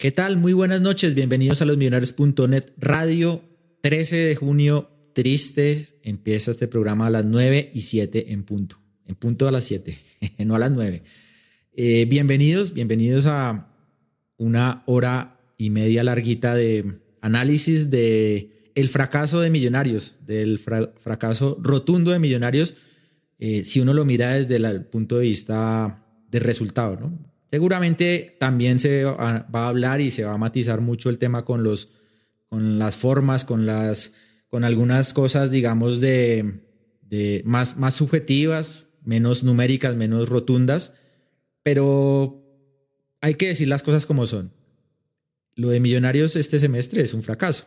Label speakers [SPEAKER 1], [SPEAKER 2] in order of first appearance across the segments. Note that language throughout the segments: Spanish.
[SPEAKER 1] ¿Qué tal? Muy buenas noches. Bienvenidos a los millonarios.net radio. 13 de junio, triste. Empieza este programa a las 9 y 7 en punto. En punto a las 7, no a las 9. Eh, bienvenidos, bienvenidos a una hora y media larguita de análisis de el fracaso de Millonarios, del fracaso rotundo de Millonarios, eh, si uno lo mira desde el punto de vista del resultado, ¿no? Seguramente también se va a hablar y se va a matizar mucho el tema con, los, con las formas, con, las, con algunas cosas, digamos, de, más, más subjetivas, menos numéricas, menos rotundas, pero hay que decir las cosas como son. Lo de Millonarios este semestre es un fracaso.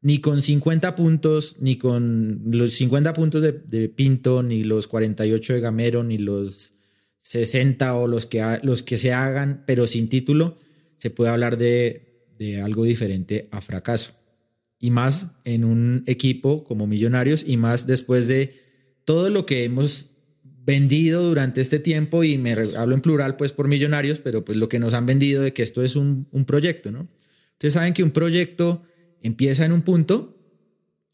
[SPEAKER 1] Ni con 50 puntos, ni con los 50 puntos de Pinto, ni los 48 de Gamero, ni los 60 o los que, los que se hagan, pero sin título, se puede hablar de, de algo diferente a fracaso. Y más en un equipo como Millonarios y más después de todo lo que hemos vendido durante este tiempo, y me hablo en plural pues por millonarios, pero pues lo que nos han vendido de que esto es un, un proyecto, ¿no? Ustedes saben que un proyecto empieza en un punto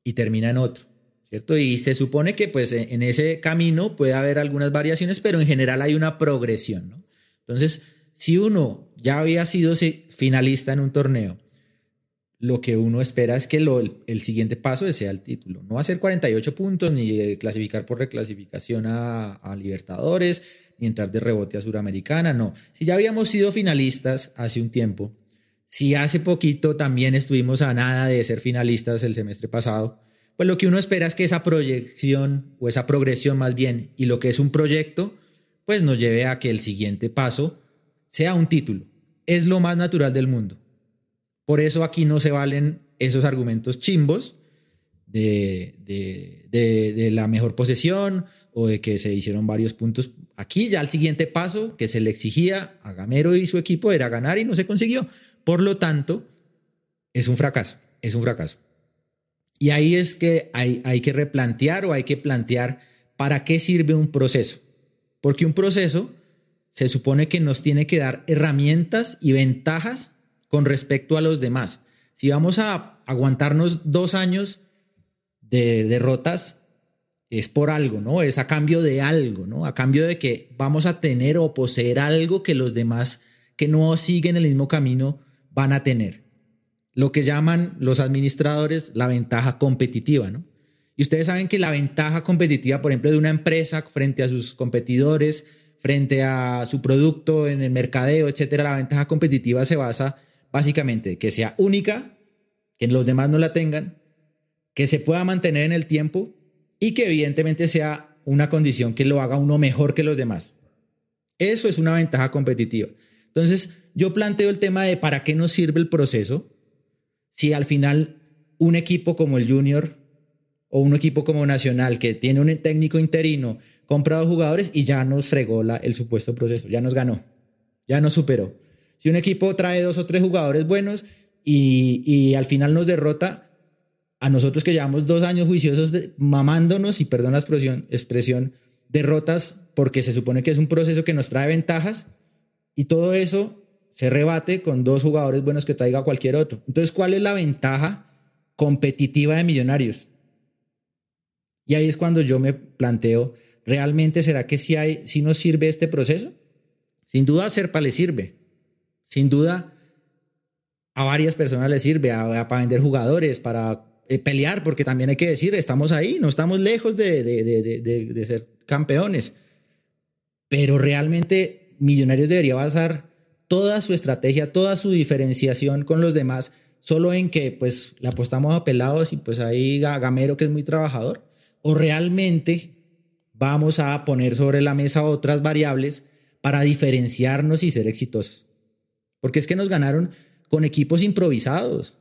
[SPEAKER 1] y termina en otro. Y se supone que pues en ese camino puede haber algunas variaciones, pero en general hay una progresión, ¿no? Entonces, si uno ya había sido finalista en un torneo, lo que uno espera es que el, siguiente paso sea el título. No hacer 48 puntos, ni clasificar por reclasificación a, a Libertadores, ni entrar de rebote a Suramericana, no. Si ya habíamos sido finalistas hace un tiempo, si hace poquito también estuvimos a nada de ser finalistas el semestre pasado, pues lo que uno espera es que esa proyección o esa progresión más bien y lo que es un proyecto, pues nos lleve a que el siguiente paso sea un título. Es lo más natural del mundo. Por eso aquí no se valen esos argumentos chimbos de, de, la mejor posesión o de que se hicieron varios puntos. Aquí ya el siguiente paso que se le exigía a Gamero y su equipo era ganar y no se consiguió. Por lo tanto, es un fracaso, es un fracaso. Y ahí es que hay, hay que replantear o hay que plantear para qué sirve un proceso. Porque un proceso se supone que nos tiene que dar herramientas y ventajas con respecto a los demás. Si vamos a aguantarnos dos años de derrotas, es por algo, ¿no? Es a cambio de algo, ¿no? A cambio de que vamos a tener o poseer algo que los demás que no siguen el mismo camino van a tener lo que llaman los administradores la ventaja competitiva, ¿no? Y ustedes saben que la ventaja competitiva, por ejemplo, de una empresa frente a sus competidores, frente a su producto en el mercadeo, etcétera, la ventaja competitiva se basa básicamente que sea única, que los demás no la tengan, que se pueda mantener en el tiempo y que evidentemente sea una condición que lo haga uno mejor que los demás. Eso es una ventaja competitiva. Entonces, yo planteo el tema de para qué nos sirve el proceso si al final un equipo como el Junior o un equipo como Nacional que tiene un técnico interino compra dos jugadores y ya nos fregó la, el supuesto proceso, ya nos ganó, ya nos superó. Si un equipo trae dos o tres jugadores buenos y, y al final nos derrota, a nosotros que llevamos dos años juiciosos mamándonos, y perdón la expresión, expresión, derrotas porque se supone que es un proceso que nos trae ventajas y todo eso se rebate con dos jugadores buenos que traiga cualquier otro. Entonces, ¿cuál es la ventaja competitiva de Millonarios? Y ahí es cuando yo me planteo, ¿realmente será que si hay, si nos sirve este proceso? Sin duda a Serpa le sirve. Sin duda a varias personas le sirve, para vender jugadores, para eh, pelear, porque también hay que decir, estamos ahí, no estamos lejos de, de ser campeones. Pero realmente Millonarios debería basar toda su estrategia, toda su diferenciación con los demás, solo en que pues le apostamos a pelados y pues ahí Gamero que es muy trabajador, o realmente vamos a poner sobre la mesa otras variables para diferenciarnos y ser exitosos. Porque es que nos ganaron con equipos improvisados,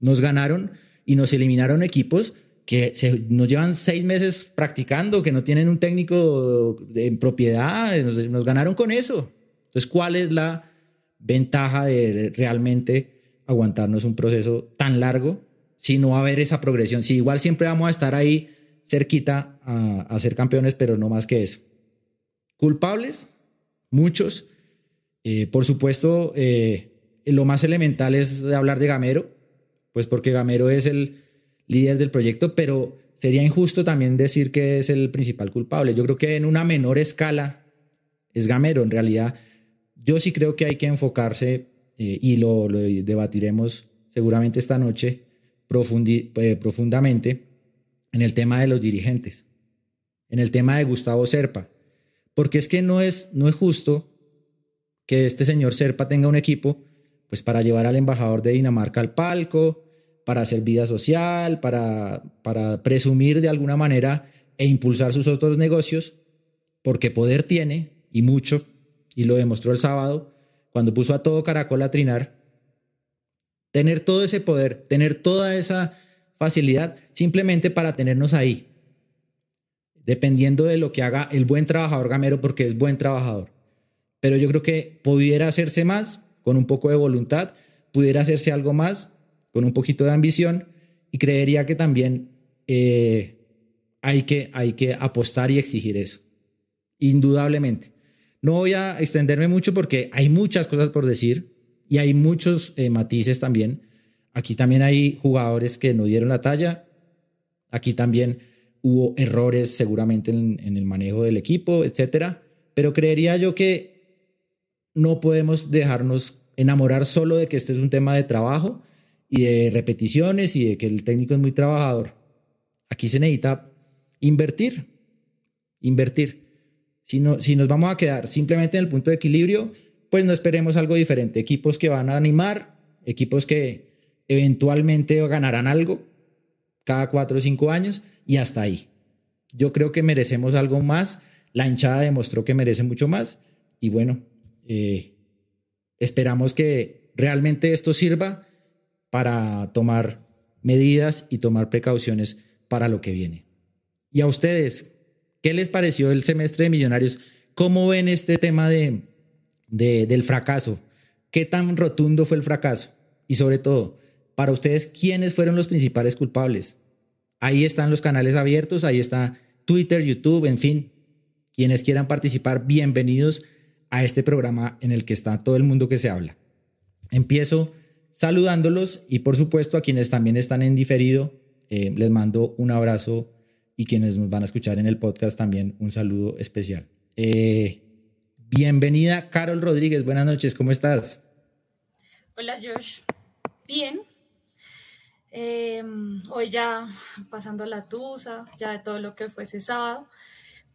[SPEAKER 1] nos ganaron y nos eliminaron equipos que se, nos llevan seis meses practicando, que no tienen un técnico en propiedad, nos ganaron con eso. Entonces, ¿cuál es la ventaja de realmente aguantarnos un proceso tan largo si no va a haber esa progresión? Si igual siempre vamos a estar ahí cerquita a, ser campeones, pero no más que eso. ¿Culpables? Muchos. Eh, por supuesto, eh, lo más elemental es hablar de Gamero, pues porque Gamero es el líder del proyecto, pero sería injusto también decir que es el principal culpable. Yo creo que en una menor escala es Gamero. En realidad, yo sí creo que hay que enfocarse, eh, y lo, debatiremos seguramente esta noche eh, profundamente, en el tema de los dirigentes, en el tema de Gustavo Serpa. Porque es que no es, no es justo que este señor Serpa tenga un equipo pues para llevar al embajador de Dinamarca al palco, para hacer vida social, para, para presumir de alguna manera e impulsar sus otros negocios, porque poder tiene, y mucho, y lo demostró el sábado, cuando puso a todo Caracol a trinar, tener todo ese poder, tener toda esa facilidad, simplemente para tenernos ahí, dependiendo de lo que haga el buen trabajador gamero, porque es buen trabajador. Pero yo creo que pudiera hacerse más con un poco de voluntad, pudiera hacerse algo más con un poquito de ambición y creería que también eh, hay, que, hay que apostar y exigir eso, indudablemente. No voy a extenderme mucho porque hay muchas cosas por decir y hay muchos eh, matices también. Aquí también hay jugadores que no dieron la talla. Aquí también hubo errores seguramente en, en el manejo del equipo, etcétera. Pero creería yo que no podemos dejarnos enamorar solo de que este es un tema de trabajo y de repeticiones y de que el técnico es muy trabajador. Aquí se necesita invertir, invertir. Si, si nos vamos a quedar simplemente en el punto de equilibrio, pues no esperemos algo diferente. Equipos que van a animar, equipos que eventualmente ganarán algo cada cuatro o cinco años y hasta ahí. Yo creo que merecemos algo más. La hinchada demostró que merece mucho más y bueno, eh, esperamos que realmente esto sirva para tomar medidas y tomar precauciones para lo que viene. Y a ustedes, ¿qué les pareció el semestre de Millonarios? ¿Cómo ven este tema de, del fracaso? ¿Qué tan rotundo fue el fracaso? Y sobre todo, para ustedes, ¿quiénes fueron los principales culpables? Ahí están los canales abiertos, ahí está Twitter, YouTube, en fin. Quienes quieran participar, bienvenidos a este programa en el que está todo el mundo que se habla. Empiezo saludándolos y por supuesto a quienes también están en diferido, eh, les mando un abrazo y quienes nos van a escuchar en el podcast también un saludo especial. Eh, bienvenida Carol Rodríguez, buenas noches, ¿cómo estás?
[SPEAKER 2] Hola Josh, bien. Em, hoy ya pasando la tusa, ya de todo lo que fue cesado.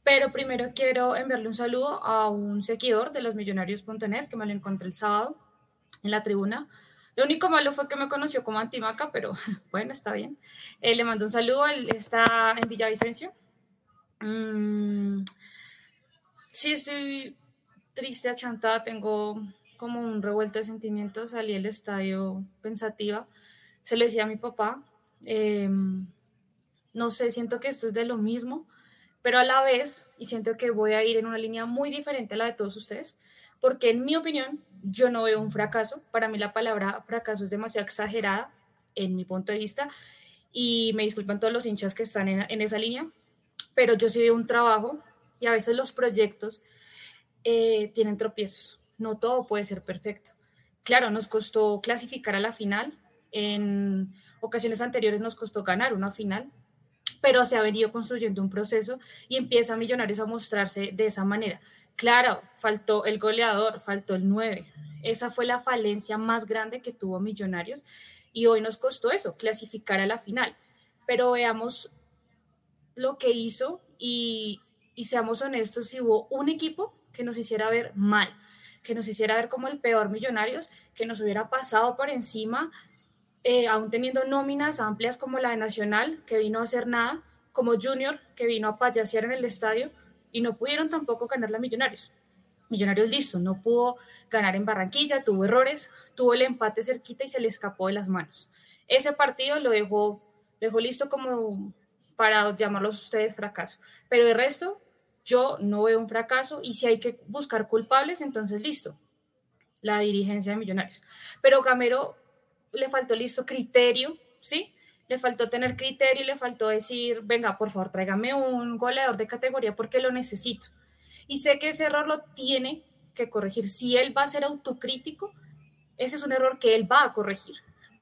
[SPEAKER 2] Pero primero quiero enviarle un saludo a un seguidor de los millonarios.net que me lo encontré el sábado en la tribuna. Lo único malo fue que me conoció como Antimaca, pero bueno, está bien. Eh, le mando un saludo, él está en Villavicencio. Mm, sí, estoy triste, achantada, tengo como un revuelto de sentimientos, salí del estadio pensativa. Se le decía a mi papá, em, no sé, siento que esto es de lo mismo, pero a la vez, y siento que voy a ir en una línea muy diferente a la de todos ustedes, porque en mi opinión yo no veo un fracaso. Para mí la palabra fracaso es demasiado exagerada en mi punto de vista y me disculpan todos los hinchas que están en, esa línea, pero yo sí veo un trabajo y a veces los proyectos eh, tienen tropiezos. No todo puede ser perfecto. Claro, nos costó clasificar a la final. En ocasiones anteriores nos costó ganar una final, pero se ha venido construyendo un proceso y empieza Millonarios a mostrarse de esa manera. Claro, faltó el goleador, faltó el 9. Esa fue la falencia más grande que tuvo Millonarios y hoy nos costó eso, clasificar a la final. Pero veamos lo que hizo y, seamos honestos, si hubo un equipo que nos hiciera ver mal, que nos hiciera ver como el peor Millonarios, que nos hubiera pasado por encima, eh, aún teniendo nóminas amplias como la de Nacional, que vino a hacer nada, como Junior, que vino a payasear en el estadio, y no pudieron tampoco ganar la Millonarios. Millonarios listo, no pudo ganar en Barranquilla, tuvo errores, tuvo el empate cerquita y se le escapó de las manos. Ese partido lo dejó, dejó listo como para llamarlos ustedes fracaso. Pero de resto, yo no veo un fracaso y si hay que buscar culpables, entonces listo, la dirigencia de Millonarios. Pero Gamero le faltó listo criterio, ¿sí? Le faltó tener criterio y le faltó decir, venga, por favor, tráigame un goleador de categoría porque lo necesito. Y sé que ese error lo tiene que corregir. Si él va a ser autocrítico, ese es un error que él va a corregir.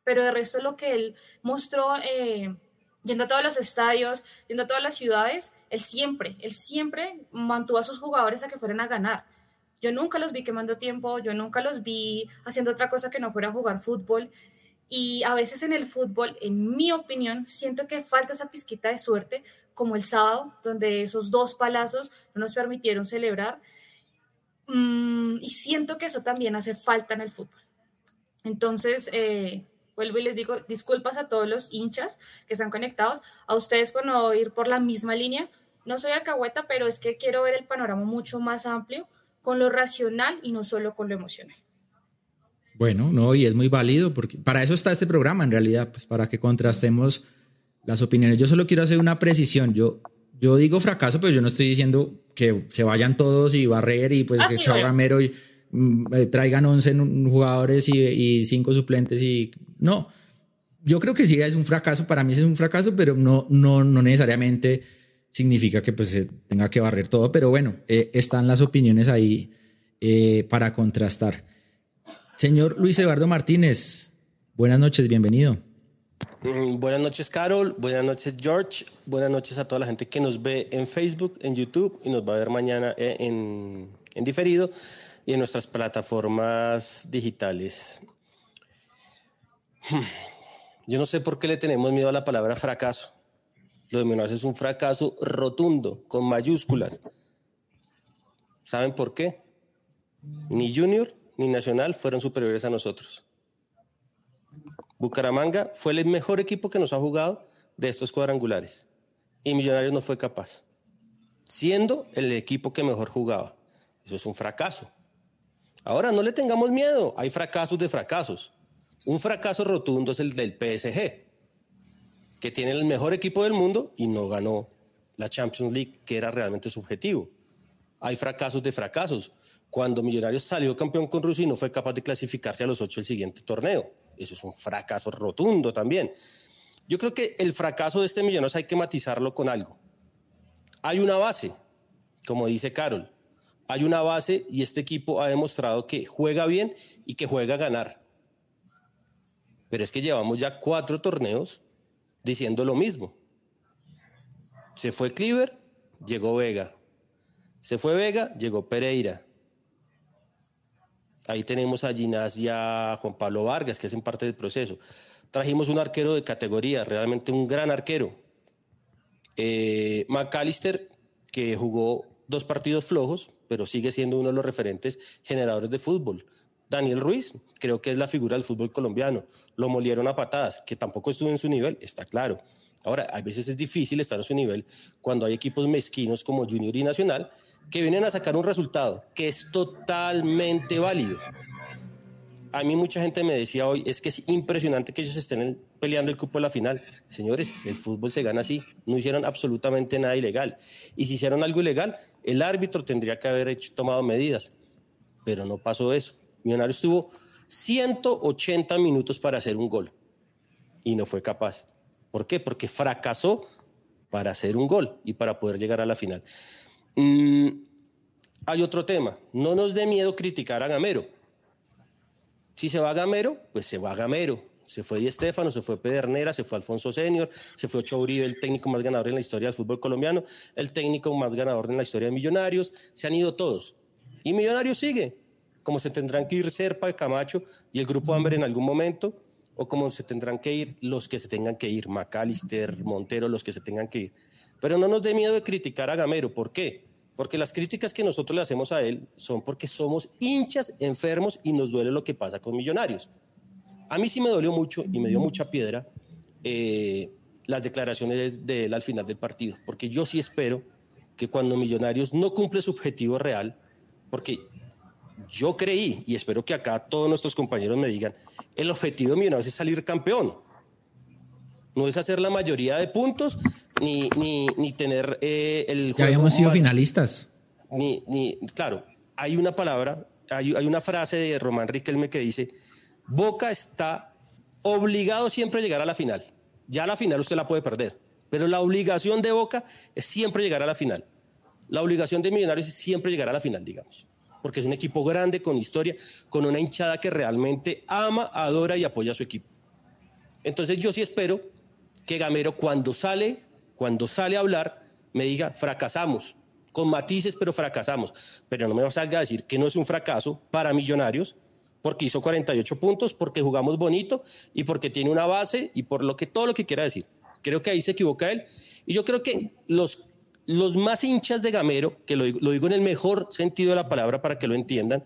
[SPEAKER 2] Pero de resto lo que él mostró eh, yendo a todos los estadios, yendo a todas las ciudades, él siempre, él siempre mantuvo a sus jugadores a que fueran a ganar. Yo nunca los vi quemando tiempo, yo nunca los vi haciendo otra cosa que no fuera jugar fútbol. Y a veces en el fútbol, en mi opinión, siento que falta esa pizquita de suerte, como el sábado, donde esos dos palazos no nos permitieron celebrar. Mm, y siento que eso también hace falta en el fútbol. Entonces, eh, vuelvo y les digo disculpas a todos los hinchas que están conectados, a ustedes por no ir por la misma línea. No soy alcahueta, pero es que quiero ver el panorama mucho más amplio con lo racional y no solo con lo emocional.
[SPEAKER 1] Bueno, no, y es muy válido porque para eso está este programa en realidad, pues para que contrastemos las opiniones. Yo solo quiero hacer una precisión. Yo, yo digo fracaso, pero yo no estoy diciendo que se vayan todos y barrer y pues ah, que Ramero y mm, eh, traigan 11 jugadores y, y cinco suplentes y no. Yo creo que sí es un fracaso, para mí es un fracaso, pero no, no, no necesariamente significa que pues se tenga que barrer todo, pero bueno, eh, están las opiniones ahí eh, para contrastar. Señor Luis Eduardo Martínez, buenas noches, bienvenido.
[SPEAKER 3] Mm, buenas noches, Carol. Buenas noches, George. Buenas noches a toda la gente que nos ve en Facebook, en YouTube y nos va a ver mañana eh, en, en diferido y en nuestras plataformas digitales. Yo no sé por qué le tenemos miedo a la palabra fracaso. Lo de menos es un fracaso rotundo, con mayúsculas. ¿Saben por qué? Ni Junior ni Nacional fueron superiores a nosotros. Bucaramanga fue el mejor equipo que nos ha jugado de estos cuadrangulares. Y Millonarios no fue capaz. Siendo el equipo que mejor jugaba. Eso es un fracaso. Ahora no le tengamos miedo. Hay fracasos de fracasos. Un fracaso rotundo es el del PSG que tiene el mejor equipo del mundo y no ganó la Champions League, que era realmente su objetivo. Hay fracasos de fracasos. Cuando Millonarios salió campeón con Rusia y no fue capaz de clasificarse a los ocho del siguiente torneo. Eso es un fracaso rotundo también. Yo creo que el fracaso de este Millonarios hay que matizarlo con algo. Hay una base, como dice Carol. Hay una base y este equipo ha demostrado que juega bien y que juega a ganar. Pero es que llevamos ya cuatro torneos diciendo lo mismo. Se fue Cliver, llegó Vega. Se fue Vega, llegó Pereira. Ahí tenemos a Ginás y a Juan Pablo Vargas, que hacen parte del proceso. Trajimos un arquero de categoría, realmente un gran arquero. Eh, McAllister, que jugó dos partidos flojos, pero sigue siendo uno de los referentes generadores de fútbol. Daniel Ruiz, creo que es la figura del fútbol colombiano. Lo molieron a patadas, que tampoco estuvo en su nivel, está claro. Ahora, a veces es difícil estar en su nivel cuando hay equipos mezquinos como Junior y Nacional que vienen a sacar un resultado que es totalmente válido. A mí mucha gente me decía hoy, es que es impresionante que ellos estén peleando el cupo de la final. Señores, el fútbol se gana así. No hicieron absolutamente nada ilegal. Y si hicieron algo ilegal, el árbitro tendría que haber hecho, tomado medidas. Pero no pasó eso. Millonarios tuvo 180 minutos para hacer un gol y no fue capaz. ¿Por qué? Porque fracasó para hacer un gol y para poder llegar a la final. Mm, hay otro tema. No nos dé miedo criticar a Gamero. Si se va a Gamero, pues se va a Gamero. Se fue Di Estefano, se fue Pedernera, se fue Alfonso Senior, se fue Ocho Uribe, el técnico más ganador en la historia del fútbol colombiano, el técnico más ganador en la historia de Millonarios. Se han ido todos. Y Millonarios sigue como se tendrán que ir Serpa Camacho y el grupo Amber en algún momento, o como se tendrán que ir los que se tengan que ir, McAllister, Montero, los que se tengan que ir. Pero no nos dé miedo de criticar a Gamero. ¿Por qué? Porque las críticas que nosotros le hacemos a él son porque somos hinchas enfermos y nos duele lo que pasa con Millonarios. A mí sí me dolió mucho y me dio mucha piedra eh, las declaraciones de él al final del partido, porque yo sí espero que cuando Millonarios no cumple su objetivo real, porque yo creí, y espero que acá todos nuestros compañeros me digan, el objetivo de Millonarios es salir campeón. No es hacer la mayoría de puntos, ni, ni, ni tener eh, el
[SPEAKER 1] Ya habíamos sido finalistas.
[SPEAKER 3] Ni, ni, claro, hay una palabra, hay, hay una frase de Román Riquelme que dice, Boca está obligado siempre a llegar a la final. Ya la final usted la puede perder, pero la obligación de Boca es siempre llegar a la final. La obligación de Millonarios es siempre llegar a la final, digamos. porque es un equipo grande, con historia, con una hinchada que realmente ama, adora y apoya a su equipo. Entonces yo sí espero que Gamero cuando sale, cuando sale a hablar, me diga, fracasamos, con matices, pero fracasamos. Pero no me salga a decir que no es un fracaso para Millonarios, porque hizo 48 puntos, porque jugamos bonito y porque tiene una base y por lo que todo lo que quiera decir. Creo que ahí se equivoca él. Y yo creo que los, los más hinchas de Gamero, que lo, digo en el mejor sentido de la palabra para que lo entiendan,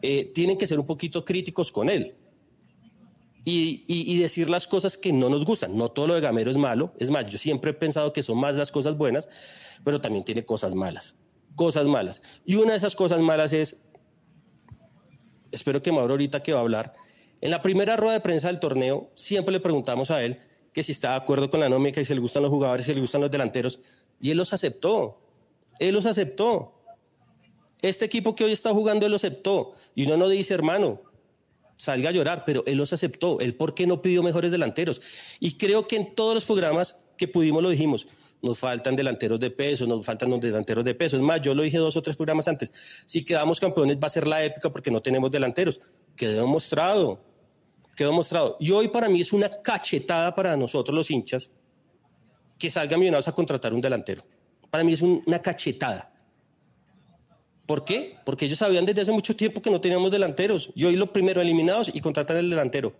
[SPEAKER 3] eh, tienen que ser un poquito críticos con él. Y, decir las cosas que no nos gustan. No todo lo de Gamero es malo. Es más, yo siempre he pensado que son más las cosas buenas, pero también tiene cosas malas. Cosas malas. Y una de esas cosas malas es espero que Mauro ahorita que va a hablar, en la primera rueda de prensa del torneo siempre le preguntamos a él que si está de acuerdo con la nómica y si le gustan los jugadores, si le gustan los delanteros, y él los aceptó, él los aceptó. Este equipo que hoy está jugando, él los aceptó. Y uno no dice, hermano, salga a llorar, pero él los aceptó. Él, ¿por qué no pidió mejores delanteros? Y creo que en todos los programas que pudimos lo dijimos nos faltan delanteros de peso, nos faltan los delanteros de peso. Es más, yo lo dije dos o tres programas antes, si quedamos campeones va a ser la épica porque no tenemos delanteros. Quedó demostrado, quedó demostrado. Y hoy para mí es una cachetada para nosotros los hinchas que salgan Millonarios a contratar un delantero. Para mí es una cachetada. ¿Por qué? Porque ellos sabían desde hace mucho tiempo que no teníamos delanteros. Y hoy lo primero eliminados y contratan el delantero.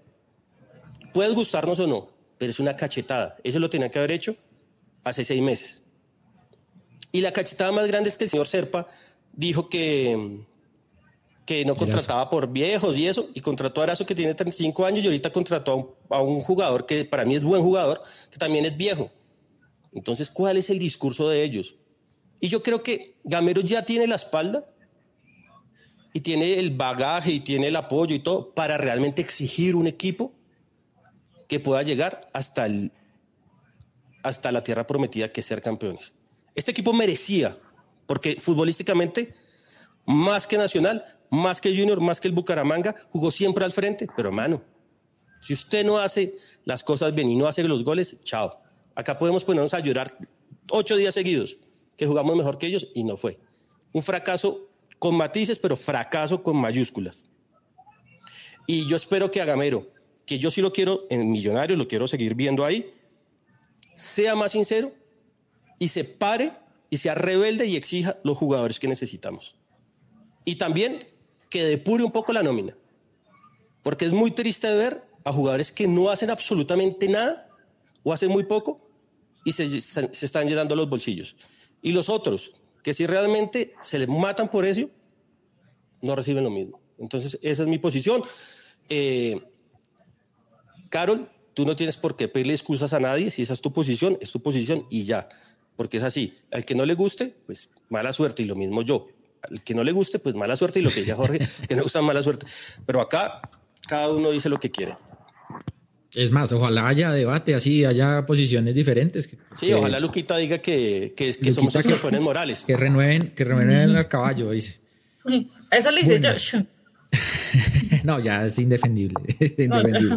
[SPEAKER 3] Puede gustarnos o no, pero es una cachetada. Eso lo tenían que haber hecho hace seis meses. Y la cachetada más grande es que el señor Serpa dijo que, que no contrataba por viejos y eso, y contrató a Arazo que tiene 35 años y ahorita contrató a un, jugador que para mí es buen jugador, que también es viejo. Entonces, ¿cuál es el discurso de ellos? Y yo creo que Gamero ya tiene la espalda y tiene el bagaje y tiene el apoyo y todo para realmente exigir un equipo que pueda llegar hasta el hasta la tierra prometida que ser campeones. Este equipo merecía, porque futbolísticamente, más que Nacional, más que Junior, más que el Bucaramanga, jugó siempre al frente, pero mano, si usted no hace las cosas bien y no hace los goles, chao. Acá podemos ponernos a llorar ocho días seguidos, que jugamos mejor que ellos y no fue. Un fracaso con matices, pero fracaso con mayúsculas. Y yo espero que a Gamero, que yo sí lo quiero en Millonarios, lo quiero seguir viendo ahí, sea más sincero y se pare y sea rebelde y exija los jugadores que necesitamos. Y también que depure un poco la nómina, porque es muy triste ver a jugadores que no hacen absolutamente nada o hacen muy poco y se, se están llenando los bolsillos. Y los otros, que si realmente se les matan por eso, no reciben lo mismo. Entonces, esa es mi posición. Eh, Carol, Tú no tienes por qué pedirle excusas a nadie, si esa es tu posición, es tu posición y ya, porque es así. Al que no le guste, pues mala suerte y lo mismo yo. Al que no le guste, pues mala suerte y lo que ya Jorge, que no gusta mala suerte. Pero acá cada uno dice lo que quiere.
[SPEAKER 1] Es más, ojalá haya debate así, haya posiciones diferentes.
[SPEAKER 3] sí, ojalá Luquita diga que, que, que somos excepciones morales.
[SPEAKER 1] Que renueven, que renueven el caballo, dice.
[SPEAKER 2] Eso lo dice yo.
[SPEAKER 1] no, ya es indefendible. indefendible.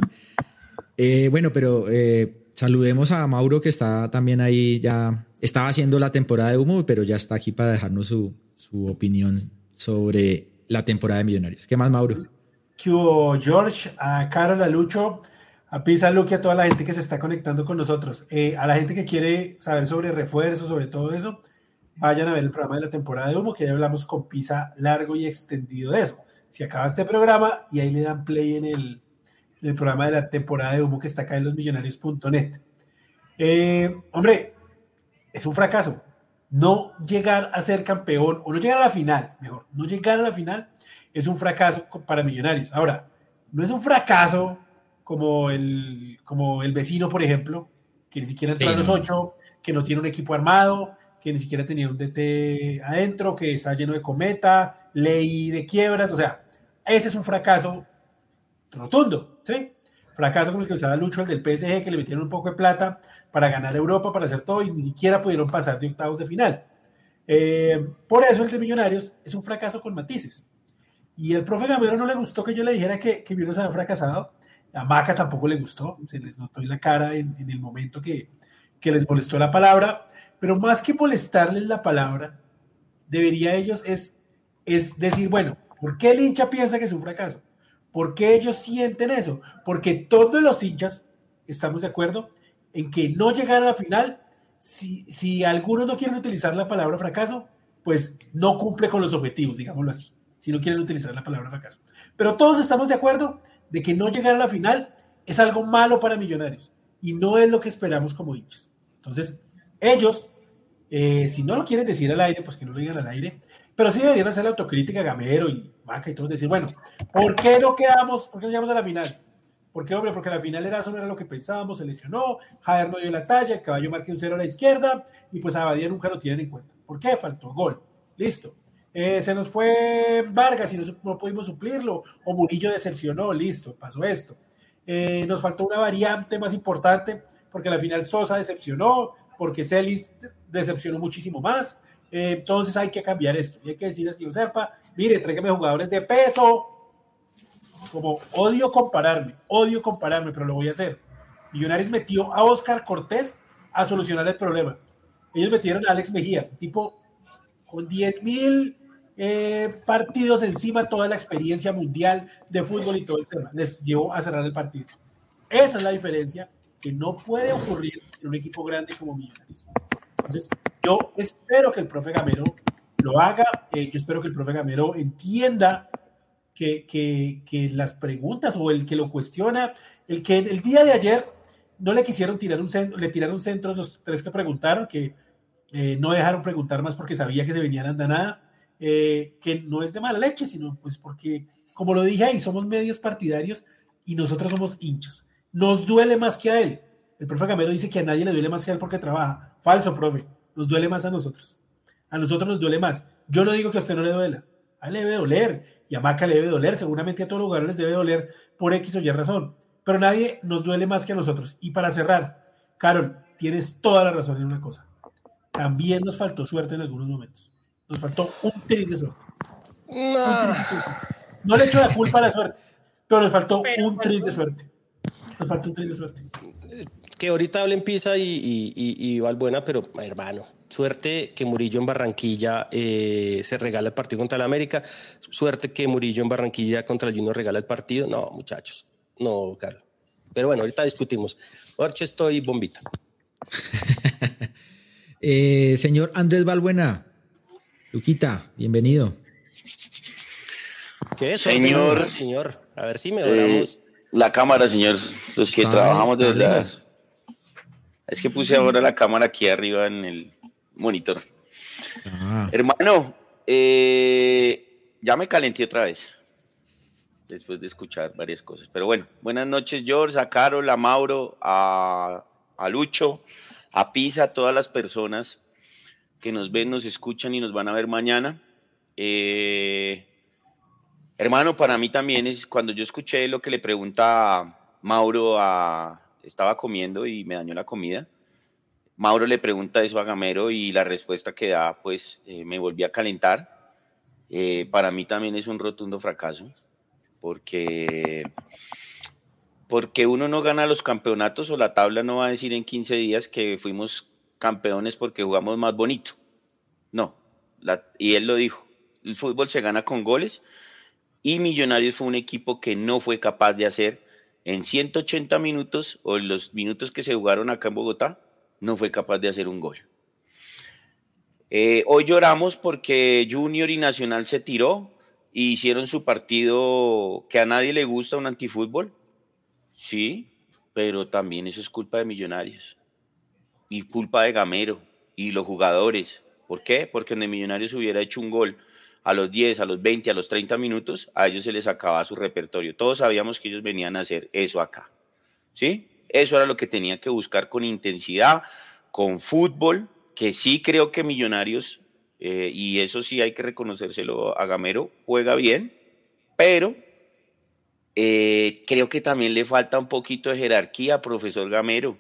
[SPEAKER 1] Eh, bueno, pero eh, saludemos a Mauro que está también ahí, ya estaba haciendo la temporada de humo, pero ya está aquí para dejarnos su, su opinión sobre la temporada de Millonarios. ¿Qué más, Mauro?
[SPEAKER 4] ¿Qué hubo, George? A Carol, a Lucho, a Pisa, Luque, a toda la gente que se está conectando con nosotros. Eh, a la gente que quiere saber sobre refuerzos, sobre todo eso, vayan a ver el programa de la temporada de humo, que ya hablamos con Pisa largo y extendido de eso. Si acaba este programa y ahí le dan play en el, programa de la temporada de humo que está acá en losmillonarios.net. Eh, hombre, es un fracaso. No llegar a ser campeón o no llegar a la final, mejor, no llegar a la final es un fracaso para Millonarios. Ahora, no es un fracaso como el, como el vecino, por ejemplo, que ni siquiera entró a los ocho, que no tiene un equipo armado, que ni siquiera tenía un DT adentro, que está lleno de cometa, ley de quiebras, o sea, ese es un fracaso rotundo, ¿sí? Fracaso como el que usaba Lucho, el del PSG, que le metieron un poco de plata para ganar Europa, para hacer todo, y ni siquiera pudieron pasar de octavos de final. Eh, por eso el de Millonarios es un fracaso con matices. Y el profe Gamero no le gustó que yo le dijera que, que se había fracasado. A Maca tampoco le gustó, se les notó en la cara en, en el momento que, que les molestó la palabra. Pero más que molestarles la palabra, debería ellos es es decir, bueno, ¿por qué el hincha piensa que es un fracaso? ¿Por qué ellos sienten eso? Porque todos los hinchas estamos de acuerdo en que no llegar a la final, si, si algunos no quieren utilizar la palabra fracaso, pues no cumple con los objetivos, digámoslo así, si no quieren utilizar la palabra fracaso. Pero todos estamos de acuerdo de que no llegar a la final es algo malo para Millonarios y no es lo que esperamos como hinchas. Entonces, ellos, eh, si no lo quieren decir al aire, pues que no lo digan al aire, pero sí deberían hacer la autocrítica Gamero y Maca y todos decir, bueno, ¿por qué no quedamos, por qué no llegamos a la final? ¿Por qué, hombre? Porque la final era, eso era lo que pensábamos, se lesionó, Javier no dio la talla, el caballo marca un cero a la izquierda y pues a Abadía nunca lo tienen en cuenta. ¿Por qué? Faltó gol. Listo. Eh, se nos fue Vargas y no, pudimos suplirlo, o Murillo decepcionó, listo, pasó esto. Eh, nos faltó una variante más importante, porque la final Sosa decepcionó, porque Celis decepcionó muchísimo más. Eh, entonces hay que cambiar esto. Y hay que decirles que Serpa, mire, tráigame jugadores de peso. Como odio compararme, odio compararme, pero lo voy a hacer. Millonarios metió a Oscar Cortés a solucionar el problema. Ellos metieron a Alex Mejía, tipo con 10 mil eh, partidos encima, toda la experiencia mundial de fútbol y todo el tema. Les llevó a cerrar el partido. Esa es la diferencia que no puede ocurrir en un equipo grande como Millonarios. Entonces, yo espero que el profe Gamero lo haga, eh, yo espero que el profe Gamero entienda que, que, las preguntas o el que lo cuestiona, el que el día de ayer no le quisieron tirar un centro, le tiraron centros los tres que preguntaron, que eh, no dejaron preguntar más porque sabía que se venían a nada, eh, que no es de mala leche, sino pues porque, como lo dije ahí, somos medios partidarios y nosotros somos hinchas. Nos duele más que a él. El profe Gamero dice que a nadie le duele más que a él porque trabaja. Falso, profe. Nos duele más a nosotros. A nosotros nos duele más. Yo no digo que a usted no le duela. A él le debe doler. Y a Maca le debe doler. Seguramente a todos los jugadores les debe doler por X o Y razón. Pero nadie nos duele más que a nosotros. Y para cerrar, Carol, tienes toda la razón en una cosa. También nos faltó suerte en algunos momentos. Nos faltó un tris de suerte. No, le echo la culpa a la suerte, pero nos faltó un tris de suerte. Nos faltó un tris de suerte.
[SPEAKER 3] Que ahorita hablen Pisa y, y, y, y Valbuena, pero hermano, Suerte que Murillo en Barranquilla eh, se regala el partido contra el América. Suerte que Murillo en Barranquilla contra el Junior regala el partido. No, muchachos. No, Carlos. Pero bueno, ahorita discutimos. Orche, estoy bombita.
[SPEAKER 1] eh, señor Andrés Balbuena, Luquita, bienvenido.
[SPEAKER 3] ¿Qué es?
[SPEAKER 5] Señor,
[SPEAKER 3] señor, a ver si me eh,
[SPEAKER 5] La cámara, señor. Los que trabajamos de las... Es que puse ahora la cámara aquí arriba en el monitor. Ah. Hermano, eh, ya me calenté otra vez. Después de escuchar varias cosas. Pero bueno, buenas noches, George, a Carol, a Mauro, a, a Lucho, a Pisa, a todas las personas que nos ven, nos escuchan y nos van a ver mañana. Eh, hermano, para mí también es cuando yo escuché lo que le pregunta Mauro a, estaba comiendo y me dañó la comida. Mauro le pregunta eso a Gamero y la respuesta que da, pues eh, me volví a calentar. Eh, para mí también es un rotundo fracaso, porque, porque uno no gana los campeonatos o la tabla no va a decir en 15 días que fuimos campeones porque jugamos más bonito. No, y él lo dijo, el fútbol se gana con goles y Millonarios fue un equipo que no fue capaz de hacer en 180 minutos o en los minutos que se jugaron acá en Bogotá, no fue capaz de hacer un gol. Eh, hoy lloramos porque Junior y Nacional se tiró y hicieron su partido que a nadie le gusta, un antifútbol. Sí, pero también eso es culpa de Millonarios y culpa de Gamero y los jugadores. ¿Por qué? Porque donde Millonarios hubiera hecho un gol a los 10, a los 20, a los 30 minutos, a ellos se les acababa su repertorio. Todos sabíamos que ellos venían a hacer eso acá. ¿Sí? Eso era lo que tenía que buscar con intensidad, con fútbol, que sí creo que Millonarios, eh, y eso sí hay que reconocérselo a Gamero, juega bien, pero eh, creo que también le falta un poquito de jerarquía, profesor Gamero.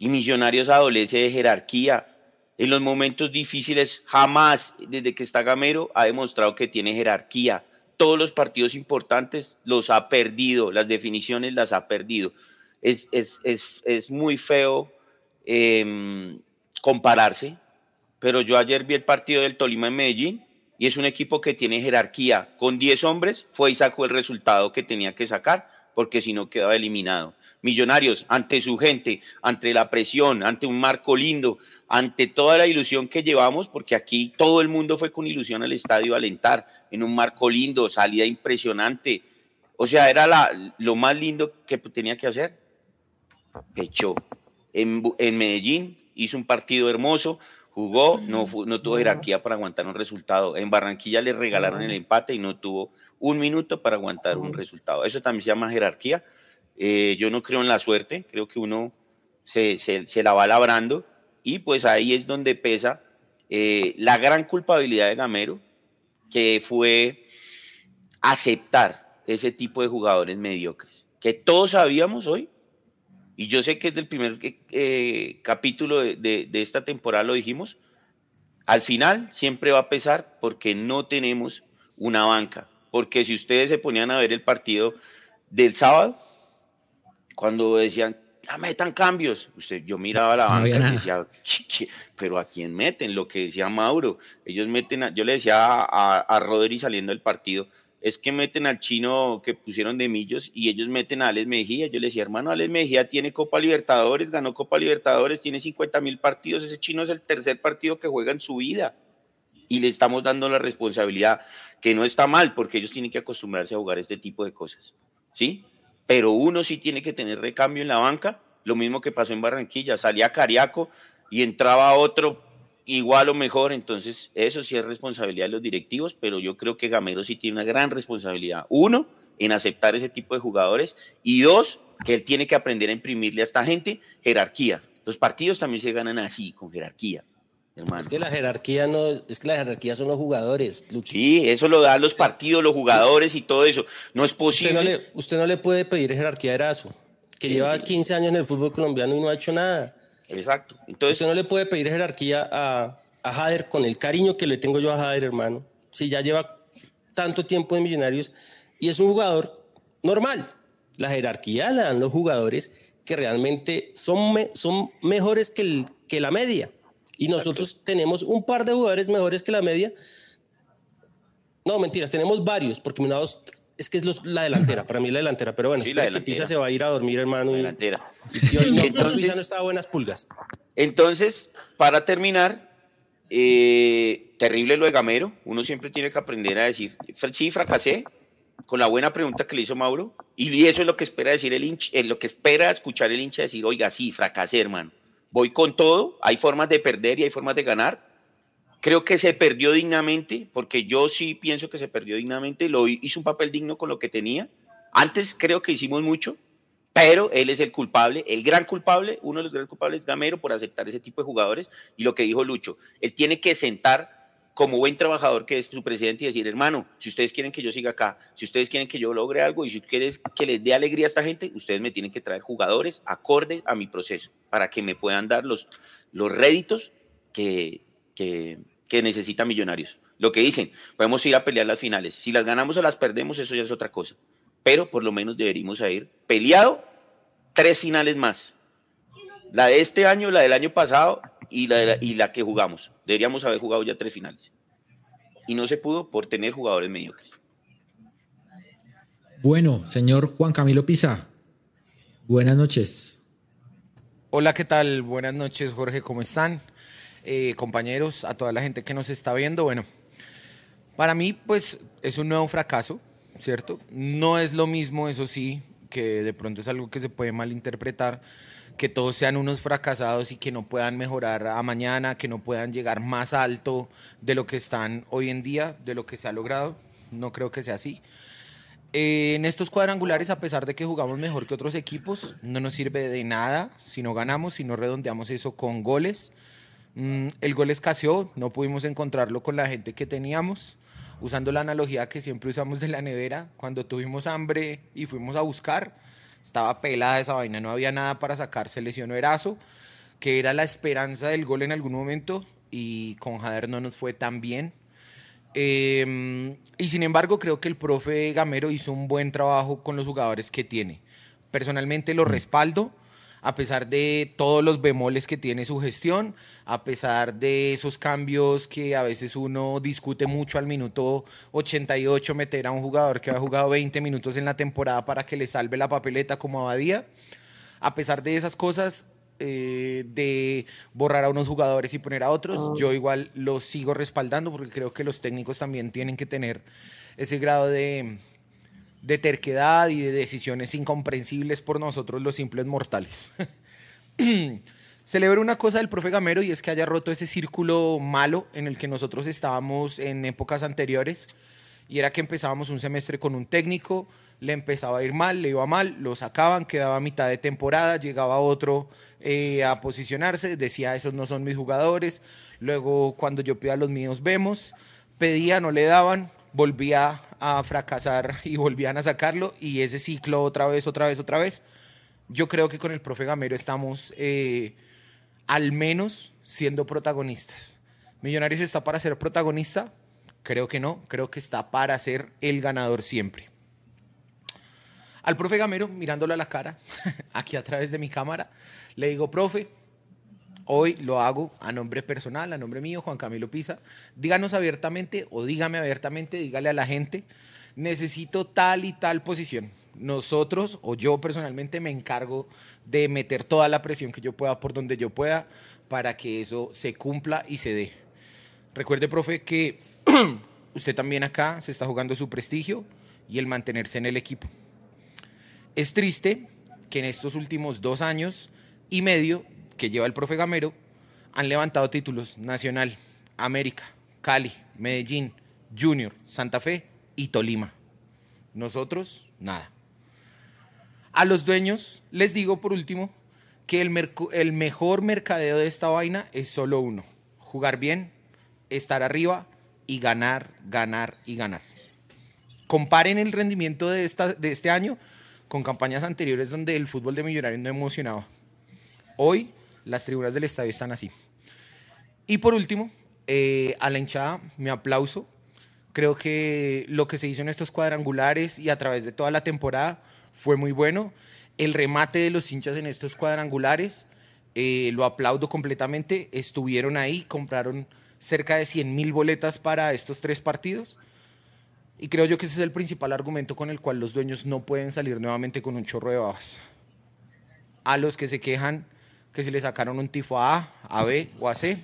[SPEAKER 5] Y Millonarios adolece de jerarquía. En los momentos difíciles, jamás, desde que está Gamero, ha demostrado que tiene jerarquía. Todos los partidos importantes los ha perdido, las definiciones las ha perdido es, es, es, es muy feo em, compararse, pero yo ayer vi el partido del Tolima en Medellín y es un equipo que tiene jerarquía. Con 10 hombres fue y sacó el resultado que tenía que sacar, porque si no quedaba eliminado. Millonarios, ante su gente, ante la presión, ante un marco lindo, ante toda la ilusión que llevamos, porque aquí todo el mundo fue con ilusión al estadio a alentar, en un marco lindo, salida impresionante. O sea, era la, lo más lindo que tenía que hacer. Pechó. En, en Medellín hizo un partido hermoso, jugó, no, no tuvo jerarquía para aguantar un resultado. En Barranquilla le regalaron el empate y no tuvo un minuto para aguantar un resultado. Eso también se llama jerarquía. Eh, yo no creo en la suerte, creo que uno se, se, la va labrando y pues ahí es donde pesa eh, la gran culpabilidad de Gamero, que fue aceptar ese tipo de jugadores mediocres, que todos sabíamos hoy, y yo sé que desde el primer eh, capítulo de, de esta temporada lo dijimos, al final siempre va a pesar porque no tenemos una banca, porque si ustedes se ponían a ver el partido del sábado, cuando decían, ya metan cambios, usted, yo miraba la banca y decía, pero ¿a quién meten? Lo que decía Mauro, ellos meten, yo le decía a, a, Rodri saliendo del partido, es que meten al chino que pusieron de Millos y ellos meten a Alex Mejía. Yo le decía, hermano, Alex Mejía tiene Copa Libertadores, ganó Copa Libertadores, tiene 50 mil partidos, ese chino es el tercer partido que juega en su vida. Y le estamos dando la responsabilidad, que no está mal, porque ellos tienen que acostumbrarse a jugar este tipo de cosas. ¿Sí? Pero uno sí tiene que tener recambio en la banca, lo mismo que pasó en Barranquilla, salía Cariaco y entraba otro igual o mejor, entonces eso sí es responsabilidad de los directivos, pero yo creo que Gamero sí tiene una gran responsabilidad. Uno, en aceptar ese tipo de jugadores y dos, que él tiene que aprender a imprimirle a esta gente jerarquía. Los partidos también se ganan así, con jerarquía.
[SPEAKER 3] Es que la jerarquía no, es que la jerarquía son los jugadores.
[SPEAKER 5] Sí, eso lo dan los partidos, los jugadores y todo eso. No es posible.
[SPEAKER 3] Usted no le, usted no le puede pedir jerarquía a Erazo, que lleva 15 años en el fútbol colombiano y no ha hecho nada.
[SPEAKER 5] Exacto.
[SPEAKER 3] Entonces, usted no le puede pedir jerarquía a, a Jader con el cariño que le tengo yo a Jader, hermano. Si ya lleva tanto tiempo en Millonarios y es un jugador normal. La jerarquía la dan los jugadores que realmente son, son mejores que, el, que la media. Y nosotros tenemos un par de jugadores mejores que la media. No, mentiras, tenemos varios, porque Minados es que es la delantera, para mí la delantera, pero bueno, la que Pisa se va a ir a dormir, hermano. La
[SPEAKER 5] delantera.
[SPEAKER 3] Y, hoy no, entonces, no está a buenas pulgas.
[SPEAKER 5] Entonces, para terminar, eh, terrible lo de Gamero, uno siempre tiene que aprender a decir, sí, fracasé, con la buena pregunta que le hizo Mauro, y eso es lo que espera decir el hincha, es lo que espera escuchar el hincha decir, oiga, sí, fracasé, hermano voy con todo, hay formas de perder y hay formas de ganar. Creo que se perdió dignamente, porque yo sí pienso que se perdió dignamente, lo hizo un papel digno con lo que tenía. Antes creo que hicimos mucho, pero él es el culpable, el gran culpable, uno de los grandes culpables es Gamero por aceptar ese tipo de jugadores. Y lo que dijo Lucho, él tiene que sentar como buen trabajador que es su presidente y decir, hermano, si ustedes quieren que yo siga acá, si ustedes quieren que yo logre algo y si ustedes que les dé alegría a esta gente, ustedes me tienen que traer jugadores acorde a mi proceso para que me puedan dar los, los réditos que, que, que necesitan Millonarios. Lo que dicen, podemos ir a pelear las finales. Si las ganamos o las perdemos, eso ya es otra cosa. Pero por lo menos deberíamos ir peleado tres finales más. La de este año, la del año pasado y la, y la que jugamos. Deberíamos haber jugado ya tres finales. Y no se pudo por tener jugadores mediocres.
[SPEAKER 1] Bueno, señor Juan Camilo Pisa, buenas noches.
[SPEAKER 6] Hola, ¿qué tal? Buenas noches, Jorge, ¿cómo están? Eh, compañeros, a toda la gente que nos está viendo. Bueno, para mí, pues es un nuevo fracaso, ¿cierto? No es lo mismo, eso sí, que de pronto es algo que se puede malinterpretar que todos sean unos fracasados y que no puedan mejorar a mañana, que no puedan llegar más alto de lo que están hoy en día, de lo que se ha logrado. No creo que sea así. Eh, en estos cuadrangulares, a pesar de que jugamos mejor que otros equipos, no nos sirve de nada si no ganamos, si no redondeamos eso con goles. Mm, el gol escaseó, no pudimos encontrarlo con la gente que teníamos. Usando la analogía que siempre usamos de la nevera, cuando tuvimos hambre y fuimos a buscar, estaba pelada esa vaina, no había nada para sacar. Se lesionó Erazo, que era la esperanza del gol en algún momento, y con Jader no nos fue tan bien. Em, y sin embargo, creo que el profe Gamero hizo un buen trabajo con los jugadores que tiene. Personalmente lo mm. respaldo. A pesar de todos los bemoles que tiene su gestión, a pesar de esos cambios que a veces uno discute mucho al minuto 88, meter a un jugador que ha jugado 20 minutos en la temporada para que le salve la papeleta como Abadía, a pesar de esas cosas, eh, de borrar a unos jugadores y poner a otros, ah. yo igual los sigo respaldando porque creo que los técnicos también tienen que tener ese grado de, de terquedad y de decisiones incomprensibles por nosotros los simples mortales. Celebro una cosa del profe Gamero y es que haya roto ese círculo malo en el que nosotros estábamos en épocas anteriores y era que empezábamos un semestre con un técnico, le empezaba a ir mal, le iba mal, lo sacaban, quedaba a mitad de temporada, llegaba otro eh, a posicionarse, decía esos no son mis jugadores, luego cuando yo pedía los míos vemos, pedía, no le daban, volvía a fracasar y volvían a sacarlo y ese ciclo otra vez, otra vez, otra vez. Yo creo que con el profe Gamero estamos eh, al menos siendo protagonistas. Millonarios está para ser protagonista, creo que no, creo que está para ser el ganador siempre. Al profe Gamero, mirándolo a la cara, aquí a través de mi cámara, le digo, profe, Hoy lo hago a nombre personal, a nombre mío, Juan Camilo Pisa. Díganos abiertamente o dígame abiertamente, dígale a la gente, necesito tal y tal posición. Nosotros o yo personalmente me encargo de meter toda la presión que yo pueda por donde yo pueda para que eso se cumpla y se dé. Recuerde, profe, que usted también acá se está jugando su prestigio y el mantenerse en el equipo. Es triste que en estos últimos dos años y medio que lleva el profe Gamero han levantado títulos Nacional, América, Cali, Medellín, Junior, Santa Fe y Tolima. Nosotros, nada. A los dueños les digo por último que el, mejor mercadeo de esta vaina es solo uno, jugar bien, estar arriba y ganar, ganar y ganar. Comparen el rendimiento de, esta, de este año con campañas anteriores donde el fútbol de Millonarios no emocionaba. Hoy las tribunas del estadio están así. Y por último, eh, a la hinchada, mi aplauso. Creo que lo que se hizo en estos cuadrangulares y a través de toda la temporada fue muy bueno. El remate de los hinchas en estos cuadrangulares, eh, lo aplaudo completamente. Estuvieron ahí, compraron cerca de 100 mil boletas para estos tres partidos. Y creo yo que ese es el principal argumento con el cual los dueños no pueden salir nuevamente con un chorro de babas. A los que se quejan que si le sacaron un tifo a A, a B o a C.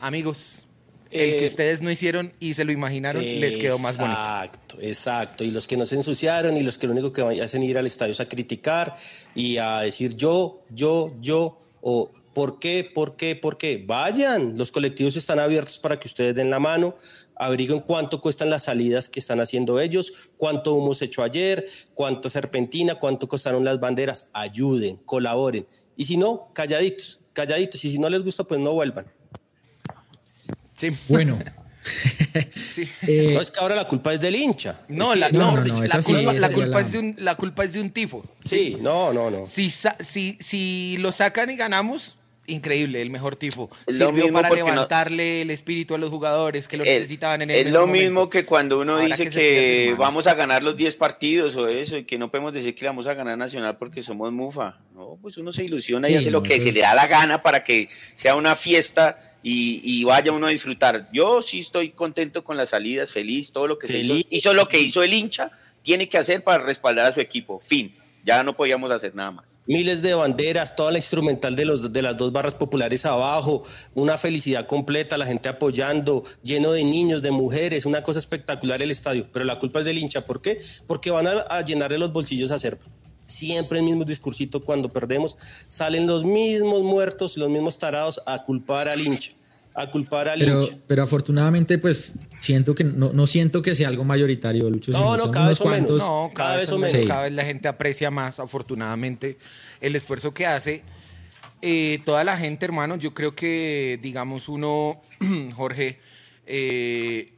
[SPEAKER 6] Amigos, el que eh, ustedes no hicieron y se lo imaginaron les quedó más bonito.
[SPEAKER 3] Exacto, exacto. Y los que no se ensuciaron y los que lo único que hacen ir al estadio es a criticar y a decir yo, yo, yo o ¿por qué, por qué, por qué? Vayan, los colectivos están abiertos para que ustedes den la mano, averigüen cuánto cuestan las salidas que están haciendo ellos, cuánto humo se echó ayer, cuánto serpentina, cuánto costaron las banderas, ayuden, colaboren y si no, calladitos, calladitos. Y si no les gusta, pues no vuelvan.
[SPEAKER 1] Sí. Bueno.
[SPEAKER 3] sí. Eh, no, es que ahora la culpa es del hincha.
[SPEAKER 6] No, la, no, no, la, culpa, es de un, la culpa es de un tifo.
[SPEAKER 3] Sí, no, no, no.
[SPEAKER 6] Si, si, si lo sacan y ganamos, increíble, el mejor tifo. Sirvió para levantarle el espíritu a los jugadores que lo necesitaban en el
[SPEAKER 5] Es lo mismo que cuando uno dice que, vamos a ganar los 10 partidos o eso, y que no podemos decir que vamos a ganar Nacional porque somos mufa. No, pues uno se ilusiona y hace lo que se le da la gana para que sea una fiesta y, vaya uno a disfrutar. Yo sí estoy contento con las salidas, feliz, todo lo que se hizo. Hizo lo que hizo el hincha, tiene que hacer para respaldar a su equipo. Fin ya no podíamos hacer nada más.
[SPEAKER 3] Miles de banderas, toda la instrumental de, los, de las dos barras populares abajo, una felicidad completa, la gente apoyando, lleno de niños, de mujeres, una cosa espectacular el estadio, pero la culpa es del hincha, ¿por qué? Porque van a, llenarle los bolsillos a hacer siempre el mismo discursito cuando perdemos, salen los mismos muertos, los mismos tarados a culpar al hincha a culpar al
[SPEAKER 1] pero, Pero afortunadamente, pues siento que no, no siento que sea algo mayoritario, Lucho.
[SPEAKER 3] No, no, cada vez, menos.
[SPEAKER 6] no cada, vez, menos. Cada vez la gente aprecia más, afortunadamente, el esfuerzo que hace eh, toda la gente, hermano. Yo creo que, digamos, uno, Jorge, eh,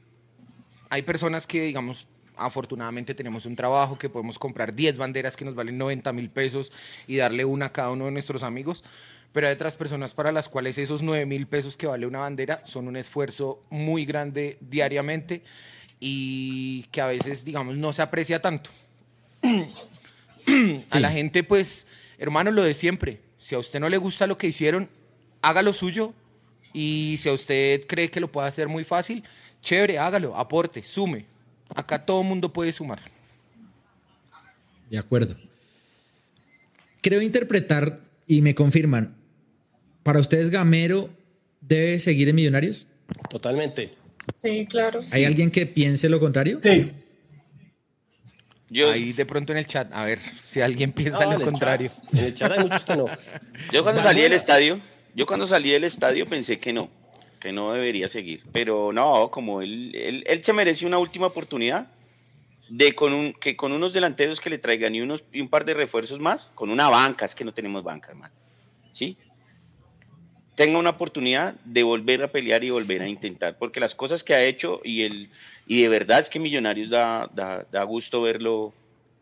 [SPEAKER 6] hay personas que, digamos, afortunadamente tenemos un trabajo que podemos comprar 10 banderas que nos valen 90 mil pesos y darle una a cada uno de nuestros amigos pero hay otras personas para las cuales esos 9 mil pesos que vale una bandera son un esfuerzo muy grande diariamente y que a veces, digamos, no se aprecia tanto. a la gente, pues, hermano, lo de siempre. Si a usted no le gusta lo que hicieron, haga lo suyo. Y si a usted cree que lo puede hacer muy fácil, chévere, hágalo, aporte, sume. Acá todo mundo puede sumar.
[SPEAKER 1] De acuerdo. Creo interpretar, y me confirman, ¿para ustedes Gamero debe seguir en Millonarios?
[SPEAKER 3] Totalmente.
[SPEAKER 2] Sí, claro.
[SPEAKER 1] ¿Hay alguien que piense lo contrario?
[SPEAKER 4] Sí.
[SPEAKER 6] Yo, Ahí de pronto en el chat, a ver si alguien piensa lo contrario.
[SPEAKER 3] En el chat hay muchos que no.
[SPEAKER 5] Yo cuando salí del estadio, yo cuando salí del estadio pensé que no, que no debería seguir. Pero no, como él, él, se merece una última oportunidad de con un, que con unos delanteros que le traigan y, unos, y un par de refuerzos más, con una banca, es que no tenemos banca, hermano. ¿Sí? Tenga una oportunidad de volver a pelear y volver a intentar, porque las cosas que ha hecho y el y de verdad es que Millonarios da, da, gusto verlo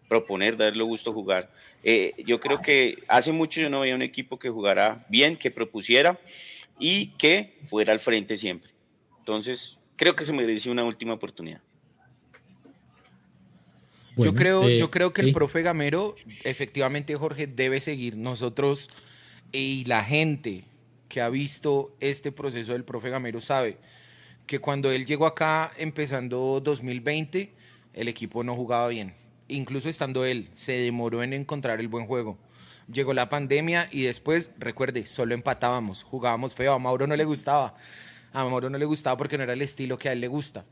[SPEAKER 5] proponer, darle gusto jugar. Eh, yo creo que hace mucho yo no veía un equipo que jugara bien, que propusiera y que fuera al frente siempre. Entonces, creo que se merece una última oportunidad.
[SPEAKER 6] yo creo, eh, yo creo que el profe Gamero, efectivamente, Jorge, debe seguir. Nosotros y la gente, que ha visto este proceso del profe Gamero sabe que cuando él llegó acá empezando 2020, el equipo no jugaba bien. Incluso estando él, se demoró en encontrar el buen juego. Llegó la pandemia y después, recuerde, solo empatábamos, jugábamos feo. A Mauro no le gustaba. A Mauro no le gustaba porque no era el estilo que a él le gusta.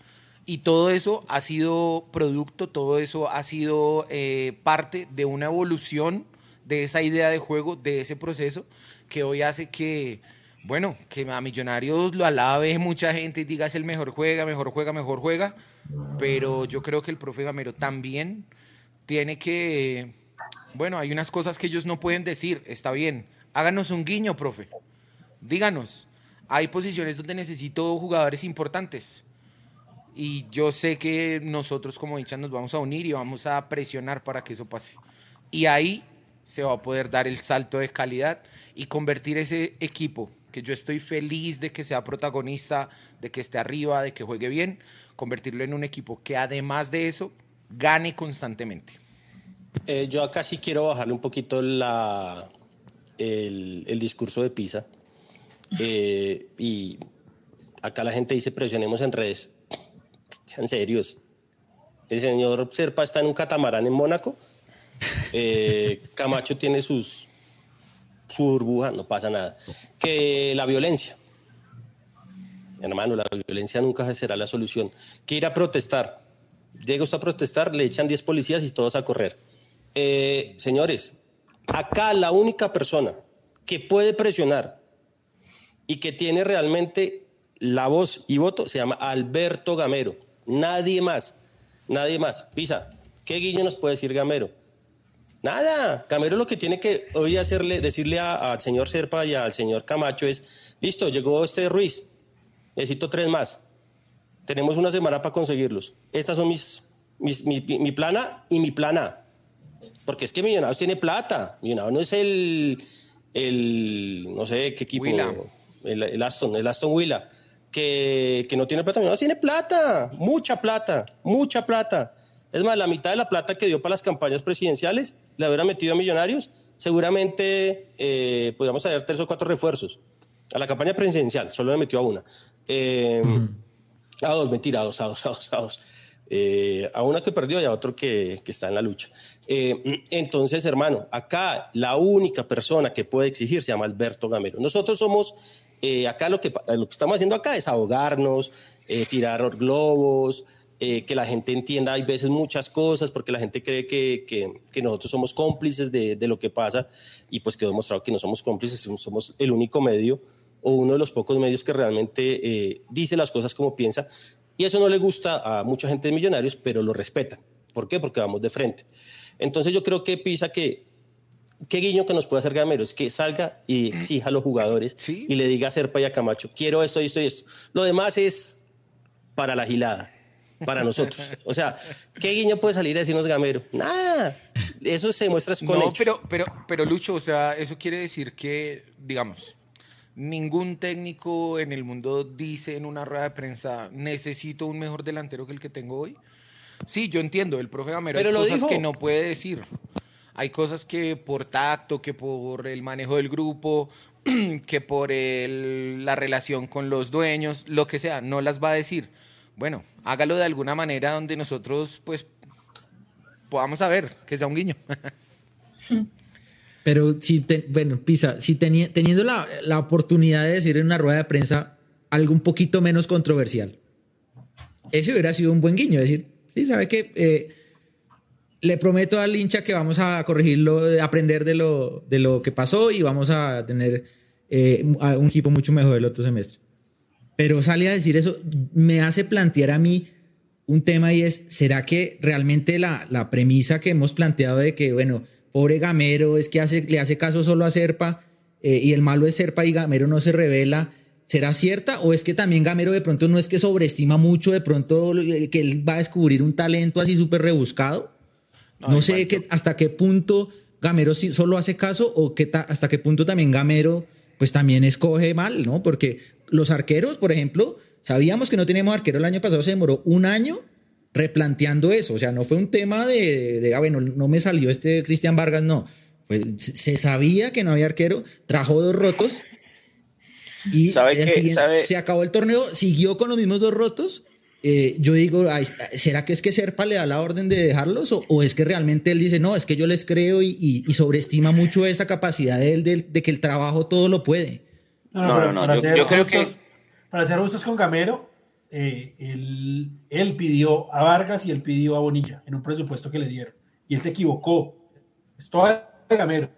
[SPEAKER 6] Y todo eso ha sido producto, todo eso ha sido eh, parte de una evolución de esa idea de juego, de ese proceso que hoy hace que, bueno, que a Millonarios lo alabe mucha gente y diga es el mejor juega, mejor juega, mejor juega, pero yo creo que el profe Gamero también tiene que, bueno, hay unas cosas que ellos no pueden decir, está bien, háganos un guiño, profe, díganos, hay posiciones donde necesito jugadores importantes. Y yo sé que nosotros como hinchas nos vamos a unir y vamos a presionar para que eso pase. Y ahí se va a poder dar el salto de calidad y convertir ese equipo, que yo estoy feliz de que sea protagonista, de que esté arriba, de que juegue bien, convertirlo en un equipo que además de eso gane constantemente.
[SPEAKER 3] Eh, yo acá sí quiero bajarle un poquito la, el, discurso de Pisa. Eh, y acá la gente dice presionemos en redes. Sean serios. El señor Serpa está en un catamarán en Mónaco eh, Camacho tiene sus, su burbuja, no pasa nada. Que la violencia. Hermano, la violencia nunca será la solución. Que ir a protestar. Llega usted a protestar, le echan 10 policías y todos a correr. Eh, señores, acá la única persona que puede presionar y que tiene realmente la voz y voto se llama Alberto Gamero. Nadie más. Nadie más. Pisa, ¿qué guiño nos puede decir Gamero? Nada, Camero lo que tiene que hoy hacerle, decirle al señor Serpa y al señor Camacho es, listo, llegó este Ruiz, necesito tres más. Tenemos una semana para conseguirlos. Estas son mis, mi, mi, plana y mi plana. Porque es que Millonarios tiene plata. Millonarios no es el, el no sé qué equipo, el, Aston, el Aston Willa, que, que no tiene plata. Millonarios tiene plata, mucha plata, mucha plata. Es más, la mitad de la plata que dio para las campañas presidenciales la hubiera metido a Millonarios, seguramente eh, podríamos hacer tres o cuatro refuerzos. A la campaña presidencial, solo le metió a una. Eh, a dos, mentira, a dos, a dos, a dos, a dos. Eh, a una que perdió y a otro que, que está en la lucha. Eh, entonces, hermano, acá la única persona que puede exigir se llama Alberto Gamero. Nosotros somos, acá lo que, lo que estamos haciendo acá es ahogarnos, tirar globos, eh, que la gente entienda hay veces muchas cosas, porque la gente cree que, que, nosotros somos cómplices de, de, lo que pasa y pues quedó demostrado que no somos cómplices, somos el único medio o uno de los pocos medios que realmente eh, dice las cosas como piensa y eso no le gusta a mucha gente de millonarios, pero lo respetan. ¿Por qué? Porque vamos de frente. Entonces yo creo que Pisa que qué guiño que nos puede hacer Gamero es que salga y exija a los jugadores y le diga a Serpa y a Camacho, quiero esto, esto y esto. Lo demás es para la gilada para nosotros. O sea, ¿qué guiño puede salir a decirnos Gamero? Nada. Eso se muestra con No,
[SPEAKER 6] pero, pero, pero Lucho, o sea, eso quiere decir que, digamos, ningún técnico en el mundo dice en una rueda de prensa, necesito un mejor delantero que el que tengo hoy. Sí, yo entiendo, el profe Gamero pero hay cosas que no puede decir. Hay cosas que por tacto, que por el manejo del grupo, que por la relación con los dueños, lo que sea, no las va a decir. Bueno, hágalo de alguna manera donde nosotros pues podamos saber que sea un guiño.
[SPEAKER 1] Pero si, bueno, Pisa, si teniendo la, la, oportunidad de decir en una rueda de prensa algo un poquito menos controversial, ese hubiera sido un buen guiño, decir, sí, sabe que eh, le prometo al hincha que vamos a corregirlo, aprender de lo, de lo que pasó y vamos a tener eh, un equipo mucho mejor el otro semestre. Pero sale a decir eso, me hace plantear a mí un tema y es, ¿será que realmente la, la premisa que hemos planteado de que, bueno, pobre Gamero, es que hace, le hace caso solo a Serpa eh, y el malo es Serpa y Gamero no se revela. ¿Será cierta o es que también Gamero de pronto no es que sobreestima mucho, de pronto que él va a descubrir un talento así súper rebuscado? No, sé hasta qué punto Gamero solo hace caso o que hasta qué punto también Gamero pues también escoge mal, ¿no? Porque los arqueros, por ejemplo, sabíamos que no teníamos arquero el año pasado, se demoró un año replanteando eso. O sea, no fue un tema de, ah, bueno, no me salió este Cristian Vargas, no. se sabía que no había arquero, trajo dos rotos y se acabó el torneo, siguió con los mismos dos rotos. Eh, yo digo, ¿será que es que Serpa le da la orden de dejarlos o, es que realmente él dice, no, es que yo les creo y, sobreestima mucho esa capacidad de él de, que el trabajo todo lo puede?
[SPEAKER 4] No, no, no, yo, creo que... Para ser justos con Gamero, eh, él, pidió a Vargas y él pidió a Bonilla en un presupuesto que le dieron. Y él se equivocó. Es todo de Gamero.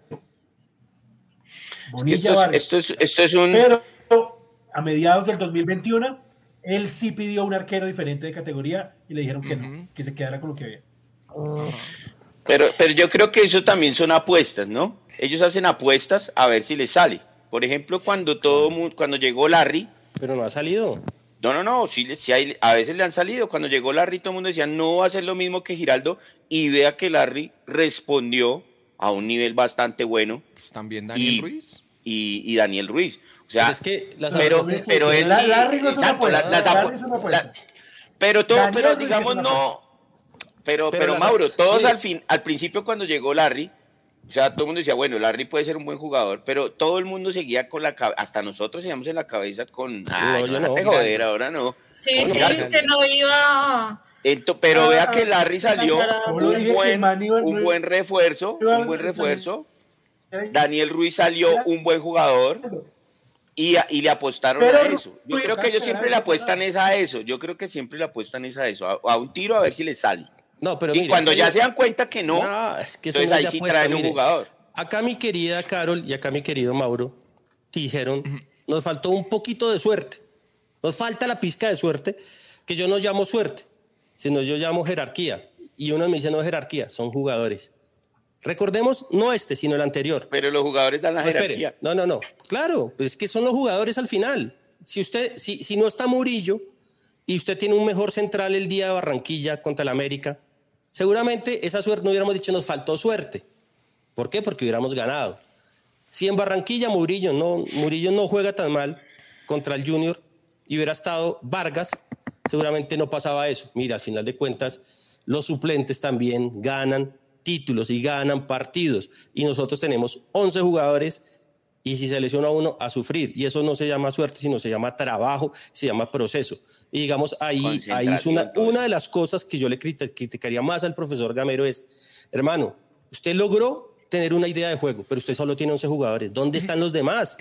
[SPEAKER 5] Bonilla esto, es, esto, es, un...
[SPEAKER 4] Pero a mediados del 2021, él sí pidió un arquero diferente de categoría y le dijeron que no, que se quedara con lo que había.
[SPEAKER 5] Pero, pero yo creo que eso también son apuestas, ¿no? Ellos hacen apuestas a ver si les sale. Por ejemplo, cuando todo cuando llegó Larry.
[SPEAKER 3] Pero no ha salido.
[SPEAKER 5] No, no, no, sí, sí hay, a veces le han salido. Cuando llegó Larry, todo el mundo decía, no va a ser lo mismo que Giraldo. Y vea que Larry respondió a un nivel bastante bueno.
[SPEAKER 6] Pues también Daniel Ruiz.
[SPEAKER 5] Y, Daniel Ruiz. O sea,
[SPEAKER 3] pero, es que
[SPEAKER 5] pero, pero él,
[SPEAKER 4] Larry no es una apuesta.
[SPEAKER 5] pero todo, pero digamos no. Pero, pero, Mauro, todos al fin, al principio cuando llegó Larry, o sea, todo el mundo decía, bueno, Larry puede ser un buen jugador, pero todo el mundo seguía con la cabeza, hasta nosotros seguíamos en la cabeza con, ay, no, yo no, joder, ahora no.
[SPEAKER 2] Sí, sí, que no iba...
[SPEAKER 5] pero vea que Larry salió un buen, un buen refuerzo, un buen refuerzo. Daniel Ruiz salió un buen jugador y, y le apostaron a eso. Yo creo que ellos siempre le apuestan es a eso. Yo creo que siempre le apuestan es a eso, a un tiro a ver si le sale.
[SPEAKER 3] No, pero
[SPEAKER 5] y cuando ya se dan cuenta que no, es que entonces ahí sí traen un jugador.
[SPEAKER 3] Acá mi querida Carol y acá mi querido Mauro dijeron, nos faltó un poquito de suerte. Nos falta la pizca de suerte, que yo no llamo suerte, sino yo llamo jerarquía. Y uno me dice, no jerarquía, son jugadores. Recordemos, no este, sino el anterior.
[SPEAKER 5] Pero los jugadores dan la jerarquía.
[SPEAKER 3] No, no, no. Claro, pues es que son los jugadores al final. Si usted, si, si no está Murillo y usted tiene un mejor central el día de Barranquilla contra el América, Seguramente esa suerte no hubiéramos dicho nos faltó suerte. ¿Por qué? Porque hubiéramos ganado. Si en Barranquilla Murillo no, Murillo no juega tan mal contra el Junior y hubiera estado Vargas, seguramente no pasaba eso. Mira, al final de cuentas, los suplentes también ganan títulos y ganan partidos. Y nosotros tenemos 11 jugadores y si se lesiona uno, a sufrir. Y eso no se llama suerte, sino se llama trabajo, se llama proceso. Y digamos, ahí, ahí es una, una de las cosas que yo le criticaría más al profesor Gamero es, hermano, usted logró tener una idea de juego, pero usted solo tiene 11 jugadores. ¿Dónde están los demás?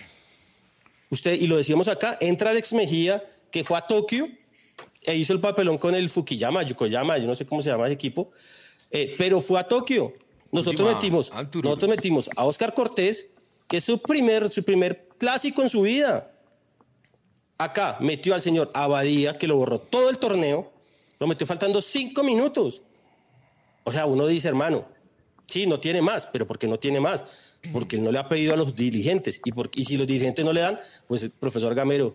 [SPEAKER 3] Usted, y lo decíamos acá, entra Alex Mejía, que fue a Tokio e hizo el papelón con el Fukuyama, Yokoyama, yo no sé cómo se llama ese equipo, eh, pero fue a Tokio. Nosotros metimos, nosotros metimos a Oscar Cortés, que es su primer, su primer clásico en su vida. Acá metió al señor Abadía, que lo borró todo el torneo, lo metió faltando cinco minutos. O sea, uno dice, hermano, sí, no tiene más, pero ¿por qué no tiene más? Porque él no le ha pedido a los dirigentes. Y, y si los dirigentes no le dan, pues el profesor Gamero,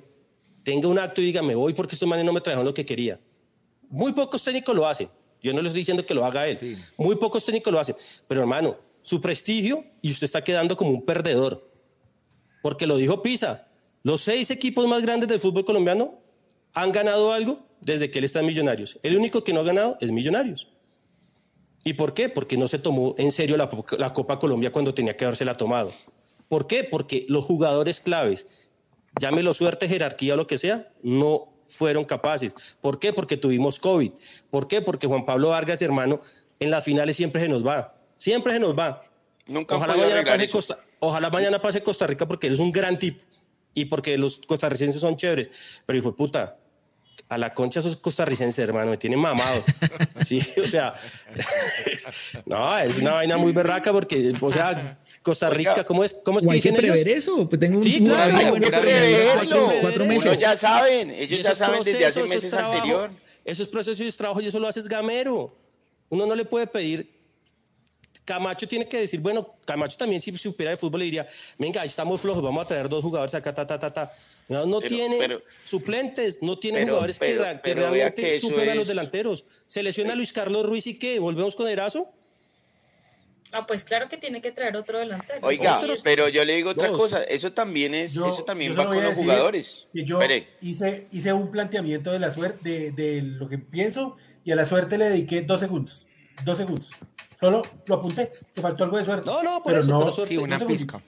[SPEAKER 3] tenga un acto y diga, me voy porque estos manes no me trajeron lo que quería. Muy pocos técnicos lo hacen. Yo no les estoy diciendo que lo haga él. Muy pocos técnicos lo hacen. Pero hermano, su prestigio y usted está quedando como un perdedor. Porque lo dijo Pisa, los seis equipos más grandes del fútbol colombiano han ganado algo desde que él está en Millonarios. El único que no ha ganado es Millonarios. ¿Y por qué? Porque no se tomó en serio la, la Copa Colombia cuando tenía que haberse la tomado. ¿Por qué? Porque los jugadores claves, llámelo suerte, jerarquía o lo que sea, no fueron capaces. ¿Por qué? Porque tuvimos COVID. ¿Por qué? Porque Juan Pablo Vargas, hermano, en las finales siempre se nos va. Siempre se nos va.
[SPEAKER 5] Nunca
[SPEAKER 3] ojalá mañana, pase Costa, ojalá mañana pase Costa Rica porque él es un gran tipo y porque los costarricenses son chéveres. Pero hijo de puta, a la concha esos costarricenses, hermano, me tienen mamado. Sí, o sea, no, es una vaina muy berraca porque, o sea, Costa Rica, ¿cómo es, cómo es que dicen
[SPEAKER 1] prever eso? Pues tengo un
[SPEAKER 3] sí, claro,
[SPEAKER 1] bueno,
[SPEAKER 5] cuatro, cuatro, meses. Ellos ya saben, ellos ya saben desde hace meses anterior.
[SPEAKER 3] Eso es proceso y es trabajo y eso lo haces gamero. Uno no le puede pedir Camacho tiene que decir, bueno, Camacho también si supiera de fútbol le diría, venga, estamos flojos, vamos a traer dos jugadores acá, ta, ta, ta, ta. No, tiene suplentes, no tiene jugadores que, realmente suplen a los delanteros. Se lesiona Luis Carlos Ruiz y qué, ¿volvemos con Erazo?
[SPEAKER 2] Ah, pues claro que tiene que traer otro delantero.
[SPEAKER 5] Oiga, pero yo le digo otra cosa, eso también es, eso también va con los jugadores.
[SPEAKER 4] yo hice, hice un planteamiento de la suerte, de, de lo que pienso, y a la suerte le dediqué dos segundos. Dos segundos. Solo lo apunté, que faltó algo de suerte.
[SPEAKER 3] No, no, pero no,
[SPEAKER 6] sí, una pizca.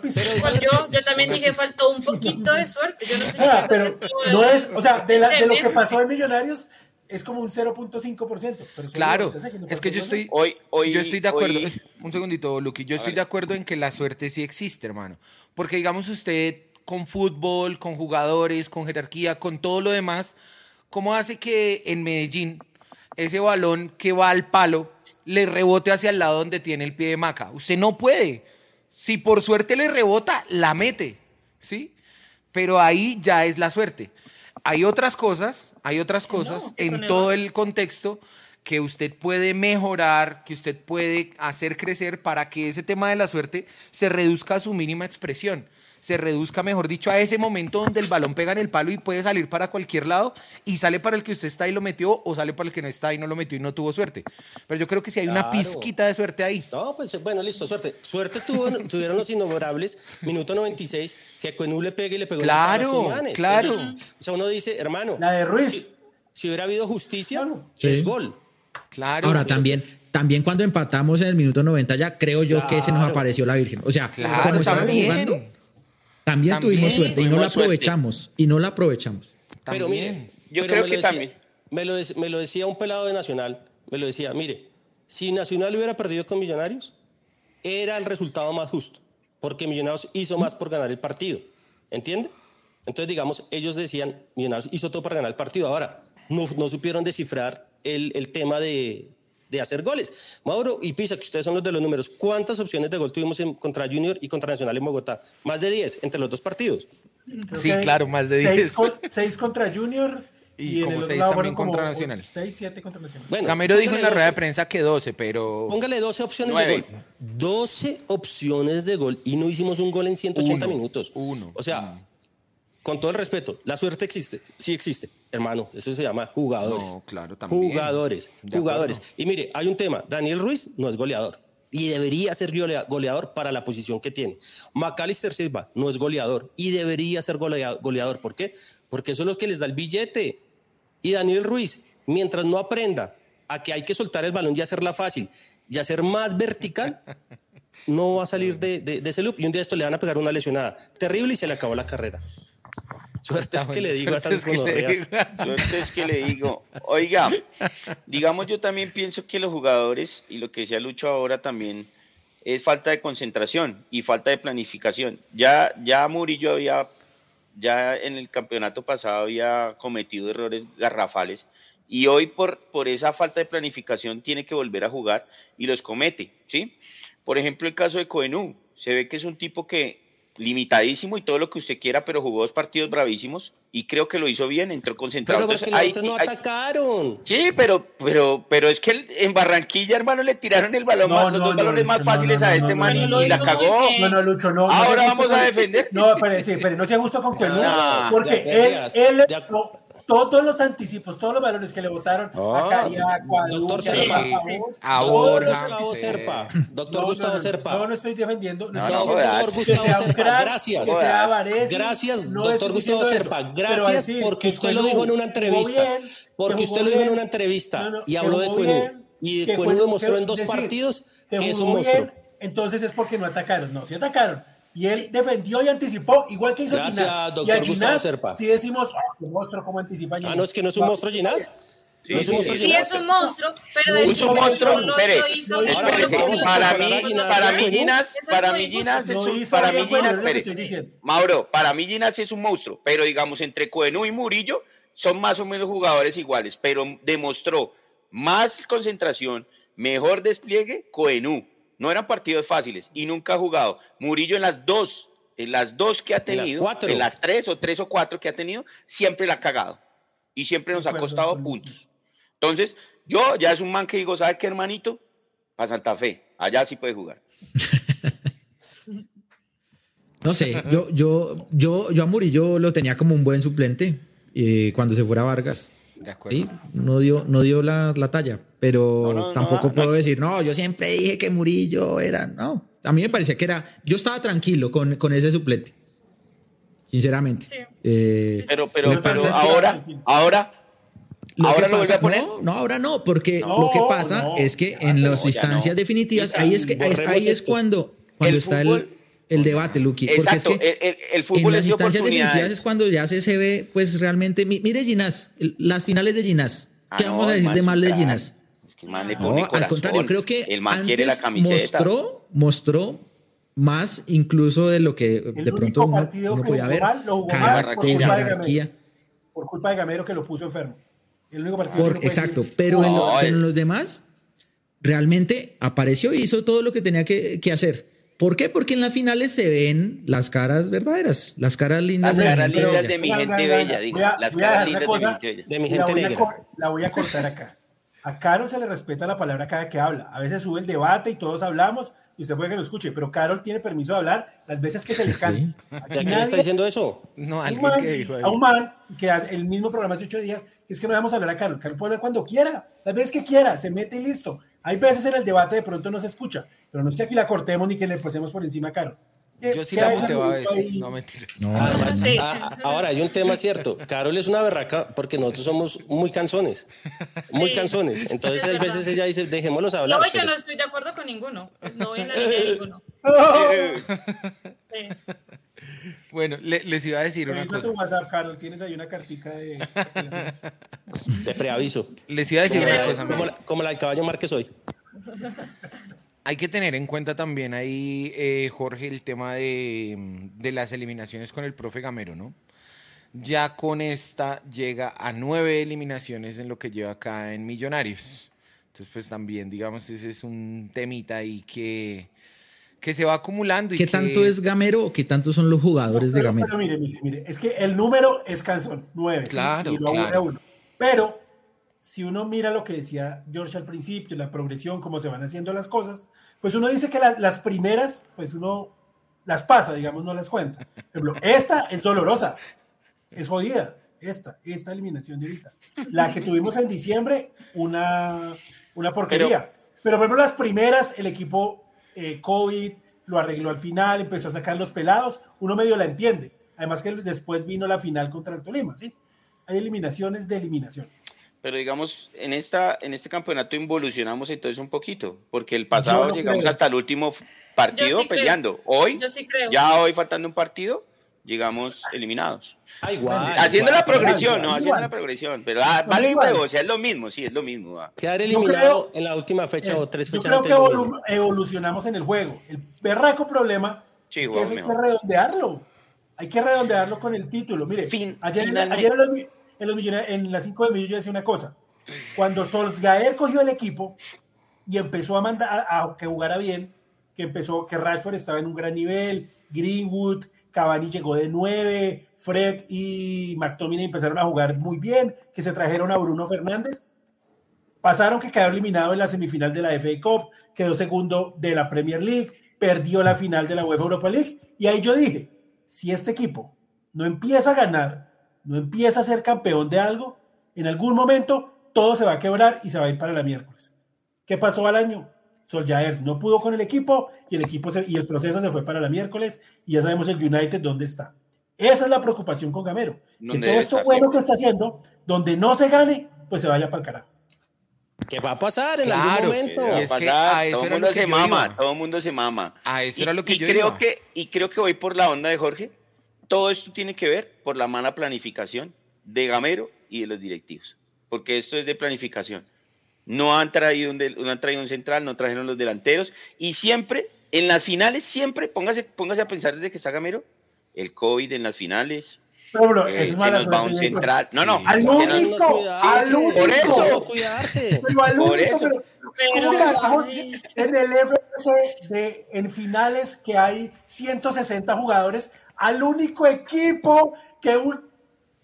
[SPEAKER 2] Pues yo, yo también dije faltó un poquito de suerte. Yo no sé
[SPEAKER 4] ah, pero no es, o sea, de, de lo que pasó en Millonarios es como un 0.5%.
[SPEAKER 6] Claro, es que yo estoy, hoy, hoy, yo estoy de acuerdo. un segundito, Luqui. Yo estoy de acuerdo en que la suerte sí existe, hermano. Porque digamos usted con fútbol, con jugadores, con jerarquía, con todo lo demás, ¿cómo hace que en Medellín ese balón que va al palo le rebote hacia el lado donde tiene el pie de maca. Usted no puede. Si por suerte le rebota, la mete, ¿sí? Pero ahí ya es la suerte. Hay otras cosas, hay otras cosas en todo el contexto que usted puede mejorar, que usted puede hacer crecer para que ese tema de la suerte se reduzca a su mínima expresión se reduzca, mejor dicho, a ese momento donde el balón pega en el palo y puede salir para cualquier lado y sale para el que usted está y lo metió o sale para el que no está y no lo metió y no tuvo suerte. Pero yo creo que si hay una pizquita de suerte ahí.
[SPEAKER 3] No, pues bueno, listo, suerte. Suerte tuvo, tuvieron los innombrables, minuto 96, que Cuenú le pegue y le pegó
[SPEAKER 6] claro, Claro,
[SPEAKER 3] O sea, uno dice, hermano.
[SPEAKER 4] La de Ruiz.
[SPEAKER 3] Si, hubiera habido justicia, es gol.
[SPEAKER 1] Claro. Ahora también, también cuando empatamos en el minuto 90 ya creo yo que se nos apareció la Virgen. O sea,
[SPEAKER 6] claro, como jugando,
[SPEAKER 1] también, tuvimos suerte y no la aprovechamos. Y no la aprovechamos.
[SPEAKER 3] Pero mire, yo creo que también. Me lo, me lo decía un pelado de Nacional, me lo decía, mire, si Nacional hubiera perdido con Millonarios, era el resultado más justo, porque Millonarios hizo más por ganar el partido. ¿Entiende? Entonces, digamos, ellos decían, Millonarios hizo todo para ganar el partido. Ahora, no, no supieron descifrar el, el tema de, de hacer goles. Mauro y Pisa, que ustedes son los de los números, ¿cuántas opciones de gol tuvimos en, contra Junior y contra Nacional en Bogotá? Más de 10 entre los dos partidos.
[SPEAKER 6] sí, claro, más de 10.
[SPEAKER 4] 6 contra Junior.
[SPEAKER 6] Y, como 6 también contra Nacional.
[SPEAKER 4] 6, 7 contra Nacional.
[SPEAKER 6] Bueno, Gamero dijo en la rueda de prensa que 12, pero.
[SPEAKER 3] Póngale 12 opciones de gol. 12 opciones de gol y no hicimos un gol en 180 minutos.
[SPEAKER 6] Uno.
[SPEAKER 3] O sea, con todo el respeto, la suerte existe, sí existe, hermano, eso se llama jugadores.
[SPEAKER 6] No, claro, también.
[SPEAKER 3] Jugadores, jugadores. Y mire, hay un tema, Daniel Ruiz no es goleador y debería ser goleador para la posición que tiene. Macalister Silva no es goleador y debería ser goleador. ¿Por qué? Porque eso es lo que les da el billete. Y Daniel Ruiz, mientras no aprenda a que hay que soltar el balón y hacerla fácil y hacer más vertical, no va a salir de, de ese loop. Y un día esto le van a pegar una lesionada terrible y se le acabó la carrera. Suerte es que le digo a Suerte
[SPEAKER 5] es que le digo. Oiga, digamos, yo también pienso que los jugadores, y lo que decía Lucho ahora también, es falta de concentración y falta de planificación. Ya, ya Murillo había, ya en el campeonato pasado había cometido errores garrafales y hoy por, por esa falta de planificación tiene que volver a jugar y los comete, ¿sí? Por ejemplo, el caso de Coenú, se ve que es un tipo que limitadísimo y todo lo que usted quiera, pero jugó dos partidos bravísimos y creo que lo hizo bien, entró concentrado.
[SPEAKER 3] Pero Entonces, no atacaron.
[SPEAKER 5] Sí, pero, pero, pero es que en Barranquilla, hermano, le tiraron el balón más, los dos balones más fáciles a este man y, la cagó.
[SPEAKER 4] No, no, Lucho, no.
[SPEAKER 5] Ahora vamos a defender.
[SPEAKER 4] No, pero sí, pero no se gustó con Cuelú, porque él, él, todos los anticipos, todos los valores que le votaron a Cariaco, a
[SPEAKER 3] Doctor Serpa, a Borja, Gustavo Serpa, doctor Gustavo Serpa.
[SPEAKER 4] No, no estoy defendiendo.
[SPEAKER 3] No, doctor Gustavo Serpa, gracias. Gracias, doctor Gustavo Serpa, gracias porque usted lo dijo en una entrevista. Porque usted lo dijo en una entrevista y habló de Cuenú. Y que demostró en dos partidos que, es un monstruo.
[SPEAKER 4] entonces es porque no atacaron. No, sí atacaron. Y él defendió y anticipó, igual que hizo
[SPEAKER 3] Gracias, Ginás. Doctor y a
[SPEAKER 4] Ginás, si decimos, oh, qué monstruo, cómo anticipa
[SPEAKER 3] Ginás. Ah, no, es que no es un monstruo Ginás.
[SPEAKER 2] Sí, es un sí, es un monstruo, pero es
[SPEAKER 5] un monstruo. Espere, para mí, para mí Ginás, para mí Ginás es un, para mí Ginás, Mauro, para mí Ginás es un monstruo, pero digamos entre Coenú y Murillo son más o menos jugadores iguales, pero demostró más concentración, mejor despliegue Coenú. No eran partidos fáciles y nunca ha jugado. Murillo en las dos, en las dos que ha tenido, en las, tres o tres o cuatro que ha tenido, siempre la ha cagado y siempre nos ha costado puntos. Entonces, yo ya es un man que digo, ¿sabe qué, hermanito? Para Santa Fe, allá sí puede jugar.
[SPEAKER 1] No sé, yo, yo, yo, yo a Murillo lo tenía como un buen suplente eh, cuando se fuera Vargas. De acuerdo. no dio, no dio la, talla, pero tampoco puedo decir, no, yo siempre dije que Murillo era, no, a mí me parecía que era, yo estaba tranquilo con, con ese suplente, sinceramente.
[SPEAKER 5] Eh, pero, pero, ahora, ahora
[SPEAKER 1] ¿Ahora lo a poner? No, ahora no, porque lo que pasa es que en las instancias definitivas, ahí es que ahí, es cuando, cuando está el, el, debate, Luqui. Porque es que el, fútbol en las instancias definitivas es cuando ya se, se ve, pues realmente. Mire, Ginás, las finales de Ginás. Ah, ¿Qué vamos a decir de mal de Ginás?
[SPEAKER 5] Es que el man le pone al
[SPEAKER 1] contrario, creo que el man quiere la camiseta. Mostró, mostró más incluso de lo que de pronto uno, uno podía ver.
[SPEAKER 4] Por culpa de Gamero que lo puso enfermo.
[SPEAKER 1] El único partido exacto, pero, en los demás realmente apareció y hizo todo lo que tenía que, hacer. ¿Por qué? Porque en las finales se ven las caras verdaderas, las caras lindas.
[SPEAKER 5] Las caras lindas de mi gente bella, digo. Las caras lindas
[SPEAKER 4] de mi gente negra. La voy a cortar acá. A Carol se le respeta la palabra cada que habla. A veces sube el debate y todos hablamos y usted puede que lo escuche, pero Carol tiene permiso de hablar las veces que se le cante.
[SPEAKER 3] ¿Quién está diciendo eso?
[SPEAKER 4] No, alguien que dijo. A un man que el mismo programa hace ocho días, es que no dejamos hablar a Carol. Carol puede hablar cuando quiera, las veces que quiera, se mete y listo. Hay veces en el debate de pronto no se escucha, pero no es que aquí la cortemos ni que le pasemos por encima a Carol.
[SPEAKER 6] Yo sí la muteo a veces, no mentiras.
[SPEAKER 3] Ah, ahora, hay un tema cierto. Carol es una berraca porque nosotros somos muy canzones. Muy canzones. Entonces, hay veces ella dice, dejémoslos hablar.
[SPEAKER 2] No, yo no estoy de acuerdo con ninguno. No voy en la línea de ninguno.
[SPEAKER 6] Bueno, les iba a decir una cosa.
[SPEAKER 4] tu WhatsApp, Carol. Tienes ahí una cartica de...
[SPEAKER 3] de preaviso.
[SPEAKER 6] Les iba a decir una cosa.
[SPEAKER 3] Como la, como la del caballo Márquez hoy.
[SPEAKER 6] Hay que tener en cuenta también ahí, eh, Jorge, el tema de, las eliminaciones con el profe Gamero, ¿no? Ya con esta llega a nueve eliminaciones en lo que lleva acá en Millonarios. Entonces, pues también, digamos, ese es un temita ahí que, que se va acumulando. Y
[SPEAKER 1] ¿Qué tanto es Gamero o qué tanto son los jugadores de Gamero?
[SPEAKER 4] Pero mire, mire, mire, es que el número es canción, nueve. Claro, y lo claro. uno. Pero si uno mira lo que decía George al principio, la progresión, cómo se van haciendo las cosas, pues uno dice que las primeras, pues uno las pasa, digamos, no las cuenta. Por ejemplo, esta es dolorosa, es jodida, esta, esta eliminación de ahorita. La que tuvimos en diciembre, una, una porquería. Pero, por ejemplo, las primeras, el equipo eh, COVID lo arregló al final, empezó a sacar los pelados, uno medio la entiende. Además que después vino la final contra el Tolima, ¿sí? Hay eliminaciones de eliminaciones
[SPEAKER 5] pero digamos, en, esta, en este campeonato involucionamos entonces un poquito, porque el pasado llegamos hasta el último partido peleando. Hoy, ya hoy faltando un partido, llegamos eliminados. Ah, igual, haciendo la progresión, no, haciendo la progresión, pero ah, vale juego, o sea, es lo mismo, sí, es lo mismo.
[SPEAKER 3] Ah. Quedar eliminado en la última fecha o tres fechas.
[SPEAKER 4] Yo creo que evolucionamos en el juego. El berraco problema es que hay que redondearlo. Hay que redondearlo con el título. Mire, ayer, ayer en, los en las 5 de millones yo decía una cosa. Cuando Solskjaer cogió el equipo y empezó a mandar a, que jugara bien, que empezó, que Rashford estaba en un gran nivel, Greenwood, Cavani llegó de 9, Fred y McTominay empezaron a jugar muy bien, que se trajeron a Bruno Fernández. Pasaron que quedó eliminado en la semifinal de la FA Cup, quedó segundo de la Premier League, perdió la final de la UEFA Europa League. Y ahí yo dije, si este equipo no empieza a ganar, no empieza a ser campeón de algo, en algún momento todo se va a quebrar y se va a ir para la miércoles. ¿Qué pasó al año? Soljaer no pudo con el equipo y el equipo y el proceso se fue para la miércoles y ya sabemos el United dónde está. Esa es la preocupación con Gamero. Que todo esto bueno que está haciendo, donde no se gane, pues se vaya para el carajo.
[SPEAKER 3] ¿Qué va a pasar en algún momento?
[SPEAKER 5] Y es que a eso todo el mundo se mama, todo el mundo se mama.
[SPEAKER 6] A eso era lo que
[SPEAKER 5] y
[SPEAKER 6] yo
[SPEAKER 5] creo
[SPEAKER 6] iba.
[SPEAKER 5] que Y creo que voy por la onda de Jorge. Todo esto tiene que ver por la mala planificación de Gamero y de los directivos. Porque esto es de planificación. No han traído un, no han traído un central, no trajeron los delanteros. Y siempre, en las finales, siempre, póngase, póngase a pensar desde que está Gamero, el COVID en las finales,
[SPEAKER 4] No, bro,
[SPEAKER 5] eh,
[SPEAKER 4] es
[SPEAKER 5] se
[SPEAKER 4] mala
[SPEAKER 5] nos va un central. No, no.
[SPEAKER 4] Al único, al único.
[SPEAKER 5] por eso.
[SPEAKER 3] cuidarse.
[SPEAKER 4] Pero al
[SPEAKER 5] Por
[SPEAKER 4] único,
[SPEAKER 5] eso.
[SPEAKER 4] pero
[SPEAKER 2] Pero,
[SPEAKER 4] ¿cómo carajos
[SPEAKER 2] ay,
[SPEAKER 4] en el FC de, en finales que hay 160 jugadores, al único equipo que un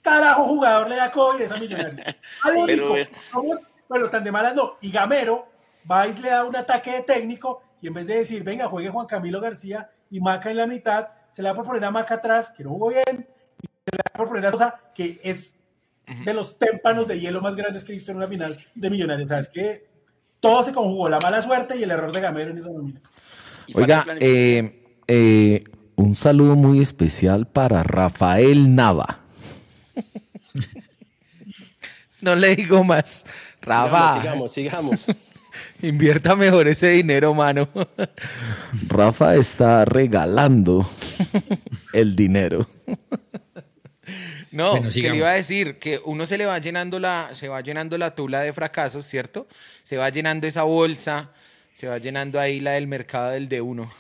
[SPEAKER 4] carajo jugador le da COVID es a Millonarios. Al único. Somos- bueno, tan de malas no. Y Gamero va y le da un ataque de técnico y en vez de decir, venga, juegue Juan Camilo García y Maca en la mitad, se le da por poner a Maca atrás, que no jugó bien, y se le da por poner a Sosa, que es de los témpanos de hielo más grandes que he visto en una final de Millonarios. O sea, es que todo se conjugó, la mala suerte y el error de Gamero en esa nómina.
[SPEAKER 7] Oiga, eh, eh, un saludo muy especial para Rafael Nava.
[SPEAKER 6] No le digo más. Rafa,
[SPEAKER 3] Sigamos, sigamos, sigamos.
[SPEAKER 6] invierta mejor ese dinero, mano.
[SPEAKER 7] Rafa está regalando el dinero.
[SPEAKER 6] No,
[SPEAKER 1] Bueno,
[SPEAKER 6] que le iba a decir que uno se le va llenando la, se va llenando la tula de fracasos, ¿cierto? Se va llenando esa bolsa, se va llenando ahí la del mercado del de uno.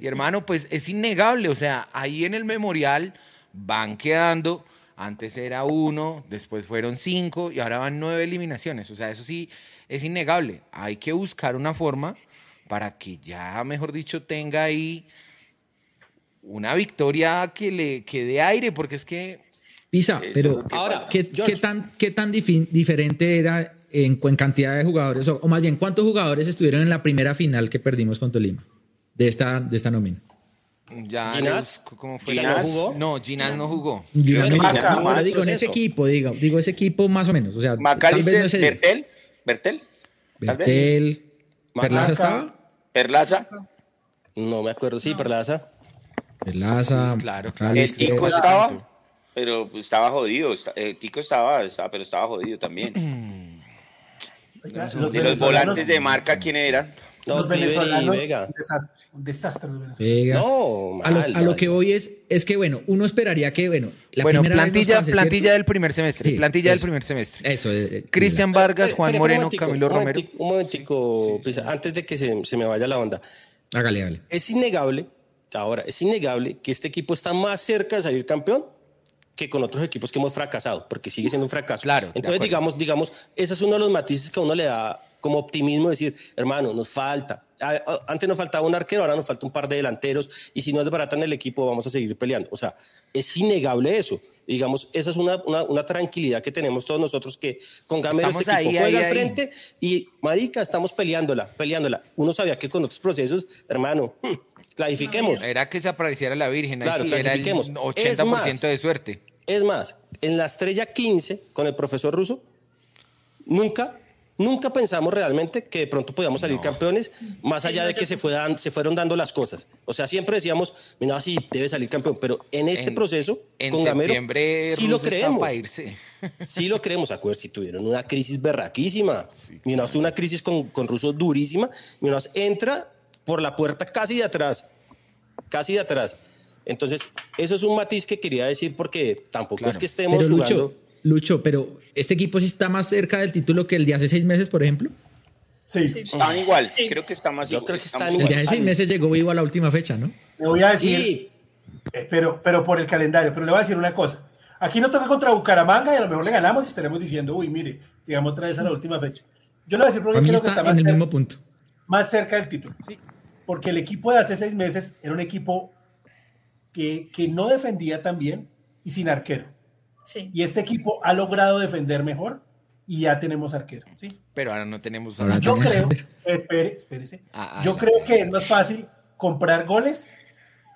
[SPEAKER 6] Y hermano, pues es innegable, o sea, ahí en el memorial van quedando, antes era uno, después fueron cinco y ahora van nueve eliminaciones. O sea, eso sí es innegable. Hay que buscar una forma para que ya, mejor dicho, tenga ahí una victoria que le que dé aire, porque es que
[SPEAKER 1] Pisa,
[SPEAKER 5] Eso
[SPEAKER 1] pero
[SPEAKER 3] Ahora.
[SPEAKER 1] ¿qué, tan, qué tan diferente era en, en cantidad de jugadores? O, o más bien, ¿cuántos jugadores estuvieron en la primera final que perdimos con Tolima? De esta, de esta nómina.
[SPEAKER 6] Ya
[SPEAKER 3] ¿Ginás?
[SPEAKER 6] ¿Cómo fue?
[SPEAKER 5] ¿Ginás
[SPEAKER 6] la-
[SPEAKER 3] jugó?
[SPEAKER 6] No, Ginás no jugó.
[SPEAKER 1] Ginás no,
[SPEAKER 3] Maca,
[SPEAKER 1] no, digo, en ese equipo, digo, digo, ese equipo más o menos. O sea, tal vez
[SPEAKER 5] Macalister,
[SPEAKER 1] no.
[SPEAKER 5] Bertel, Bertel.
[SPEAKER 1] Bertel,
[SPEAKER 3] Maca.
[SPEAKER 1] Perlaza estaba.
[SPEAKER 5] Perlaza,
[SPEAKER 3] No me acuerdo, sí, Perlaza.
[SPEAKER 1] Perlaza,
[SPEAKER 6] claro, claro.
[SPEAKER 5] el. Tico estaba, pero estaba jodido. está- eh, Tico estaba, estaba- pero estaba jodido también.
[SPEAKER 4] Oiga, los
[SPEAKER 5] De los volantes de marca, ¿quién eran?
[SPEAKER 3] No,
[SPEAKER 4] los venezolanos,
[SPEAKER 3] Vega.
[SPEAKER 4] un desastre, un desastre los venezolanos.
[SPEAKER 1] Vega.
[SPEAKER 3] No,
[SPEAKER 1] a, lo,
[SPEAKER 3] mal,
[SPEAKER 1] a lo
[SPEAKER 3] mal.
[SPEAKER 1] que voy es, es que, bueno, uno esperaría que, bueno, la
[SPEAKER 6] bueno,
[SPEAKER 1] primera
[SPEAKER 6] plantilla, plantilla
[SPEAKER 1] ¿cierto?
[SPEAKER 6] del primer semestre.
[SPEAKER 1] Sí,
[SPEAKER 6] plantilla del primer semestre.
[SPEAKER 1] Eso. eh, eh,
[SPEAKER 6] Cristian Vargas, Juan
[SPEAKER 3] Espere, un
[SPEAKER 6] Moreno,
[SPEAKER 3] momentico,
[SPEAKER 6] Camilo
[SPEAKER 3] un
[SPEAKER 6] Romero.
[SPEAKER 3] momentico, Un momentico, Pisa, antes de que se, se me vaya la onda.
[SPEAKER 1] Hágale, hágale.
[SPEAKER 3] Es innegable, ahora, es innegable que este equipo está más cerca de salir campeón que con otros equipos que hemos fracasado, porque sigue siendo un fracaso.
[SPEAKER 6] Claro,
[SPEAKER 3] Entonces, digamos, digamos, ese es uno de los matices que a uno le da como optimismo, decir, hermano, nos falta. A- a- Antes nos faltaba un arquero, ahora nos falta un par de delanteros, y si no es barata en el equipo, vamos a seguir peleando. O sea, es innegable eso. Digamos, esa es una, una, una tranquilidad que tenemos todos nosotros que con Gamero
[SPEAKER 6] Estamos
[SPEAKER 3] este equipo
[SPEAKER 6] ahí,
[SPEAKER 3] juega
[SPEAKER 6] ahí,
[SPEAKER 3] al
[SPEAKER 6] ahí.
[SPEAKER 3] frente y, marica, estamos peleándola, peleándola. Uno sabía que con otros procesos, hermano, hmm, clarifiquemos.
[SPEAKER 6] Era que se apareciera la Virgen.
[SPEAKER 3] Claro,
[SPEAKER 6] sí, era el
[SPEAKER 3] clasifiquemos.
[SPEAKER 6] 80%
[SPEAKER 3] Es más,
[SPEAKER 6] de suerte.
[SPEAKER 3] Es más, en la estrella 15 con el profesor ruso, nunca, nunca pensamos realmente que de pronto podíamos salir campeones, más allá de que se, fue dan- se fueron dando las cosas. O sea, siempre decíamos, mira, sí, debe salir campeón, pero en este
[SPEAKER 6] En-
[SPEAKER 3] proceso,
[SPEAKER 6] En
[SPEAKER 3] con Gamero,
[SPEAKER 6] septiembre
[SPEAKER 3] sí lo creemos.
[SPEAKER 6] para irse.
[SPEAKER 3] Sí lo creemos, acuérdense, si tuvieron una crisis berraquísima. Minas tuvo una crisis con, con Russo durísima. Minas entra por la puerta casi de atrás, casi de atrás. Entonces, eso es un matiz que quería decir porque tampoco
[SPEAKER 6] Claro.
[SPEAKER 3] es que estemos
[SPEAKER 1] Pero
[SPEAKER 3] jugando.
[SPEAKER 1] Lucho, pero este equipo sí está más cerca del título que el de hace seis meses, por ejemplo.
[SPEAKER 4] Sí,
[SPEAKER 2] Sí.
[SPEAKER 5] Estaban igual,
[SPEAKER 2] Sí.
[SPEAKER 5] creo que está más
[SPEAKER 3] Yo
[SPEAKER 5] igual,
[SPEAKER 3] creo que
[SPEAKER 5] estamos
[SPEAKER 3] están
[SPEAKER 1] El de hace seis meses llegó vivo a la última fecha, ¿no?
[SPEAKER 4] le voy a decir,
[SPEAKER 3] Sí,
[SPEAKER 4] eh, pero, pero por el calendario, pero le voy a decir una cosa. Aquí nos toca contra Bucaramanga y a lo mejor le ganamos y estaremos diciendo, uy, mire, llegamos otra vez a la última fecha. Yo le voy a decir porque creo que
[SPEAKER 1] está
[SPEAKER 4] está
[SPEAKER 1] en
[SPEAKER 4] más
[SPEAKER 1] el
[SPEAKER 4] cerca,
[SPEAKER 1] mismo punto.
[SPEAKER 4] más cerca del título, ¿sí? Porque el equipo de hace seis meses era un equipo que, que no defendía tan bien y sin arquero.
[SPEAKER 2] Sí.
[SPEAKER 4] Y este equipo ha logrado defender mejor y ya tenemos arquero, ¿sí?
[SPEAKER 6] Pero ahora no tenemos.
[SPEAKER 1] Ahora
[SPEAKER 4] Yo
[SPEAKER 1] tenemos-
[SPEAKER 4] creo, espere, espérese.
[SPEAKER 6] Ah, ah,
[SPEAKER 4] Yo creo que es más fácil comprar goles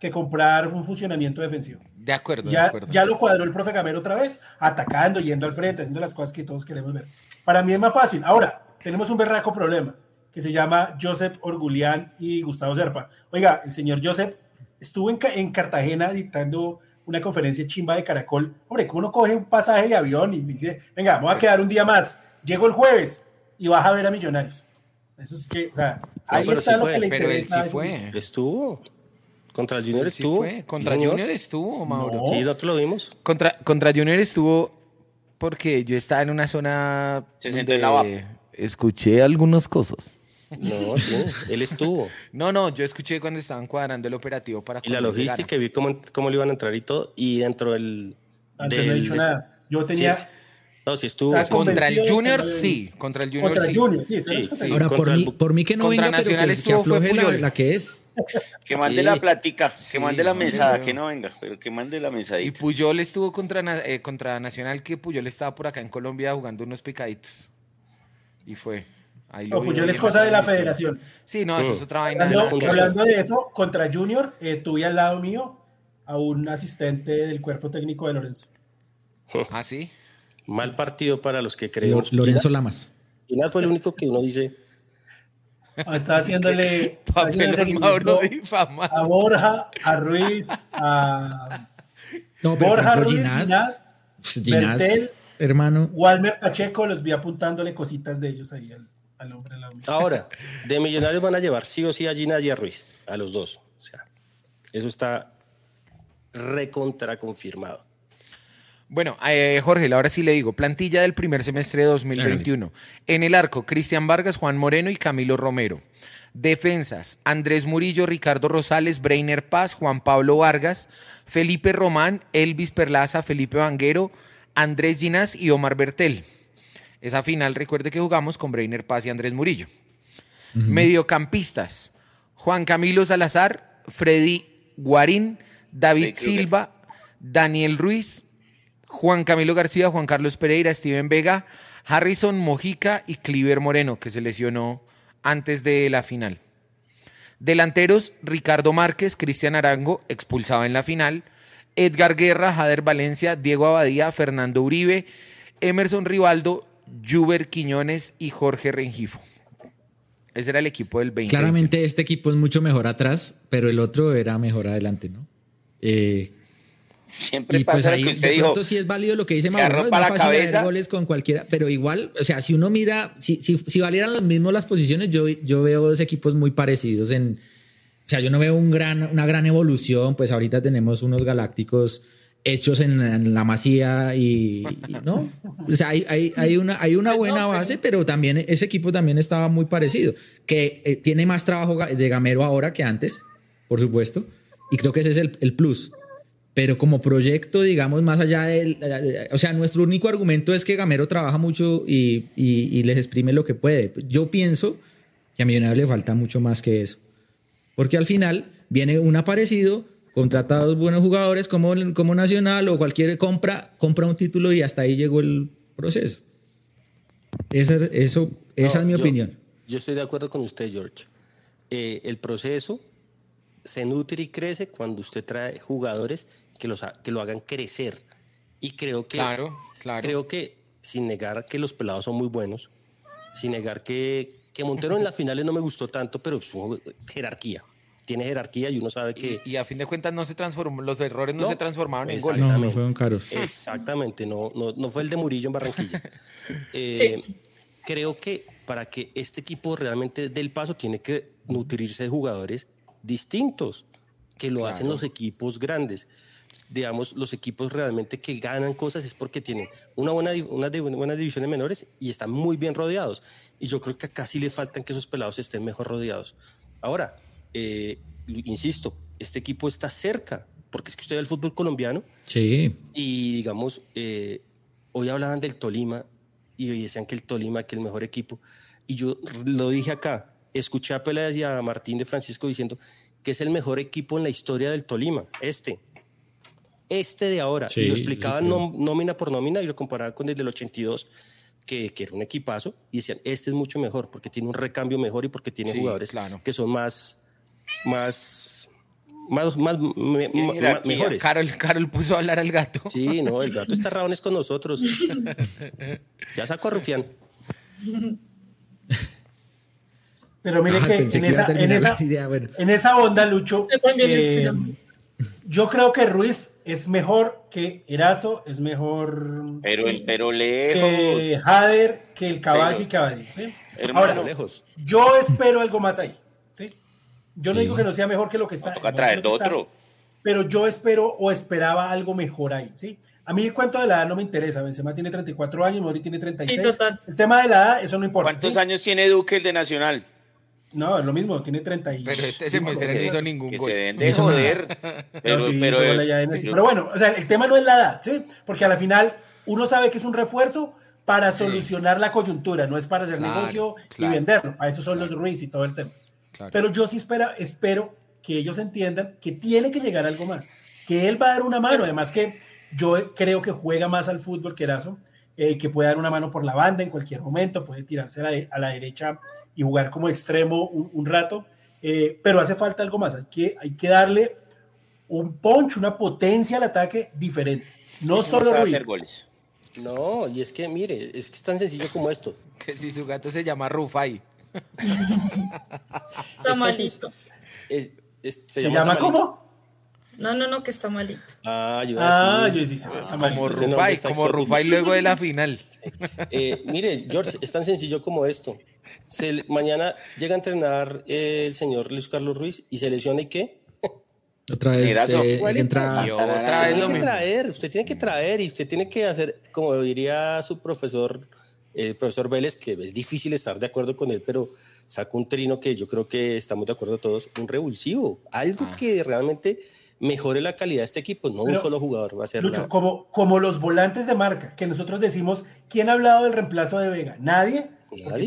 [SPEAKER 4] que comprar un funcionamiento defensivo.
[SPEAKER 6] De acuerdo, de
[SPEAKER 4] Ya,
[SPEAKER 6] acuerdo.
[SPEAKER 4] ya lo cuadró el profe Gamero otra vez, atacando, yendo al frente, haciendo las cosas que todos queremos ver. Para mí es más fácil. Ahora, tenemos un berraco problema que se llama Joseph Orgulián y Gustavo Serpa. Oiga, el señor Joseph estuvo en, en Cartagena dictando una conferencia chimba de Caracol. Hombre, ¿cómo uno coge un pasaje de avión y dice, venga, vamos a quedar un día más? Llego el jueves y vas a ver a Millonarios. Eso es que, o sea, ahí está lo que le interesa.
[SPEAKER 3] sí fue. Estuvo. Contra el Junior estuvo.
[SPEAKER 6] Contra el Junior estuvo, Mauro.
[SPEAKER 3] Sí, nosotros lo vimos.
[SPEAKER 6] Contra, contra Junior estuvo porque yo estaba en una zona.
[SPEAKER 5] Se donde
[SPEAKER 7] Escuché algunas cosas.
[SPEAKER 3] No, sí, él estuvo.
[SPEAKER 6] No, no, yo escuché cuando estaban cuadrando el operativo para.
[SPEAKER 3] Y la logística, vi cómo, cómo le iban a entrar y todo. Y dentro del.
[SPEAKER 4] Antes no he dicho nada. Yo tenía.
[SPEAKER 3] no, sí estuvo.
[SPEAKER 6] Contra el Junior, sí. Contra el Junior,
[SPEAKER 4] contra
[SPEAKER 6] sí.
[SPEAKER 4] El Junior, sí, sí,
[SPEAKER 1] Ahora, por, mí, por mí que no
[SPEAKER 6] contra
[SPEAKER 1] venga,
[SPEAKER 6] Nacional
[SPEAKER 1] pero que,
[SPEAKER 6] estuvo,
[SPEAKER 1] que afloje
[SPEAKER 6] fue
[SPEAKER 1] la,
[SPEAKER 6] Puyol.
[SPEAKER 1] la que es.
[SPEAKER 5] Que mande
[SPEAKER 3] Sí.
[SPEAKER 5] la plática, que
[SPEAKER 6] Sí,
[SPEAKER 5] mande la mesada, que no venga, pero que mande la
[SPEAKER 6] Y
[SPEAKER 5] mesadita.
[SPEAKER 6] Puyol estuvo contra, eh, contra Nacional, que Puyol estaba por acá en Colombia jugando unos picaditos. Y fue. Ahí lo
[SPEAKER 4] No, les
[SPEAKER 6] en
[SPEAKER 4] cosa de la federación.
[SPEAKER 6] Sí, no, eso es otra vaina.
[SPEAKER 4] Hablando, de eso, contra Junior, eh, tuve al lado mío a un asistente del cuerpo técnico de Lorenzo.
[SPEAKER 6] Ah, sí.
[SPEAKER 3] Mal partido para los que
[SPEAKER 1] Lo-
[SPEAKER 3] creemos.
[SPEAKER 1] Lorenzo Lamas.
[SPEAKER 3] Final fue el único que uno dice.
[SPEAKER 4] Ah, Estaba haciéndole, haciéndole
[SPEAKER 6] Mauro
[SPEAKER 4] a Borja, a Ruiz, a
[SPEAKER 1] No, pero
[SPEAKER 4] Borja Ruiz,
[SPEAKER 1] Ginás,
[SPEAKER 4] Ginás,
[SPEAKER 1] Ginás,
[SPEAKER 4] Bertel.
[SPEAKER 1] hermano.
[SPEAKER 4] Walmer Pacheco, los vi apuntándole cositas de ellos ahí al, al hombre.
[SPEAKER 3] Ahora, de Millonarios van a llevar sí o sí a Gina y a Ruiz, a los dos. O sea, eso está recontra confirmado.
[SPEAKER 6] Bueno, eh, Jorge, ahora sí le digo, plantilla del primer semestre de 2021. En el arco, Cristian Vargas, Juan Moreno y Camilo Romero. Defensas, Andrés Murillo, Ricardo Rosales, Breiner Paz, Juan Pablo Vargas, Felipe Román, Elvis Perlaza, Felipe Vanguero, Andrés Ginás y Omar Bertel. Esa final, recuerde que jugamos con Breiner Paz y Andrés Murillo. Mediocampistas, Juan Camilo Salazar, Freddy Guarín, David. Silva, Daniel Ruiz, Juan Camilo García, Juan Carlos Pereira, Steven Vega, Harrison Mojica y Cliver Moreno, que se lesionó antes de la final. Delanteros, Ricardo Márquez, Cristian Arango, expulsado en la final, Edgar Guerra, Jader Valencia, Diego Abadía, Fernando Uribe, Emerson Rivaldo, Juber Quiñones y Jorge Rengifo. Ese era el equipo del 20.
[SPEAKER 1] Claramente este equipo es mucho mejor atrás, pero el otro era mejor adelante, ¿no? Eh,
[SPEAKER 5] Siempre
[SPEAKER 1] y pues
[SPEAKER 5] pasa
[SPEAKER 1] ahí
[SPEAKER 5] lo que usted
[SPEAKER 1] de
[SPEAKER 5] dijo.
[SPEAKER 1] pronto sí es válido lo que dice Mauro, ¿no? es más
[SPEAKER 5] la
[SPEAKER 1] fácil
[SPEAKER 5] cabeza.
[SPEAKER 1] goles con cualquiera, pero igual, o sea, si uno mira, si, si, si valieran los mismos las posiciones, yo, yo veo dos equipos muy parecidos en, o sea, yo no veo un gran, una gran evolución, pues ahorita tenemos unos galácticos hechos en, en la masía y, y- no, o sea, hay, hay, hay una, hay una buena base, pero también ese equipo también estaba muy parecido, que eh, tiene más trabajo de gamero ahora que antes, por supuesto, y creo que ese es el, el plus. Pero como proyecto, digamos, más allá del... O sea, nuestro único argumento es que Gamero trabaja mucho y, y- y les exprime lo que puede. Yo pienso que a Millonarios le falta mucho más que eso. Porque al final viene un aparecido, contrata a dos buenos jugadores como, como Nacional o cualquier compra, compra un título y hasta ahí llegó el proceso. Esa, eso, esa
[SPEAKER 3] No,
[SPEAKER 1] es mi
[SPEAKER 3] yo-
[SPEAKER 1] opinión.
[SPEAKER 3] Yo estoy de acuerdo con usted, George. Eh, el proceso se nutre y crece cuando usted trae jugadores que, los que lo hagan crecer. Y creo que,
[SPEAKER 6] Claro, claro.
[SPEAKER 3] creo que, sin negar que los pelados son muy buenos, sin negar que, que Montero en las finales no me gustó tanto, pero es una jerarquía. Tiene jerarquía y uno sabe que...
[SPEAKER 6] Y, y a fin de cuentas no se transformó, los errores no,
[SPEAKER 3] No,
[SPEAKER 6] se transformaron en goles.
[SPEAKER 1] No,
[SPEAKER 3] Exactamente.
[SPEAKER 1] no fueron caros.
[SPEAKER 3] Exactamente, no, no, no fue el de Murillo en Barranquilla. Eh,
[SPEAKER 2] Sí.
[SPEAKER 3] Creo que para que este equipo realmente dé el paso tiene que nutrirse de jugadores distintos, que lo hacen los equipos grandes. Digamos, los equipos realmente que ganan cosas es porque tienen una buena, de- buenas divisiones menores y están muy bien rodeados. Y yo creo que acá sí le faltan que esos pelados estén mejor rodeados. Ahora, eh, insisto, este equipo está cerca, porque es que usted ve el fútbol colombiano
[SPEAKER 1] Sí.
[SPEAKER 3] y digamos, eh, hoy hablaban del Tolima y decían que el Tolima, que el mejor equipo. Y yo lo dije acá, escuché a Peláez y a Martín de Francisco diciendo que es el mejor equipo en la historia del Tolima, este. Este de ahora.
[SPEAKER 1] Sí,
[SPEAKER 3] y lo
[SPEAKER 1] sí,
[SPEAKER 3] nom- nómina por nómina y lo comparaban con el del 82, que, que era un equipazo. Y decían, este es mucho mejor porque tiene un recambio mejor y porque tiene
[SPEAKER 6] Sí,
[SPEAKER 3] jugadores
[SPEAKER 6] claro.
[SPEAKER 3] que son más, más, más, más me- mejores.
[SPEAKER 6] Carol, Carol puso a hablar al gato.
[SPEAKER 3] Sí, no, el gato está raones con nosotros. Ya sacó a Rufián.
[SPEAKER 4] Pero mire
[SPEAKER 1] Ah,
[SPEAKER 4] que en
[SPEAKER 1] que
[SPEAKER 4] esa, en, esa,
[SPEAKER 1] idea, bueno.
[SPEAKER 4] en esa onda, Lucho,
[SPEAKER 2] Yo también
[SPEAKER 4] eh, yo creo que Ruiz es mejor que Erazo, es mejor
[SPEAKER 5] pero, pero lejos.
[SPEAKER 4] que Jader, que el caballo y. ¿sí? Ahora, lejos. yo espero algo más ahí. ¿Sí? Yo no digo que no sea mejor que lo que está.
[SPEAKER 5] toca traer otro.
[SPEAKER 4] pero yo espero o esperaba algo mejor ahí. ¿sí? A mí el cuento de la edad no me interesa. Benzema tiene 34 años, Mori tiene 36. El tema de la edad, eso no importa.
[SPEAKER 5] ¿Cuántos años tiene Duque el de Nacional?
[SPEAKER 4] No, es lo mismo, tiene 30 y...
[SPEAKER 6] Pero este semestre no hizo ningún gol.
[SPEAKER 5] Se deben de joder.
[SPEAKER 4] Pero, pero, pero, bueno, o sea, el tema no es la edad, ¿sí? Porque a la final uno sabe que es un refuerzo para solucionar la coyuntura, no es para hacer negocio y venderlo. A eso son los Ruiz y todo el tema. Pero yo sí espera, espero que ellos entiendan que tiene que llegar algo más, que él va a dar una mano, además que yo creo que juega más al fútbol que Erazo, eh, que puede dar una mano por la banda en cualquier momento, puede tirarse a la, a la derecha y jugar como extremo un, rato, eh, pero hace falta algo más, hay que, hay que darle un punch, una potencia al ataque diferente, no solo Ruiz. Goles.
[SPEAKER 3] No, y es que mire, es que es tan sencillo como esto.
[SPEAKER 6] Que si su gato se llama Rufai.
[SPEAKER 2] está malito.
[SPEAKER 4] ¿Se, llama, cómo?
[SPEAKER 2] No, no, no, que está malito.
[SPEAKER 3] Ah, yo, ah,
[SPEAKER 6] yo sí, está Como Rufai, como Rufai luego de la final.
[SPEAKER 3] Eh, mire, George, es tan sencillo como esto mañana llega a entrenar el señor Luis Carlos Ruiz y se lesiona y qué?
[SPEAKER 1] Otra vez, eh, entra...
[SPEAKER 3] otra vez tiene que traer, usted tiene que traer y usted tiene que hacer, como diría su profesor, el profesor Vélez, que es difícil estar de acuerdo con él, pero saca un trino que yo creo que estamos de acuerdo todos, un revulsivo, algo ah. que realmente mejore la calidad de este equipo, no un solo jugador va a ser.
[SPEAKER 4] como, como los volantes de marca, que nosotros decimos, ¿quién ha hablado del reemplazo de Vega? Nadie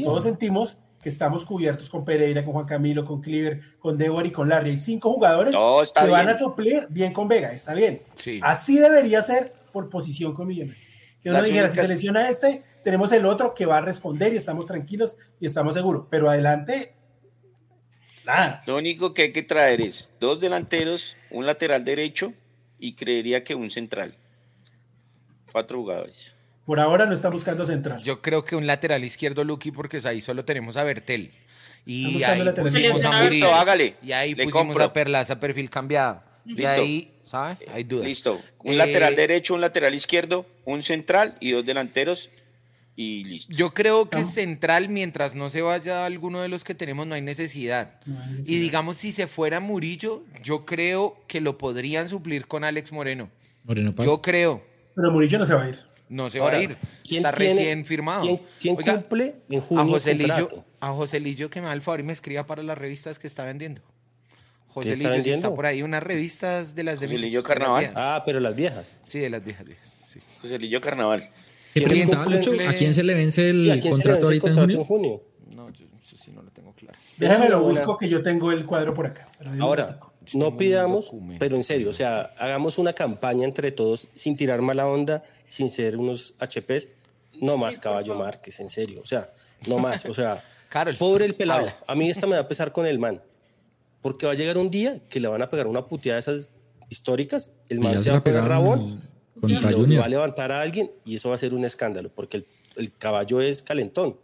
[SPEAKER 4] todos sentimos que estamos cubiertos con Pereira, con Juan Camilo, con Cleaver, con Débora y con Larry. Hay cinco jugadores que van a suplir bien con Vega, está bien. Así debería ser por posición con Millonarios. Que uno dijera, si se lesiona este, tenemos el otro que va a responder y estamos tranquilos y estamos seguros. Pero adelante, nada.
[SPEAKER 5] Lo único que hay que traer es dos delanteros, un lateral derecho y creería que un central. Cuatro jugadores.
[SPEAKER 4] Por ahora no está buscando central.
[SPEAKER 6] Yo creo que un lateral izquierdo, Lucky, porque ahí solo tenemos a Bertel. Y ahí pusimos a Murillo, hágale. Y ahí pusimos a Perlaza perfil cambiado. Y ahí, ¿sabes? Hay dudas.
[SPEAKER 5] Listo. Un lateral eh, derecho, un lateral izquierdo, un central y dos delanteros y listo.
[SPEAKER 6] Yo creo que central, mientras no se vaya alguno de los que tenemos, no hay necesidad. Y digamos, si se fuera Murillo, yo creo que lo podrían suplir con Alex Moreno. Moreno Yo creo.
[SPEAKER 4] Pero Murillo no se va a ir.
[SPEAKER 6] No se va a ir. Está recién firmado.
[SPEAKER 3] ¿Quién, cumple en junio
[SPEAKER 6] a José, Lillo, a José Lillo que me da el favor y me escriba para las revistas que está vendiendo. José Lillo está, está por ahí, unas revistas de las de
[SPEAKER 5] José Lillo Carnaval.
[SPEAKER 3] Ah, pero las viejas.
[SPEAKER 6] Sí, de las viejas, viejas.
[SPEAKER 5] José Lillo Carnaval.
[SPEAKER 1] ¿Qué presentaba Lucho? ¿A quién se le vence el contrato ahorita en junio?
[SPEAKER 6] No, yo no sé si no lo tengo claro.
[SPEAKER 4] Déjame lo busco que yo tengo el cuadro por acá.
[SPEAKER 3] Ahora, no pidamos, pero en serio, o sea, hagamos una campaña entre todos sin tirar mala onda sin ser unos HPs, no más Caballo Márquez, en serio, o sea, no más, o sea, pobre el pelado, a mí esta me va a pesar con el man, porque va a llegar un día que le van a pegar una puteada de esas históricas, el man se va a pegar rabón y va a levantar a alguien y eso va a ser un escándalo, porque el, caballo es calentón.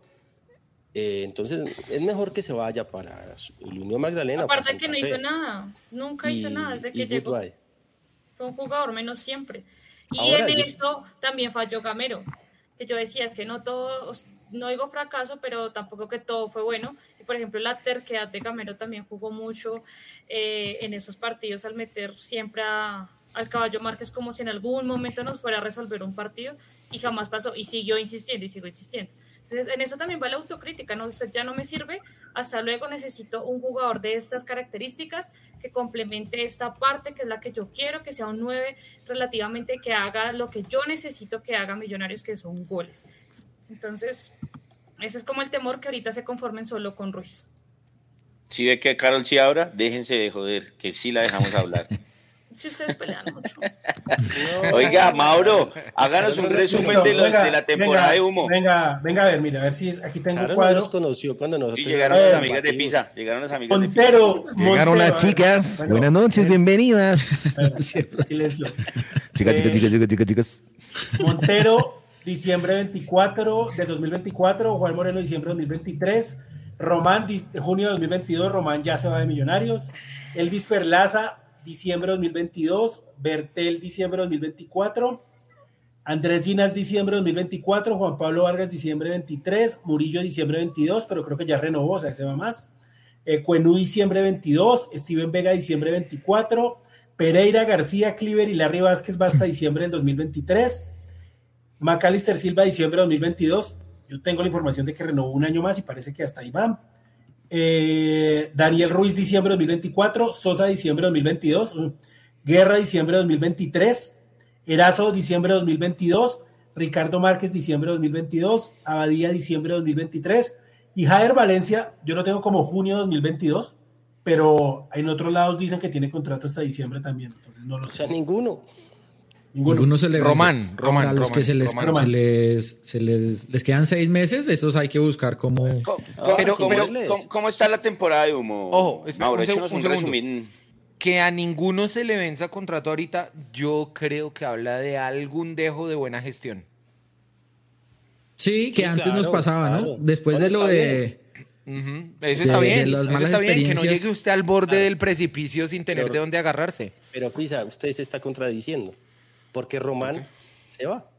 [SPEAKER 3] Eh, entonces es mejor que se vaya para el Unión Magdalena.
[SPEAKER 2] Aparte que no hizo nada, nunca hizo nada desde que llegó. Fue un jugador menos siempre. Y en eso también falló Gamero, que yo decía, es que no todo, no digo fracaso, pero tampoco que todo fue bueno. Y por ejemplo, la terquedad de Gamero también jugó mucho eh, en esos partidos al meter siempre al caballo Márquez como si en algún momento nos fuera a resolver un partido y jamás pasó y siguió insistiendo y sigo insistiendo. Entonces, en eso también va la autocrítica, ¿no? Usted ya no me sirve, hasta luego necesito un jugador de estas características que complemente esta parte, que es la que yo quiero, que sea un 9 relativamente, que haga lo que yo necesito que haga Millonarios, que son goles. Entonces, ese es como el temor que ahorita se conformen solo con Ruiz.
[SPEAKER 5] Si ve que Carol sí ahora, déjense de joder, que sí la dejamos hablar.
[SPEAKER 2] Si ustedes pelean mucho.
[SPEAKER 5] Oiga, Mauro, háganos un resumen de, la temporada de humo.
[SPEAKER 4] Venga, venga a ver, mira, a ver si aquí tengo el cuadro. nos
[SPEAKER 3] conoció cuando nosotros.
[SPEAKER 5] Sí, llegaron las amigas de Pisa. Llegaron las amigas
[SPEAKER 4] Montero,
[SPEAKER 5] de
[SPEAKER 4] Pisa.
[SPEAKER 7] Llegaron las chicas. Buenas noches, bienvenidas.
[SPEAKER 4] Silencio.
[SPEAKER 7] Chicas, chicas, chicas, chicas, chicas, chicas.
[SPEAKER 4] Montero, diciembre 24 de 2024. Juan Moreno, diciembre 2023. Román, junio de 2022. Román ya se va de Millonarios. Elvis Perlaza, diciembre 2022, Bertel, diciembre 2024, Andrés Ginas, diciembre 2024, Juan Pablo Vargas, diciembre 23, Murillo, diciembre 22, pero creo que ya renovó, o sea, se va más. Eh, Cuenú, diciembre 22, Steven Vega, diciembre 24, Pereira, García, Cliver y Larry Vázquez va hasta diciembre del 2023, Macalister Silva, diciembre 2022, yo tengo la información de que renovó un año más y parece que hasta ahí va. Eh, Daniel Ruiz, diciembre 2024, Sosa, diciembre 2022, mm, Guerra, diciembre 2023, Erazo, diciembre 2022, Ricardo Márquez, diciembre 2022, Abadía, diciembre 2023 y Jader Valencia, yo lo tengo como junio 2022, pero en otros lados dicen que tiene contrato hasta diciembre también, entonces no lo sé.
[SPEAKER 3] O sea, ninguno.
[SPEAKER 1] Ninguno. se le
[SPEAKER 6] Román, Román.
[SPEAKER 1] A los que se les,
[SPEAKER 6] Román.
[SPEAKER 1] se les, se les, les quedan seis meses, esos hay que buscar
[SPEAKER 3] Ah,
[SPEAKER 5] pero. ¿cómo, cómo está la temporada de humo?
[SPEAKER 6] Ojo, espera,
[SPEAKER 5] Mauro,
[SPEAKER 6] un seg- un
[SPEAKER 5] un,
[SPEAKER 6] segundo. Que a ninguno se le venza contrato ahorita, yo creo que habla de algún dejo de buena gestión.
[SPEAKER 1] Sí, que
[SPEAKER 3] Sí,
[SPEAKER 1] antes
[SPEAKER 3] claro,
[SPEAKER 1] nos pasaba, ¿no? Después
[SPEAKER 3] Bueno,
[SPEAKER 1] de lo de...
[SPEAKER 6] Eso está
[SPEAKER 1] de
[SPEAKER 6] bien,
[SPEAKER 1] las
[SPEAKER 6] eso
[SPEAKER 1] malas
[SPEAKER 6] está bien, que no llegue usted al borde
[SPEAKER 3] Claro.
[SPEAKER 6] del precipicio sin tener
[SPEAKER 3] Pero-
[SPEAKER 6] de dónde agarrarse.
[SPEAKER 3] Pero Pisa, usted se está contradiciendo. Porque Román se va.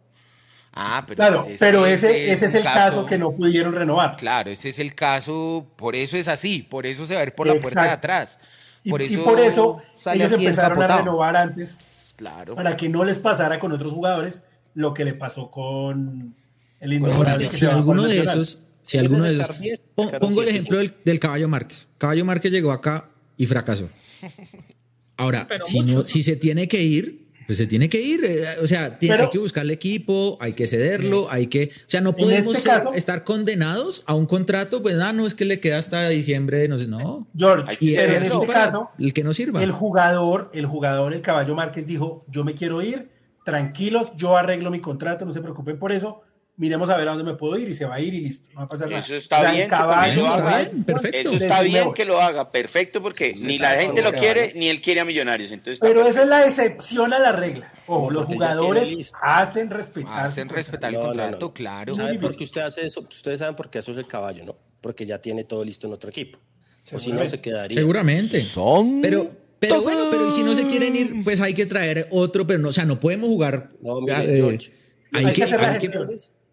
[SPEAKER 6] Ah, pero
[SPEAKER 4] Claro,
[SPEAKER 6] pues
[SPEAKER 4] pero ese, ese es el caso que no pudieron renovar.
[SPEAKER 6] Claro, ese es el caso, por eso es así, por eso se va a ir por la puerta de atrás.
[SPEAKER 4] Y
[SPEAKER 6] Por
[SPEAKER 4] y
[SPEAKER 6] eso,
[SPEAKER 4] por eso ellos empezaron a renovar antes
[SPEAKER 6] Claro.
[SPEAKER 4] para que no les pasara con otros jugadores lo que le pasó con el innombrable. que
[SPEAKER 1] si alguno de esos, si alguno de esos,
[SPEAKER 3] sacar 10,
[SPEAKER 1] pon-
[SPEAKER 3] sacaron
[SPEAKER 1] pongo el ejemplo del, del Caballo Márquez. Caballo Márquez llegó acá y fracasó. Ahora, si, ¿no? si se tiene que ir, pues se tiene que ir. eh, O sea, tiene,
[SPEAKER 4] Pero-
[SPEAKER 1] hay que buscarle equipo, hay que cederlo, hay que. O sea, no podemos
[SPEAKER 4] este
[SPEAKER 1] ser-
[SPEAKER 4] caso-
[SPEAKER 1] estar condenados a un contrato, pues ah, no, es que le queda hasta diciembre no sé, no.
[SPEAKER 4] George,
[SPEAKER 1] Y
[SPEAKER 4] pero en este caso,
[SPEAKER 1] el que no sirva.
[SPEAKER 4] el jugador, el jugador, el caballo Márquez dijo, yo me quiero ir, tranquilos, yo arreglo mi contrato, no se preocupen por eso, miremos a ver a dónde me puedo ir y se va a ir y listo, no va a pasar nada.
[SPEAKER 5] Eso está
[SPEAKER 4] O sea,
[SPEAKER 5] bien que
[SPEAKER 4] caballo
[SPEAKER 5] haga.
[SPEAKER 4] decisión
[SPEAKER 1] Perfecto.
[SPEAKER 5] Eso está bien
[SPEAKER 4] voy.
[SPEAKER 5] que lo haga, perfecto, porque
[SPEAKER 3] Usted
[SPEAKER 5] ni la gente lo quiere,
[SPEAKER 3] va, ¿no?
[SPEAKER 5] ni él quiere a Millonarios. Entonces
[SPEAKER 4] Pero esa
[SPEAKER 5] perfecto.
[SPEAKER 4] es la excepción a la regla. Ojo, los jugadores hacen respetar.
[SPEAKER 6] Hacen respetar el
[SPEAKER 3] No, no,
[SPEAKER 6] contrato,
[SPEAKER 3] no.
[SPEAKER 6] claro.
[SPEAKER 3] ¿Sabe por qué usted hace eso? Ustedes saben por qué eso es el caballo, ¿no? Porque ya tiene todo listo en otro equipo. O si no,
[SPEAKER 4] Seguramente.
[SPEAKER 3] se quedaría.
[SPEAKER 1] Seguramente.
[SPEAKER 7] Son.
[SPEAKER 1] Pero, pero bueno, pero si no se quieren ir, pues hay que traer otro, pero no, o sea, no podemos jugar.
[SPEAKER 3] No, mire,
[SPEAKER 1] eh,
[SPEAKER 3] George,
[SPEAKER 1] hay,
[SPEAKER 4] hay
[SPEAKER 1] que,
[SPEAKER 4] que hacer la
[SPEAKER 1] hay que-
[SPEAKER 4] gestión.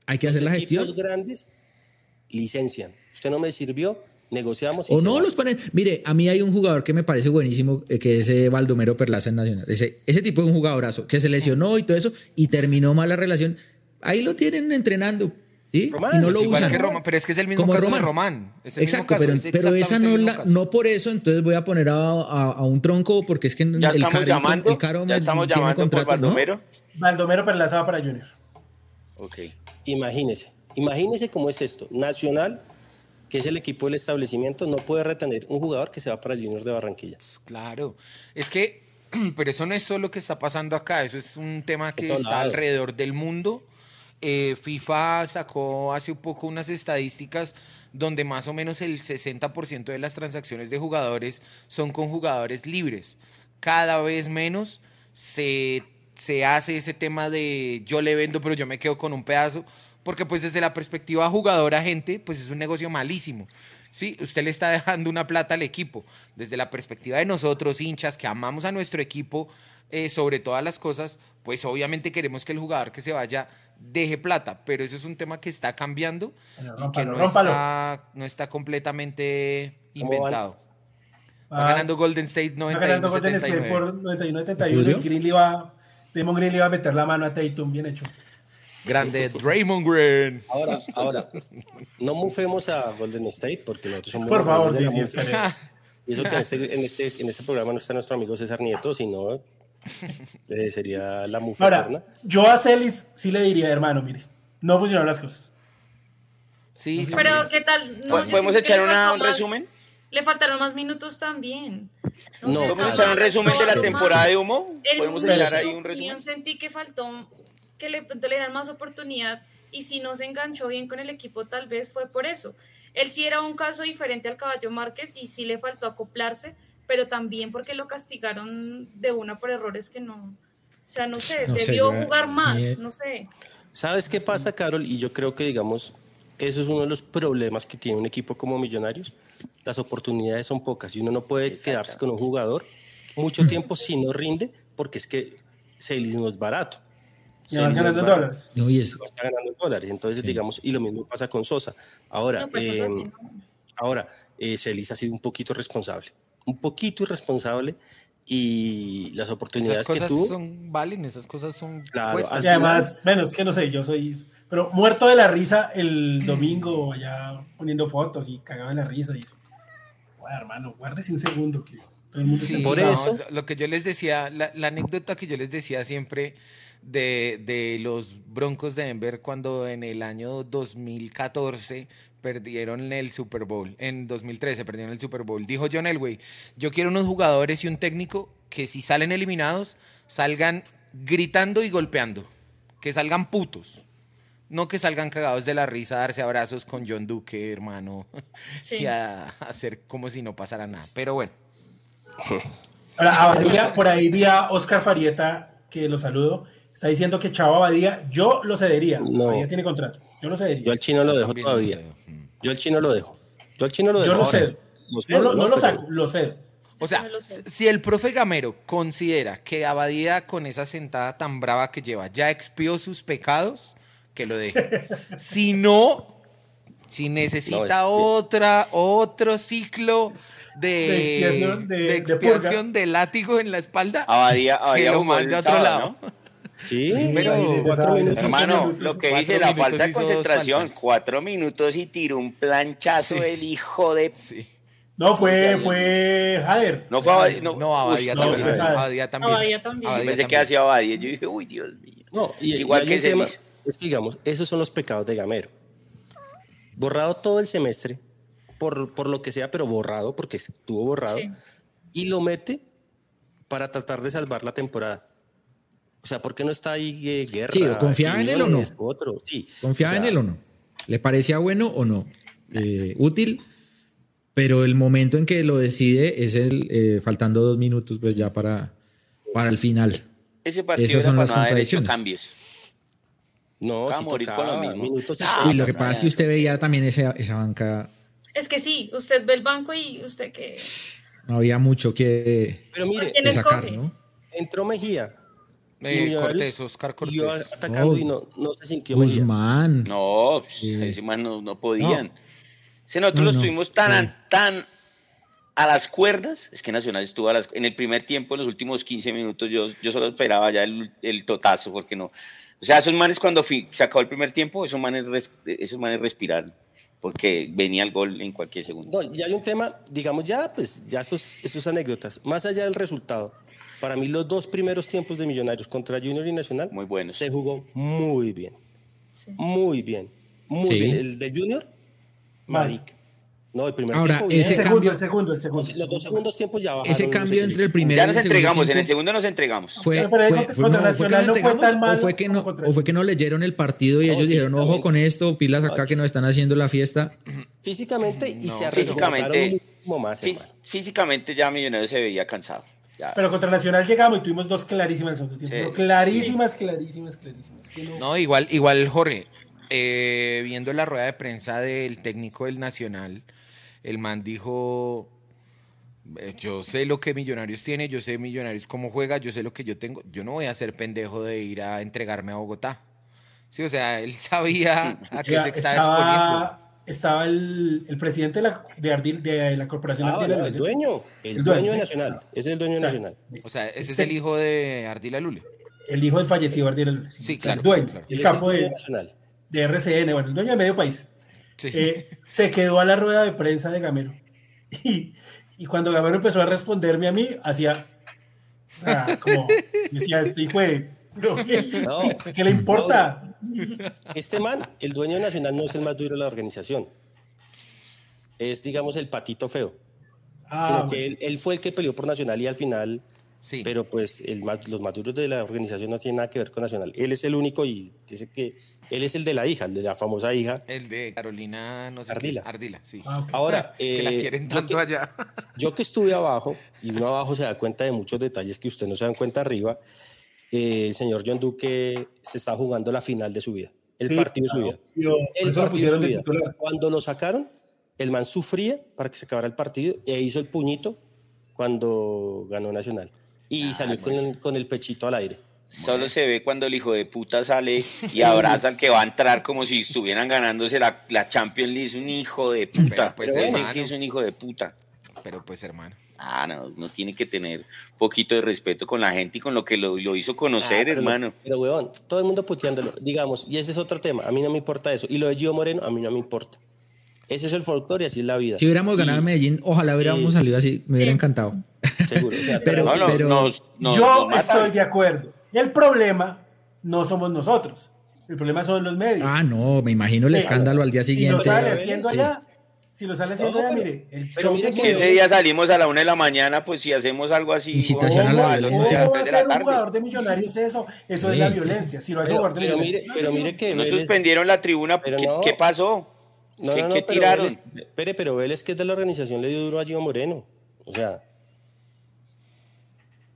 [SPEAKER 1] Hay que hacer la
[SPEAKER 3] Los
[SPEAKER 1] gestión.
[SPEAKER 3] grandes licencian. Usted no me sirvió, negociamos. y
[SPEAKER 1] O no
[SPEAKER 3] va.
[SPEAKER 1] los ponen. Mire, a mí hay un jugador que me parece buenísimo, eh, que es eh, Baldomero Perlaza en Nacional. Ese, ese tipo es un jugadorazo que se lesionó y todo eso y terminó mal la relación. Ahí lo tienen entrenando. ¿sí?
[SPEAKER 3] Román,
[SPEAKER 1] y no lo usan.
[SPEAKER 6] que Román, pero es que es el mismo
[SPEAKER 1] Como
[SPEAKER 6] caso
[SPEAKER 1] Román.
[SPEAKER 6] de Román. Es el mismo
[SPEAKER 1] Exacto,
[SPEAKER 6] caso,
[SPEAKER 1] pero,
[SPEAKER 6] es
[SPEAKER 1] pero esa no, la,
[SPEAKER 6] mismo
[SPEAKER 1] no por eso, entonces voy a poner a, a- a un tronco porque es que
[SPEAKER 5] Ya
[SPEAKER 1] el,
[SPEAKER 5] estamos
[SPEAKER 1] caro,
[SPEAKER 5] llamando,
[SPEAKER 1] el caro
[SPEAKER 5] ya estamos llamando por
[SPEAKER 1] contrato, ¿no?
[SPEAKER 5] Baldomero.
[SPEAKER 4] Baldomero Perlaza va para Junior.
[SPEAKER 5] Ok.
[SPEAKER 3] Imagínese, imagínese cómo es esto. Nacional, que es el equipo del establecimiento, no puede retener un jugador que se va para el Junior de Barranquilla.
[SPEAKER 6] Pues claro, es que, pero eso no es solo lo que está pasando acá, eso es un tema que está
[SPEAKER 3] lado.
[SPEAKER 6] alrededor del mundo. Eh, FIFA sacó hace un poco unas estadísticas donde más o menos el 60% de las transacciones de jugadores son con jugadores libres. Cada vez menos se, se hace ese tema de yo le vendo pero yo me quedo con un pedazo, porque pues desde la perspectiva jugador-agente, pues es un negocio malísimo. Sí, usted le está dejando una plata al equipo. Desde la perspectiva de nosotros, hinchas, que amamos a nuestro equipo eh, sobre todas las cosas, pues obviamente queremos que el jugador que se vaya deje plata, pero eso es un tema que está cambiando
[SPEAKER 4] Bueno,
[SPEAKER 6] y que no está, no está completamente inventado. Va
[SPEAKER 4] Va-
[SPEAKER 6] ganando Golden State
[SPEAKER 4] va ganando Golden State
[SPEAKER 6] 91-79.
[SPEAKER 4] por 91-71 y
[SPEAKER 1] ¿Julio?
[SPEAKER 4] Green le va, Damon Green le va a meter la mano a Tatum, bien hecho.
[SPEAKER 6] Grande Draymond Green.
[SPEAKER 3] Ahora, ahora, no mufemos a Golden State porque nosotros somos
[SPEAKER 4] Por
[SPEAKER 3] los
[SPEAKER 4] favor, sí, sí.
[SPEAKER 3] Y eso que en este, en, este, en este programa no está nuestro amigo César Nieto, sino eh, sería la mufa
[SPEAKER 4] Ahora,
[SPEAKER 3] eterna.
[SPEAKER 4] yo a Celis sí le diría, hermano, mire, no funcionaron las cosas.
[SPEAKER 6] Sí,
[SPEAKER 2] Pero. ¿qué tal? No,
[SPEAKER 5] ¿Podemos echar una- un
[SPEAKER 2] más-
[SPEAKER 5] resumen?
[SPEAKER 2] Le faltaron más minutos también.
[SPEAKER 3] No,
[SPEAKER 2] sé,
[SPEAKER 3] ¿Podemos
[SPEAKER 5] un resumen de la
[SPEAKER 2] no,
[SPEAKER 5] temporada de humo?
[SPEAKER 2] El
[SPEAKER 5] ¿Podemos echar ahí un resumen?
[SPEAKER 2] opinión, sentí que faltó que le, le dieran más oportunidad y si no se enganchó bien con el equipo tal vez fue por eso. Él sí era un caso diferente al Caballo Márquez y sí le faltó acoplarse, pero también porque lo castigaron de una por errores que no, o sea, no sé,
[SPEAKER 1] No sé,
[SPEAKER 2] debió
[SPEAKER 1] yo-
[SPEAKER 2] jugar más,
[SPEAKER 1] eh,
[SPEAKER 2] no sé.
[SPEAKER 3] ¿Sabes qué pasa, Carol? Y yo creo que, digamos, eso es uno de los problemas que tiene un equipo como Millonarios. Las oportunidades son pocas y uno no puede quedarse con un jugador mucho tiempo si no rinde, porque es que Celis no es barato.
[SPEAKER 4] Y vas ganando dólares.
[SPEAKER 1] No, y es,
[SPEAKER 3] No está ganando dólares. Entonces,
[SPEAKER 1] Sí.
[SPEAKER 3] digamos, y lo mismo pasa con Sosa. Ahora,
[SPEAKER 2] No, pues eso
[SPEAKER 3] eh,
[SPEAKER 2] sí,
[SPEAKER 3] ahora eh, Celis ha sido un poquito responsable. Un poquito irresponsable y las
[SPEAKER 6] Esas
[SPEAKER 3] oportunidades que
[SPEAKER 6] cosas
[SPEAKER 3] tuvo.
[SPEAKER 6] son, valen, esas cosas son
[SPEAKER 3] Claro,
[SPEAKER 4] Y además, bueno, es que no sé, yo soy. Pero muerto de la risa el domingo, allá poniendo fotos y cagado de la risa. Y, bueno, hermano, guárdese un segundo que todo el mundo
[SPEAKER 6] Sí,
[SPEAKER 4] se
[SPEAKER 3] Por
[SPEAKER 6] no,
[SPEAKER 3] eso-
[SPEAKER 6] Lo que yo les decía, la, la anécdota que yo les decía siempre de, de los Broncos de Denver cuando en el año 2014 perdieron el Super Bowl, en 2013 perdieron el Super Bowl. Dijo John Elway, yo quiero unos jugadores y un técnico que si salen eliminados, salgan gritando y golpeando, que salgan putos. No que salgan cagados de la risa a darse abrazos con John Duque, hermano,
[SPEAKER 2] Sí.
[SPEAKER 6] y a hacer como si no pasara nada. Pero bueno.
[SPEAKER 4] Ahora, Abadía, por ahí vi a Oscar Farieta, que lo saludo, está diciendo que Chavo Abadía, yo lo cedería.
[SPEAKER 3] No.
[SPEAKER 4] Abadía tiene contrato. Yo lo cedería.
[SPEAKER 3] Yo al chino lo dejo
[SPEAKER 6] lo
[SPEAKER 3] todavía.
[SPEAKER 6] Mm.
[SPEAKER 3] Yo al chino lo dejo. Yo al chino lo dejo.
[SPEAKER 4] Yo lo cedo. No lo,
[SPEAKER 3] cedo,
[SPEAKER 4] no lo
[SPEAKER 3] Pero-
[SPEAKER 4] saco, lo cedo.
[SPEAKER 6] O sea, si el profe Gamero considera que Abadía con esa sentada tan brava que lleva ya expió sus pecados, que lo deje. si no, si necesita
[SPEAKER 3] No, es que-
[SPEAKER 6] otra, otro ciclo de,
[SPEAKER 4] De expiación, de-
[SPEAKER 6] de
[SPEAKER 4] de
[SPEAKER 6] expiación de látigo en la espalda,
[SPEAKER 5] Abadía,
[SPEAKER 6] que
[SPEAKER 5] Abadía
[SPEAKER 6] lo
[SPEAKER 5] jugó el
[SPEAKER 6] mande a otro
[SPEAKER 5] sábado,
[SPEAKER 6] lado.
[SPEAKER 5] ¿no?
[SPEAKER 3] Sí,
[SPEAKER 4] Sí,
[SPEAKER 6] pero
[SPEAKER 3] cuatro minutos.
[SPEAKER 5] Hermano,
[SPEAKER 4] minutos-
[SPEAKER 5] lo que dice la falta de concentración, cuatro minutos y tiró un planchazo
[SPEAKER 6] Sí.
[SPEAKER 5] el hijo de...
[SPEAKER 6] Sí.
[SPEAKER 4] No, fue, fue Jader.
[SPEAKER 5] No fue Abadía, no.
[SPEAKER 6] No, Abadía
[SPEAKER 4] no,
[SPEAKER 6] también.
[SPEAKER 4] fue Abadía.
[SPEAKER 6] Abadía también.
[SPEAKER 2] Abadía también.
[SPEAKER 6] Abadía
[SPEAKER 5] Pensé que
[SPEAKER 6] también.
[SPEAKER 5] hacía Abadía. Yo dije, uy, Dios mío.
[SPEAKER 3] No, y,
[SPEAKER 5] Igual
[SPEAKER 3] y
[SPEAKER 5] que
[SPEAKER 3] tema,
[SPEAKER 5] Celis.
[SPEAKER 3] Es que digamos, esos son los pecados de Gamero. Borrado todo el semestre, por, por lo que sea, pero borrado, porque estuvo borrado,
[SPEAKER 2] Sí.
[SPEAKER 3] y lo mete para tratar de salvar la temporada. O sea, ¿por qué no está ahí eh, Guerra?
[SPEAKER 1] Sí, confiaba en él o no.
[SPEAKER 3] Otro, sí.
[SPEAKER 1] ¿Confiaba
[SPEAKER 3] O sea,
[SPEAKER 1] en él o no? ¿Le parecía bueno o no? Eh, útil, pero el momento en que lo decide es el eh, faltando dos minutos, pues ya para, para el final.
[SPEAKER 5] Ese partido
[SPEAKER 1] Esas son las contradicciones.
[SPEAKER 5] cambios.
[SPEAKER 3] No, sí
[SPEAKER 5] morir
[SPEAKER 3] tocaba,
[SPEAKER 5] con lo mismo.
[SPEAKER 3] minutos y
[SPEAKER 5] Ah,
[SPEAKER 1] Uy, lo que
[SPEAKER 5] no,
[SPEAKER 1] pasa es
[SPEAKER 5] no,
[SPEAKER 1] que usted veía también esa, esa banca,
[SPEAKER 2] Es que sí, usted ve el banco y usted que...
[SPEAKER 1] no había mucho que,
[SPEAKER 3] Pero mire,
[SPEAKER 2] ¿Quién
[SPEAKER 1] que sacar? ¿no?
[SPEAKER 3] entró Mejía. y
[SPEAKER 6] Eh, Cortés, Oscar Cortés.
[SPEAKER 3] Iba atacando
[SPEAKER 1] Oh.
[SPEAKER 3] y no, no se sintió Mejía.
[SPEAKER 1] Guzmán.
[SPEAKER 5] No, pues,
[SPEAKER 1] Sí.
[SPEAKER 5] ese man no, no podían.
[SPEAKER 1] No.
[SPEAKER 5] Si nosotros
[SPEAKER 1] No,
[SPEAKER 5] los
[SPEAKER 1] no.
[SPEAKER 5] tuvimos tan, tan a las cuerdas, es que Nacional estuvo a las, en el primer tiempo, en los últimos 15 minutos, yo, yo solo esperaba ya el, el totazo, porque no. O sea, esos manes cuando se acabó el primer tiempo, esos manes, res- esos manes respiraron, porque venía el gol en cualquier segundo.
[SPEAKER 3] No, y hay un tema, digamos ya, pues ya esos, esos anécdotas, más allá del resultado, para mí los dos primeros tiempos de Millonarios contra Junior y Nacional
[SPEAKER 5] Muy buenos.
[SPEAKER 3] se jugó muy bien,
[SPEAKER 2] Sí.
[SPEAKER 3] muy bien, muy
[SPEAKER 1] Sí.
[SPEAKER 3] bien. El de Junior, marica. No, el primer
[SPEAKER 1] Ahora,
[SPEAKER 3] tiempo
[SPEAKER 1] ese
[SPEAKER 4] el segundo,
[SPEAKER 1] cambio-
[SPEAKER 4] el segundo, el segundo.
[SPEAKER 3] los dos segundos tiempos ya bajaron.
[SPEAKER 1] Ese cambio entre el primero
[SPEAKER 5] Ya
[SPEAKER 1] y
[SPEAKER 5] nos
[SPEAKER 1] el segundo
[SPEAKER 5] entregamos, en el segundo nos entregamos.
[SPEAKER 1] fue, fue- no, fue que nos
[SPEAKER 4] no fue
[SPEAKER 1] entregamos,
[SPEAKER 4] tan malo
[SPEAKER 1] o fue que no o fue que no leyeron el partido y
[SPEAKER 3] No,
[SPEAKER 1] ellos dijeron ojo con esto pilas acá
[SPEAKER 3] No,
[SPEAKER 1] que nos están haciendo la fiesta
[SPEAKER 3] Físicamente y
[SPEAKER 6] No,
[SPEAKER 3] se
[SPEAKER 5] físicamente-
[SPEAKER 3] más,
[SPEAKER 5] Fí-
[SPEAKER 3] hermano.
[SPEAKER 5] físicamente ya Millonarios se veía cansado. Ya.
[SPEAKER 4] Pero contra Nacional llegamos y tuvimos dos clarísimas en el segundo tiempo.
[SPEAKER 5] Sí,
[SPEAKER 4] clarísimas, clarísimas, clarísimas. No-
[SPEAKER 6] No, igual, igual, Jorge, eh, viendo la rueda de prensa del técnico del Nacional, el man dijo, eh, yo sé lo que Millonarios tiene, yo sé Millonarios cómo juega, yo sé lo que yo tengo, yo no voy a ser pendejo de ir a entregarme a Bogotá. Sí, o sea, él sabía a qué se estaba exponiendo.
[SPEAKER 4] estaba, el, el presidente de la, de, Ardil- de la corporación
[SPEAKER 3] Ah,
[SPEAKER 4] Ardil
[SPEAKER 3] no,
[SPEAKER 4] Alula,
[SPEAKER 3] el dueño, el
[SPEAKER 4] El
[SPEAKER 3] dueño
[SPEAKER 4] dueño,
[SPEAKER 3] de
[SPEAKER 4] sí.
[SPEAKER 3] Nacional, ese es el dueño de
[SPEAKER 4] O sea,
[SPEAKER 3] Nacional.
[SPEAKER 6] O sea, ese es
[SPEAKER 4] Este-
[SPEAKER 6] el hijo de Ardila Lule.
[SPEAKER 4] El hijo del fallecido Ardil Alula,
[SPEAKER 6] Sí,
[SPEAKER 4] O sea,
[SPEAKER 6] claro,
[SPEAKER 4] El dueño,
[SPEAKER 6] claro.
[SPEAKER 4] El capo de,
[SPEAKER 3] Nacional.
[SPEAKER 4] de RCN, bueno, el dueño de medio país.
[SPEAKER 6] Sí.
[SPEAKER 4] Eh, se quedó a la rueda de prensa de Gamero. Y, y cuando Gamero empezó a responderme a mí, hacía ah, como decía este hijo de ¿pero ¿qué,
[SPEAKER 3] No.
[SPEAKER 4] ¿qué le importa?
[SPEAKER 3] Este man, el dueño de Nacional, no es el más duro de la organización. Es, digamos, el patito feo.
[SPEAKER 4] Ah,
[SPEAKER 3] sino que él, él fue el que peleó por Nacional y al final,
[SPEAKER 6] Sí.
[SPEAKER 3] pero pues el más- los más duros de la organización no tienen nada que ver con Nacional. Él es el único y dice que él es el de la hija, el de la famosa hija.
[SPEAKER 6] El de Carolina, no sé. qué,
[SPEAKER 3] Ardila.
[SPEAKER 6] Ardila, sí.
[SPEAKER 4] Ah.
[SPEAKER 3] Ahora,
[SPEAKER 6] que la
[SPEAKER 3] eh,
[SPEAKER 6] quieren
[SPEAKER 3] yo
[SPEAKER 6] tanto
[SPEAKER 3] que-
[SPEAKER 6] allá.
[SPEAKER 3] Yo que estuve abajo, y uno abajo se da cuenta de muchos detalles que usted no se dan cuenta arriba, eh, el señor John Duque se está jugando la final de su vida, el
[SPEAKER 4] Sí,
[SPEAKER 3] partido de su vida.
[SPEAKER 4] Yo-
[SPEAKER 3] El
[SPEAKER 4] lo
[SPEAKER 3] partido de su vida. Cuando lo sacaron, el man sufría para que se acabara el partido e hizo el puñito cuando ganó Nacional. Y
[SPEAKER 5] Ah,
[SPEAKER 3] salió con el, con el pechito al aire.
[SPEAKER 5] Solo se ve cuando el hijo de puta sale y abraza al que va a entrar como si estuvieran ganándose la, la Champions League. Es un hijo de puta.
[SPEAKER 6] Pero, pues,
[SPEAKER 5] Ese
[SPEAKER 6] hermano.
[SPEAKER 5] sí es un hijo de puta.
[SPEAKER 6] Pero pues, hermano.
[SPEAKER 5] Ah, no, no tiene que tener poquito de respeto con la gente y con lo que lo, lo hizo conocer,
[SPEAKER 3] Ah, pero-
[SPEAKER 5] hermano.
[SPEAKER 3] Pero, weón, todo el mundo puteándolo, digamos, y ese es otro tema. A mí no me importa eso. Y lo de Gio Moreno, a mí no me importa. Ese es el folclore y así es la vida.
[SPEAKER 1] Si hubiéramos ganado en Medellín, ojalá hubiéramos
[SPEAKER 3] Sí.
[SPEAKER 1] salido así. Me hubiera encantado.
[SPEAKER 3] Seguro. o sea,
[SPEAKER 1] Pero-
[SPEAKER 5] No, nos-
[SPEAKER 1] pero-
[SPEAKER 5] nos-
[SPEAKER 4] Yo estoy de acuerdo. Y el problema no somos nosotros. El problema son los medios.
[SPEAKER 1] Ah, no, me imagino el escándalo al día
[SPEAKER 4] Si lo
[SPEAKER 1] siguiente.
[SPEAKER 4] sale haciendo
[SPEAKER 1] Sí.
[SPEAKER 4] allá, si lo sale haciendo
[SPEAKER 3] No,
[SPEAKER 4] allá, mire, el
[SPEAKER 3] pero mire
[SPEAKER 4] que
[SPEAKER 5] ese día salimos a la una de la mañana, pues si hacemos algo así.
[SPEAKER 1] Incitación a la
[SPEAKER 5] ¿cómo?
[SPEAKER 4] ¿Cómo
[SPEAKER 1] violencia.
[SPEAKER 5] las
[SPEAKER 4] va a ser un jugador de millonarios eso? Eso es
[SPEAKER 1] Sí,
[SPEAKER 4] la
[SPEAKER 1] sí, sí.
[SPEAKER 4] violencia. Si lo hace un jugador de
[SPEAKER 3] pero
[SPEAKER 4] millonarios.
[SPEAKER 3] mire, pero mire que
[SPEAKER 5] No
[SPEAKER 3] Vélez-
[SPEAKER 5] suspendieron la tribuna.
[SPEAKER 3] Pero
[SPEAKER 5] ¿Qué,
[SPEAKER 3] no.
[SPEAKER 5] qué pasó?
[SPEAKER 3] No,
[SPEAKER 5] ¿Qué,
[SPEAKER 3] no, no,
[SPEAKER 5] qué
[SPEAKER 3] pero
[SPEAKER 5] tiraron?
[SPEAKER 3] Vélez, espere, pero Vélez, que es de la organización, le dio duro a Gio Moreno. O sea.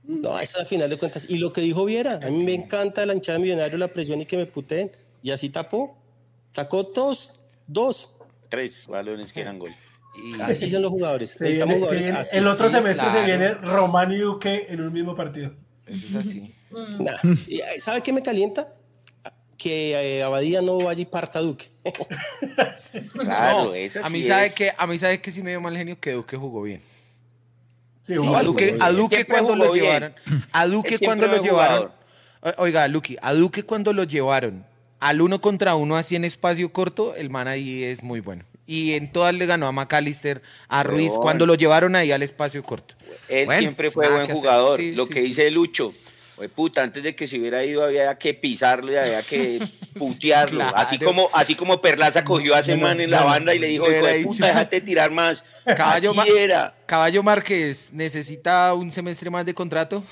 [SPEAKER 3] No, eso al final de cuentas. Y lo que dijo Viera, a mí me encanta la hinchada de millonario, la presión y que me puteen. Y así tapó. Sacó dos, dos.
[SPEAKER 5] Tres balones que eran gol.
[SPEAKER 6] Y,
[SPEAKER 3] Así son los jugadores.
[SPEAKER 4] Se
[SPEAKER 3] jugadores
[SPEAKER 4] viene-
[SPEAKER 3] así.
[SPEAKER 4] el otro
[SPEAKER 6] sí,
[SPEAKER 4] semestre
[SPEAKER 6] claro.
[SPEAKER 4] se viene Román y Duque en un mismo partido.
[SPEAKER 6] eso es así.
[SPEAKER 2] Mm.
[SPEAKER 3] Nah. Y, eh, ¿Sabe qué me calienta? Que eh, Abadía no vaya y parta a Duque.
[SPEAKER 5] Claro,
[SPEAKER 6] No,
[SPEAKER 5] eso
[SPEAKER 6] a mí
[SPEAKER 5] sí
[SPEAKER 6] sabe que a mí sabe que sí me dio mal genio que Duque jugó bien.
[SPEAKER 4] Sí,
[SPEAKER 6] A Duque, a cuando lo
[SPEAKER 5] bien.
[SPEAKER 6] llevaron, a Duque cuando lo llevaron, oiga, Luqui, a Duque cuando lo llevaron al uno contra uno así en espacio corto, el man ahí es muy bueno. Y en todas le ganó a McAllister, a Ruiz, cuando lo llevaron ahí al espacio corto.
[SPEAKER 5] Él
[SPEAKER 6] Bueno,
[SPEAKER 5] siempre fue buen jugador.
[SPEAKER 6] Sí,
[SPEAKER 5] Lo
[SPEAKER 6] sí,
[SPEAKER 5] que
[SPEAKER 6] sí.
[SPEAKER 5] dice Lucho, oye, puta, antes de que se hubiera ido había que pisarlo y había que putearlo.
[SPEAKER 6] Claro.
[SPEAKER 5] Así como así como Perlaza cogió a ese man en la banda y le dijo, hijo de puta, déjate tirar más.
[SPEAKER 6] Caballo, Ma-
[SPEAKER 5] era.
[SPEAKER 6] Caballo Márquez, ¿necesita un semestre más de contrato?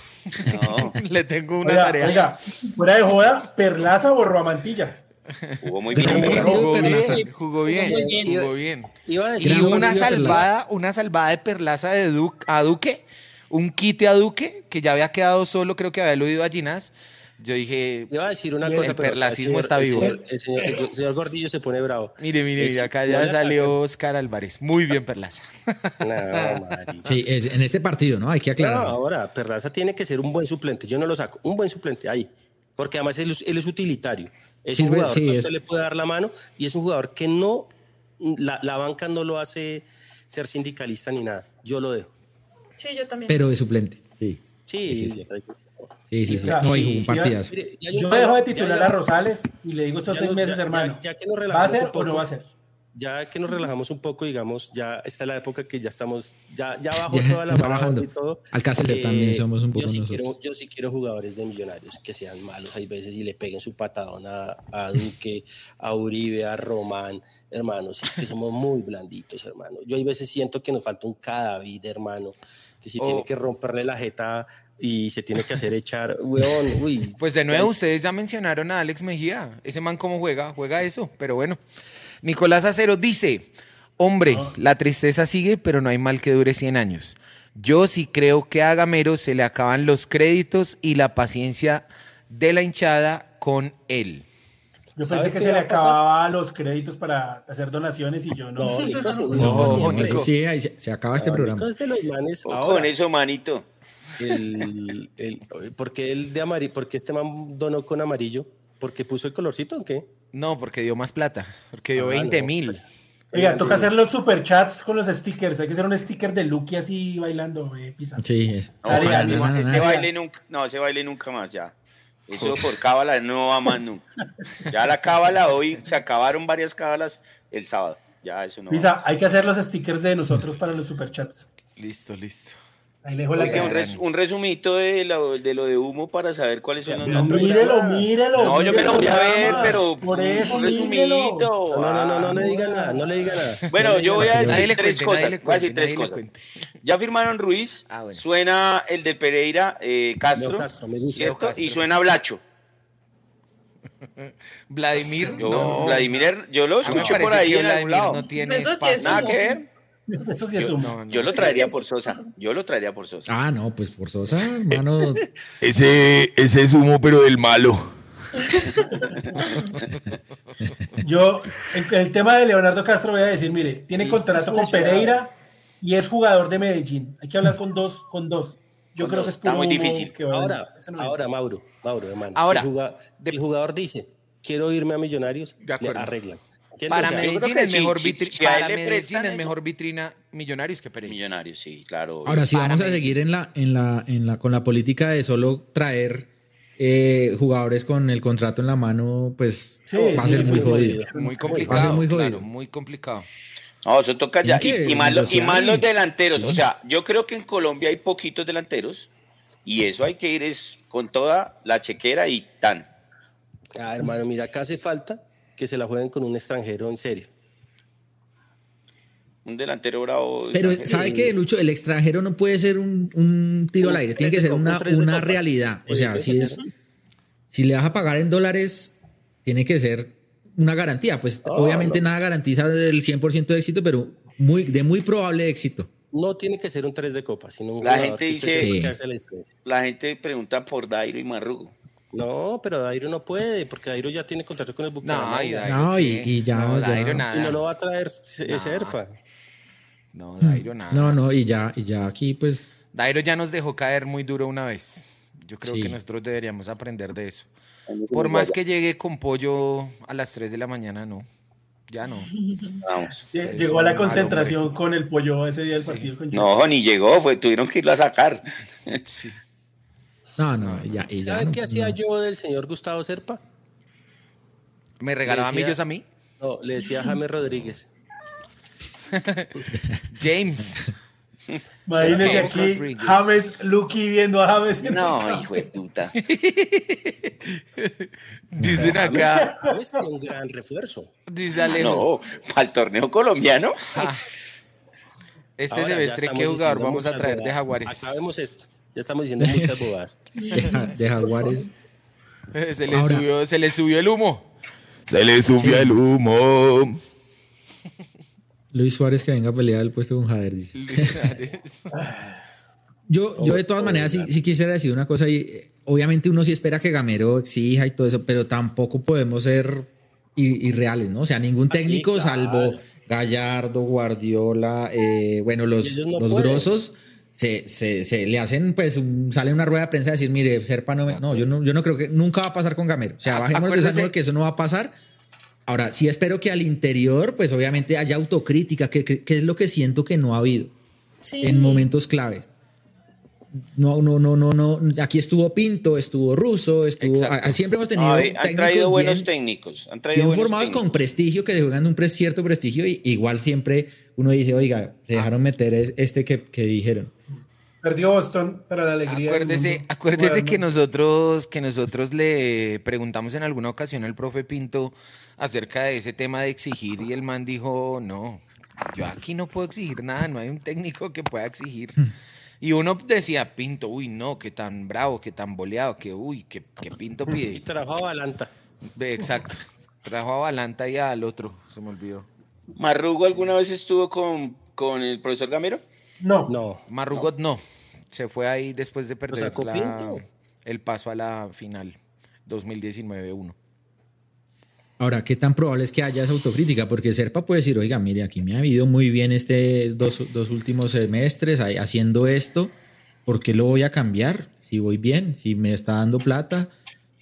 [SPEAKER 5] No,
[SPEAKER 6] Le tengo una
[SPEAKER 4] Oiga,
[SPEAKER 6] tarea.
[SPEAKER 4] oiga, fuera de joda, Perlaza borró a Mantilla.
[SPEAKER 5] jugó muy bien.
[SPEAKER 1] sí,
[SPEAKER 6] jugó bien, jugó bien,
[SPEAKER 2] Muy bien.
[SPEAKER 6] jugó bien.
[SPEAKER 3] Iba a decir
[SPEAKER 6] Y una salvada, una salvada de Perlaza de Du- a Duque, un quite a Duque, que ya había quedado solo, creo que había eludido a Ginás. Yo dije,
[SPEAKER 3] Iba a decir una
[SPEAKER 4] El
[SPEAKER 3] cosa, pero
[SPEAKER 6] perlacismo
[SPEAKER 3] el
[SPEAKER 6] está vivo.
[SPEAKER 3] El señor, el señor- el señor Gordillo se pone bravo.
[SPEAKER 6] mire, mire, mire, acá ya salió Oscar Álvarez. Muy bien, Perlaza.
[SPEAKER 3] No.
[SPEAKER 1] Sí, en este partido, ¿no? Hay que
[SPEAKER 3] No,
[SPEAKER 1] aclarar.
[SPEAKER 3] ahora, Perlaza tiene que ser un buen suplente. Yo no lo saco. Un buen suplente ahí. Porque además él, es- él es utilitario. Es
[SPEAKER 1] Sí,
[SPEAKER 3] un jugador
[SPEAKER 1] sí,
[SPEAKER 3] que a
[SPEAKER 1] es-
[SPEAKER 3] usted le puede dar la mano y es un jugador que no. La, la banca no lo hace ser sindicalista ni nada. Yo lo dejo.
[SPEAKER 2] Sí, yo también.
[SPEAKER 1] Pero de suplente. Sí,
[SPEAKER 3] Sí,
[SPEAKER 1] Sí, sí,
[SPEAKER 3] sí.
[SPEAKER 1] sí, sí.
[SPEAKER 4] Claro,
[SPEAKER 1] No,
[SPEAKER 4] sí,
[SPEAKER 1] un.
[SPEAKER 3] Mire, ya
[SPEAKER 4] Yo dejo de titular
[SPEAKER 3] ya-
[SPEAKER 4] a Rosales y le digo estos seis meses,
[SPEAKER 3] ya-
[SPEAKER 4] hermano.
[SPEAKER 3] ya- ya que nos
[SPEAKER 4] ¿Va a
[SPEAKER 3] relajamos
[SPEAKER 4] ser o no va a ser?
[SPEAKER 3] Ya que nos relajamos un poco, digamos, ya está la época que ya estamos, ya, ya bajó
[SPEAKER 1] Ya,
[SPEAKER 3] toda la
[SPEAKER 1] bajando.
[SPEAKER 3] y todo.
[SPEAKER 1] Alcácer
[SPEAKER 3] Eh,
[SPEAKER 1] también somos un poco
[SPEAKER 3] yo sí,
[SPEAKER 1] nosotros.
[SPEAKER 3] quiero, yo sí quiero jugadores de millonarios que sean malos hay veces y le peguen su patadón a, a Duque, a Uribe, a Román, hermanos. Es que somos muy blanditos, hermano. Yo hay veces siento que nos falta un Cadavid, hermano, que si
[SPEAKER 6] Oh.
[SPEAKER 3] tiene que romperle la jeta y se tiene que hacer echar, weón, uy.
[SPEAKER 6] Pues de nuevo,
[SPEAKER 3] Pues-
[SPEAKER 6] ustedes ya mencionaron a Alex Mejía. Ese man cómo juega, juega eso, pero bueno. Nicolás Acero dice, hombre, la tristeza sigue, pero no hay mal que dure 100 años. Yo sí creo que a Gamero se le acaban los créditos y la paciencia de la hinchada con él.
[SPEAKER 4] Yo
[SPEAKER 3] ¿Sabe
[SPEAKER 4] pensé que
[SPEAKER 3] qué
[SPEAKER 4] se le acababan los créditos para hacer donaciones y yo no.
[SPEAKER 3] No, Nico, sí,
[SPEAKER 1] No,
[SPEAKER 6] Ojo,
[SPEAKER 1] no,
[SPEAKER 6] Nico.
[SPEAKER 1] eso sí, ahí se, se acaba este programa.
[SPEAKER 3] Es de los manes.
[SPEAKER 5] Ojo
[SPEAKER 3] Ahora,
[SPEAKER 5] Con eso, manito.
[SPEAKER 3] el, el, porque el de amarillo, porque este man donó con amarillo, porque puso el colorcito o qué?
[SPEAKER 6] No, porque dio más plata, porque dio
[SPEAKER 3] Ah,
[SPEAKER 6] 20
[SPEAKER 3] no,
[SPEAKER 6] mil.
[SPEAKER 4] Oiga, toca hacer los superchats con los stickers. Hay que hacer un sticker de Lucky así bailando, eh, pisa.
[SPEAKER 1] Sí, es.
[SPEAKER 5] No,
[SPEAKER 4] Dale,
[SPEAKER 1] no, no, no.
[SPEAKER 5] baile nunca, no, ese baile nunca más ya. Eso por cábala no va más nunca. Ya la cábala hoy se acabaron varias cábalas el sábado. Ya eso no. va.
[SPEAKER 4] Pisa, hay que hacer los stickers de nosotros para los superchats.
[SPEAKER 6] Listo, listo.
[SPEAKER 4] Ahí le dejo la
[SPEAKER 5] Oiga, un,
[SPEAKER 6] cara.
[SPEAKER 5] res- un resumito de lo, de lo de humo para saber cuáles son los nombres.
[SPEAKER 4] Mírelo, mírelo.
[SPEAKER 5] No, yo me lo voy a ver, pero
[SPEAKER 4] Por eso,
[SPEAKER 5] un resumito.
[SPEAKER 3] No, no, no, no, le
[SPEAKER 5] Ah.
[SPEAKER 3] diga nada, no le diga nada.
[SPEAKER 5] Bueno, yo voy a decir tres
[SPEAKER 6] cuente,
[SPEAKER 5] cosas. voy a decir tres cosas.
[SPEAKER 6] cuente.
[SPEAKER 5] Ya firmaron Ruiz,
[SPEAKER 6] Ah, bueno.
[SPEAKER 5] suena el de Pereira, eh, Castro,
[SPEAKER 3] Leo Castro, me gusta.
[SPEAKER 5] ¿cierto? Y suena Blacho.
[SPEAKER 6] Vladimir,
[SPEAKER 5] Yo,
[SPEAKER 6] no.
[SPEAKER 5] Vladimir, yo lo escuché por ahí en algún
[SPEAKER 6] Vladimir
[SPEAKER 5] lado.
[SPEAKER 6] no tiene
[SPEAKER 2] Eso sí
[SPEAKER 6] espacio.
[SPEAKER 2] es
[SPEAKER 5] Nada
[SPEAKER 2] humo.
[SPEAKER 5] que ver.
[SPEAKER 4] Eso sí es
[SPEAKER 6] Yo,
[SPEAKER 4] humo.
[SPEAKER 6] no, no.
[SPEAKER 5] Yo lo traería por Sosa. Yo lo traería por Sosa.
[SPEAKER 1] Ah, no, pues por Sosa, hermano.
[SPEAKER 7] Ese, ese es humo, pero del malo.
[SPEAKER 4] Yo, el tema de Leonardo Castro voy a decir, mire, tiene contrato con Pereira y es jugador de Medellín. Hay que hablar con dos, con dos. Yo creo que es
[SPEAKER 5] muy difícil.
[SPEAKER 3] ahora, ahora, Mauro, Mauro, hermano. Ahora, el jugador, dice, quiero irme a Millonarios, le arreglan.
[SPEAKER 6] Para Medellín, es, mejor, para Medellín es mejor vitrina Millonarios que Pereira.
[SPEAKER 5] Millonarios, sí, claro.
[SPEAKER 1] Ahora, si vamos a seguir en la, en la, en la, con la política de solo traer eh, jugadores con el contrato en la mano, pues va a ser muy jodido.
[SPEAKER 6] Muy complicado. Va a ser muy jodido. muy complicado.
[SPEAKER 5] No, eso toca ya. Y, más, los, y más los delanteros. O sea, yo creo que en Colombia hay poquitos delanteros y eso hay que ir es con toda la chequera y tan.
[SPEAKER 3] Ah, hermano, mira, acá hace falta que se la jueguen con un extranjero en serio.
[SPEAKER 5] Un delantero bravo.
[SPEAKER 1] Pero, ¿sabe qué, Lucho? El extranjero no puede ser un, tiro al aire, tiene que ser una, una realidad. O sea, si, es, si le vas a pagar en dólares, tiene que ser una garantía. Pues obviamente nada garantiza el 100% de éxito, pero muy, de muy probable éxito.
[SPEAKER 3] No tiene que ser un 3 de copa, sino un
[SPEAKER 5] La gente dice, la, gente pregunta por Dairo y Marrugo.
[SPEAKER 3] No, pero Dairo no puede, porque Dairo ya tiene contrato con el Bucaramanga.
[SPEAKER 1] No, y, ya, no,
[SPEAKER 3] Dairo nada. Y no lo va a traer ese ERPA.
[SPEAKER 6] No, Dairo nada.
[SPEAKER 1] No, no, y ya, y ya aquí pues...
[SPEAKER 6] Dairo ya nos dejó caer muy duro una vez. Yo creo que nosotros deberíamos aprender de eso. Por más que llegue con pollo a las 3 de la mañana, no. Ya no.
[SPEAKER 4] Vamos. Llegó a la concentración con el pollo ese día del partido.
[SPEAKER 5] no, ni llegó, fue, tuvieron que irlo a sacar.
[SPEAKER 1] Sí. No, no, ya. Y
[SPEAKER 3] ¿Saben qué hacía yo del señor Gustavo Serpa?
[SPEAKER 6] ¿Me regalaba millos a mí?
[SPEAKER 3] No, le decía a James Rodríguez.
[SPEAKER 6] James.
[SPEAKER 4] Imagínese aquí, James, Lucky viendo a James.
[SPEAKER 5] no, hijo de puta.
[SPEAKER 6] Dicen acá.
[SPEAKER 3] James es un gran refuerzo.
[SPEAKER 6] Dice Alejo.
[SPEAKER 5] No, para el torneo colombiano.
[SPEAKER 6] Ah. Este semestre, ¿qué jugador vamos a traer de Jaguares?
[SPEAKER 3] Acá vemos esto. Ya estamos diciendo muchas bobadas.
[SPEAKER 1] De, Jaguares.
[SPEAKER 6] Se le, subió, se le subió el humo.
[SPEAKER 7] Se le subió el humo.
[SPEAKER 1] Luis Suárez que venga a pelear el puesto con Jader, dice. yo, yo de todas maneras sí, quisiera decir una cosa y obviamente uno sí espera que Gamero exija y todo eso, pero tampoco podemos ser irreales, ¿no? O sea, ningún ah, técnico salvo Gallardo, Guardiola, eh, bueno, los, los grosos se, se, le hacen, pues, sale una rueda de prensa a decir, mire, Serpa no, no, yo no, yo no creo que nunca va a pasar con Gamero. O sea, bajemos de que eso no va a pasar Ahora, sí espero que al interior, pues obviamente haya autocrítica, que, es lo que siento que no ha habido en momentos clave. No, no, no, no, no. Aquí estuvo Pinto, estuvo Russo, estuvo. siempre hemos tenido.
[SPEAKER 5] han traído buenos técnicos. Han traído
[SPEAKER 1] bien formados con prestigio, que juegan un cierto prestigio, y igual siempre uno dice, oiga, se dejaron meter este que, que dijeron.
[SPEAKER 4] Perdió Boston para la alegría.
[SPEAKER 6] Acuérdese, acuérdese que nosotros, que nosotros le preguntamos en alguna ocasión al profe Pinto acerca de ese tema de exigir y el man dijo, no, yo aquí no puedo exigir nada, no hay un técnico que pueda exigir. Y uno decía, Pinto, uy, no, que tan bravo, que tan boleado, que uy, que, Pinto pide.
[SPEAKER 3] Y trajo a Balanta.
[SPEAKER 6] Exacto, trajo a Balanta y al otro, se me olvidó.
[SPEAKER 5] ¿Marrugo alguna vez estuvo con, con el profesor Gamero?
[SPEAKER 4] No.
[SPEAKER 6] No. Marrugot no. Se fue ahí después de perder el paso a la final 2019-1.
[SPEAKER 1] Ahora, ¿qué tan probable es que haya esa autocrítica? Porque Serpa puede decir, oiga, mire, aquí me ha ido muy bien este dos, dos últimos semestres haciendo esto, ¿por qué lo voy a cambiar? Si voy bien, si me está dando plata,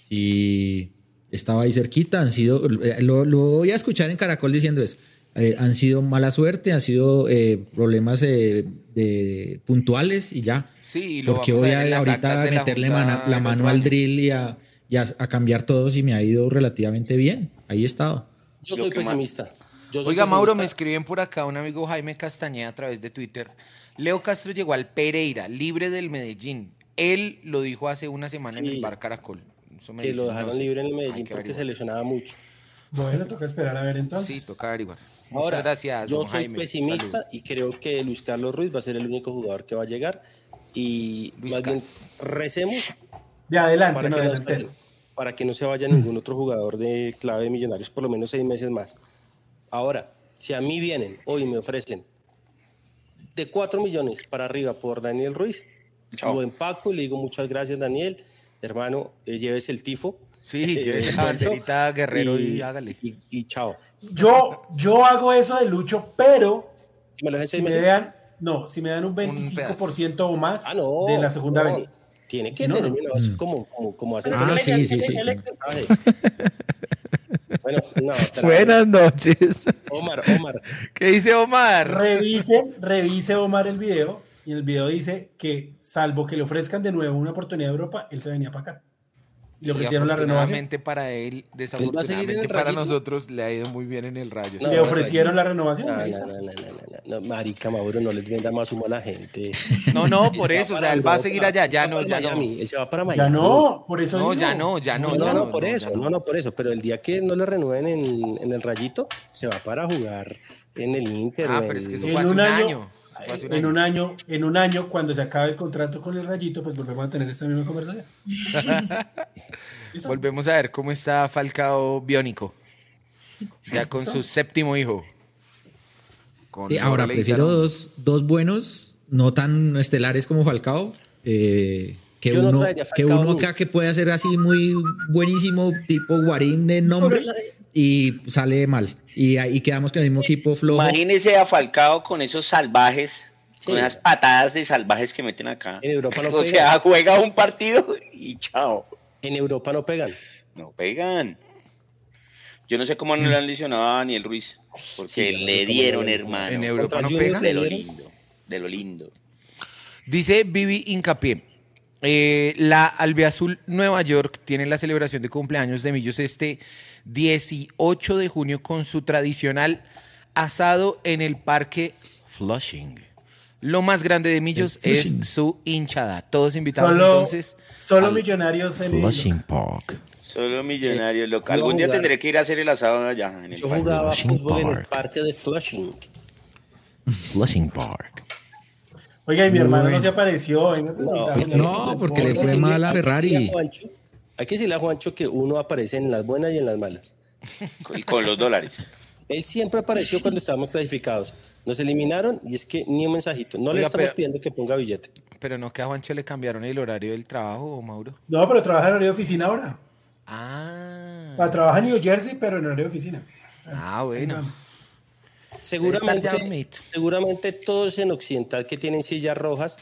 [SPEAKER 1] si estaba ahí cerquita, han sido, lo, lo voy a escuchar en Caracol diciendo eso. Eh, han sido mala suerte, han sido eh, problemas eh, de, puntuales y ya.
[SPEAKER 6] Sí,
[SPEAKER 1] Porque voy a, ahorita meterle la, mano al drill y, a, cambiar todo si me ha ido relativamente bien. Ahí he estado.
[SPEAKER 3] Yo soy pesimista.
[SPEAKER 6] Oiga, Mauro, me escriben por acá un amigo Jaime Castañeda a través de Twitter. Leo Castro llegó al Pereira, libre del Medellín. Él lo dijo hace una semana en el Bar Caracol.
[SPEAKER 3] que lo dejaron libre en el Medellín porque se lesionaba mucho.
[SPEAKER 4] Bueno, toca esperar a ver entonces.
[SPEAKER 6] Sí, toca averiguar.
[SPEAKER 3] Ahora, gracias. Yo soy pesimista y creo que Luis Carlos Ruiz va a ser el único jugador que va a llegar. Y más bien recemos.
[SPEAKER 4] De adelante,
[SPEAKER 3] para,
[SPEAKER 4] que
[SPEAKER 3] no para que no se vaya ningún otro jugador de clave de Millonarios por lo menos seis meses más. Ahora, si a mí vienen hoy me ofrecen de cuatro millones para arriba por Daniel Ruiz, lo empaco y le digo muchas gracias, Daniel. Hermano, eh, lleves el tifo
[SPEAKER 6] Sí, llévese la banderita Guerrero y, hágale.
[SPEAKER 3] Y, chao.
[SPEAKER 4] Yo, yo hago eso de Lucho, pero si me, dan, no, si me dan un 25% o más
[SPEAKER 3] Ah, no.
[SPEAKER 4] de la segunda
[SPEAKER 3] no.
[SPEAKER 4] venta.
[SPEAKER 3] Tiene que
[SPEAKER 4] No,
[SPEAKER 3] tener es
[SPEAKER 1] Mm.
[SPEAKER 3] como, como, como hacer
[SPEAKER 2] Pues
[SPEAKER 1] Ah, sí, sí, sí.
[SPEAKER 3] Bueno, no,
[SPEAKER 7] Buenas noches.
[SPEAKER 3] Omar, Omar,
[SPEAKER 6] ¿Qué dice Omar?
[SPEAKER 4] Revise, revise Omar el video y el video dice que salvo que le ofrezcan de nuevo una oportunidad de Europa, él se venía para acá. Le ofrecieron la renovación.
[SPEAKER 6] para él,
[SPEAKER 3] ¿Él va a seguir en
[SPEAKER 6] desafortunadamente para nosotros, le ha ido muy bien en el Rayo.
[SPEAKER 3] No,
[SPEAKER 4] Le ofrecieron la renovación.
[SPEAKER 3] No, no, marica Mauro, no les venda más humo a la gente.
[SPEAKER 6] No, no, por eso, o sea, él va a seguir allá, ya no, ya no.
[SPEAKER 3] Miami, Él se va para Miami.
[SPEAKER 4] Ya no, por eso
[SPEAKER 6] No, ya no, ya no,
[SPEAKER 3] No,
[SPEAKER 6] ya
[SPEAKER 3] no,
[SPEAKER 6] no,
[SPEAKER 3] por
[SPEAKER 6] no,
[SPEAKER 3] eso, no.
[SPEAKER 6] no.
[SPEAKER 3] por eso, pero el día que no le renueven en, en el Rayito, se va para jugar en el Inter.
[SPEAKER 6] Ah, pero
[SPEAKER 3] en-
[SPEAKER 6] es que eso fue hace
[SPEAKER 4] un año-
[SPEAKER 6] hace un
[SPEAKER 4] En
[SPEAKER 6] año.
[SPEAKER 4] un año, en un año, cuando se acabe el contrato con el Rayito, pues volvemos a tener esta misma conversación.
[SPEAKER 6] Volvemos a ver cómo está Falcao Biónico. Ya con su séptimo hijo. Con
[SPEAKER 1] Sí, ahora prefiero dos, dos buenos, no tan estelares como Falcao, eh, que
[SPEAKER 3] Yo no
[SPEAKER 1] uno,
[SPEAKER 3] traería a
[SPEAKER 1] que
[SPEAKER 3] Falcao
[SPEAKER 1] uno acá que puede hacer así muy buenísimo, tipo Guarín de nombre, y sale mal. Y ahí quedamos con el mismo equipo flojo.
[SPEAKER 5] Imagínese a Falcao con esos salvajes,
[SPEAKER 3] Sí.
[SPEAKER 5] con esas patadas de salvajes que meten acá.
[SPEAKER 3] En Europa no
[SPEAKER 5] o
[SPEAKER 3] pegan.
[SPEAKER 5] sea, juega un partido y chao.
[SPEAKER 3] En Europa no pegan.
[SPEAKER 5] No pegan. Yo no sé cómo no le han lesionado a Daniel Ruiz. Porque
[SPEAKER 3] Sí,
[SPEAKER 5] le dieron,
[SPEAKER 3] no
[SPEAKER 5] hermano.
[SPEAKER 6] En Europa no
[SPEAKER 3] Junior
[SPEAKER 6] pega.
[SPEAKER 5] De lo lindo. De lo lindo.
[SPEAKER 6] Dice Vivi Hincapié. eh, la Albiazul Nueva York tiene la celebración de cumpleaños de Millos este 18 de junio con su tradicional asado en el parque Flushing. Lo más grande de Millos
[SPEAKER 1] El
[SPEAKER 6] es
[SPEAKER 1] Flushing.
[SPEAKER 6] su hinchada. Todos invitados
[SPEAKER 4] Solo,
[SPEAKER 6] entonces.
[SPEAKER 4] solo
[SPEAKER 6] al-
[SPEAKER 4] millonarios en el-
[SPEAKER 7] Flushing Park.
[SPEAKER 5] Solo millonarios.
[SPEAKER 3] yo
[SPEAKER 5] Algún día
[SPEAKER 3] jugar.
[SPEAKER 5] tendré que ir a hacer el asado allá. En el
[SPEAKER 3] Yo
[SPEAKER 5] parque.
[SPEAKER 3] jugaba
[SPEAKER 7] Flushing
[SPEAKER 3] fútbol en el parque de Flushing.
[SPEAKER 7] Flushing Park.
[SPEAKER 4] Oiga, y mi
[SPEAKER 1] Muy
[SPEAKER 4] hermano no se apareció.
[SPEAKER 3] No,
[SPEAKER 1] no, porque le fue mal a Ferrari.
[SPEAKER 3] Hay que decirle a Juancho que uno aparece en las buenas y en las malas.
[SPEAKER 5] Con, con los dólares.
[SPEAKER 3] Él siempre apareció cuando estábamos clasificados. Nos eliminaron y es que ni un mensajito. No le estamos
[SPEAKER 6] pero-
[SPEAKER 3] pidiendo que ponga billete.
[SPEAKER 6] Pero no que a Juancho le cambiaron el horario del trabajo, Mauro.
[SPEAKER 4] No, pero trabaja en horario de oficina ahora.
[SPEAKER 6] Ah,
[SPEAKER 4] Ah, Trabaja en New Jersey, pero en horario de oficina.
[SPEAKER 6] ah bueno.
[SPEAKER 3] Seguramente, seguramente todos en Occidental que tienen sillas rojas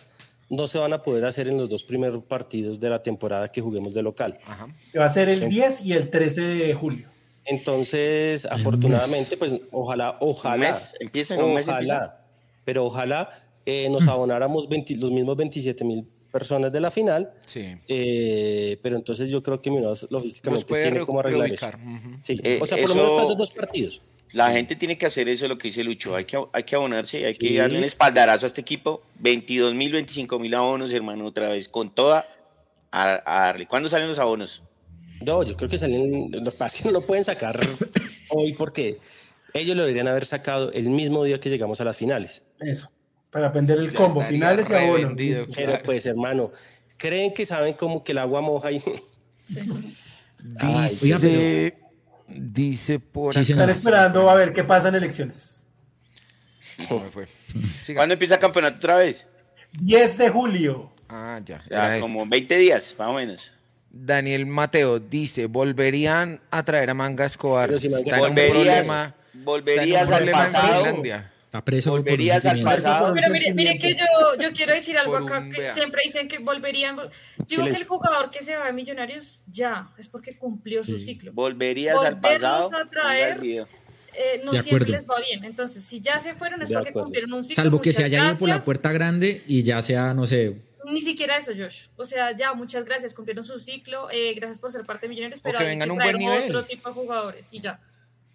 [SPEAKER 3] no se van a poder hacer en los dos primeros partidos de la temporada que juguemos de local.
[SPEAKER 6] Ajá.
[SPEAKER 4] Que va a ser el 10 y el 13 de julio.
[SPEAKER 3] Entonces, afortunadamente, pues ojalá, ojalá,
[SPEAKER 5] mes, empieza en un mes,
[SPEAKER 3] ojalá,
[SPEAKER 5] empieza.
[SPEAKER 3] pero ojalá eh, nos abonáramos 20 los mismos 27 mil personas de la final,
[SPEAKER 6] Sí.
[SPEAKER 3] eh, pero entonces yo creo que lógicamente
[SPEAKER 6] puede
[SPEAKER 3] tiene cómo arreglar eso. Sí,
[SPEAKER 5] Eh,
[SPEAKER 3] o sea, por lo menos para esos dos partidos.
[SPEAKER 5] La gente tiene que hacer eso, lo que dice Lucho. Hay que, hay que abonarse, hay que darle un espaldarazo a este equipo. 22 mil, 25 mil abonos, hermano, otra vez, con toda. A, a darle. ¿Cuándo salen los abonos?
[SPEAKER 3] No, yo creo que salen, lo que pasa es que no lo pueden sacar hoy porque ellos lo deberían haber sacado el mismo día que llegamos a las finales.
[SPEAKER 4] Eso. Para aprender el
[SPEAKER 6] Ya
[SPEAKER 4] combo. Finales y abonos.
[SPEAKER 3] Pero
[SPEAKER 6] Claro.
[SPEAKER 3] pues, hermano, creen que saben como que el agua moja y...
[SPEAKER 2] Sí.
[SPEAKER 3] Ay,
[SPEAKER 6] Dice,
[SPEAKER 1] Oiga, pero-
[SPEAKER 6] dice por
[SPEAKER 1] Sí,
[SPEAKER 6] acá-.
[SPEAKER 4] Están esperando a ver qué pasa en elecciones.
[SPEAKER 6] Siga.
[SPEAKER 5] ¿Cuándo empieza el campeonato otra vez?
[SPEAKER 4] 10 de julio.
[SPEAKER 6] Ah, ya.
[SPEAKER 5] Ya, como
[SPEAKER 6] este.
[SPEAKER 5] 20 días, más o menos.
[SPEAKER 6] Daniel Mateo dice, volverían a traer a Manga Escobar.
[SPEAKER 3] Si Manga
[SPEAKER 6] Está en un
[SPEAKER 5] Volverías-
[SPEAKER 6] problema,
[SPEAKER 5] volverías
[SPEAKER 6] en un
[SPEAKER 5] al
[SPEAKER 6] en
[SPEAKER 5] pasado.
[SPEAKER 6] Finlandia.
[SPEAKER 1] Está preso
[SPEAKER 5] Volverías al pasado.
[SPEAKER 2] Pero mire, mire que yo, yo quiero decir algo acá
[SPEAKER 6] un
[SPEAKER 2] que
[SPEAKER 6] vea.
[SPEAKER 2] siempre dicen que volverían. Digo que el jugador que se va de Millonarios ya es porque cumplió su
[SPEAKER 1] Sí.
[SPEAKER 2] ciclo.
[SPEAKER 5] Volverías al
[SPEAKER 2] Volverlos
[SPEAKER 5] pasado.
[SPEAKER 2] a traer. Eh, no
[SPEAKER 1] De
[SPEAKER 2] siempre
[SPEAKER 1] acuerdo.
[SPEAKER 2] les va bien. Entonces, si ya se fueron es
[SPEAKER 3] De
[SPEAKER 2] porque
[SPEAKER 3] acuerdo.
[SPEAKER 2] cumplieron un ciclo.
[SPEAKER 1] Salvo que se haya ido por la
[SPEAKER 2] gracias.
[SPEAKER 1] puerta grande y ya sea, no sé,
[SPEAKER 2] Ni siquiera eso, Josh. O sea, ya, muchas gracias, cumplieron su ciclo. eh, gracias por ser parte de Millonarios, pero
[SPEAKER 6] que
[SPEAKER 2] hay
[SPEAKER 6] vengan
[SPEAKER 2] que
[SPEAKER 6] un
[SPEAKER 2] traer
[SPEAKER 6] buen nivel.
[SPEAKER 2] otro tipo de jugadores y ya.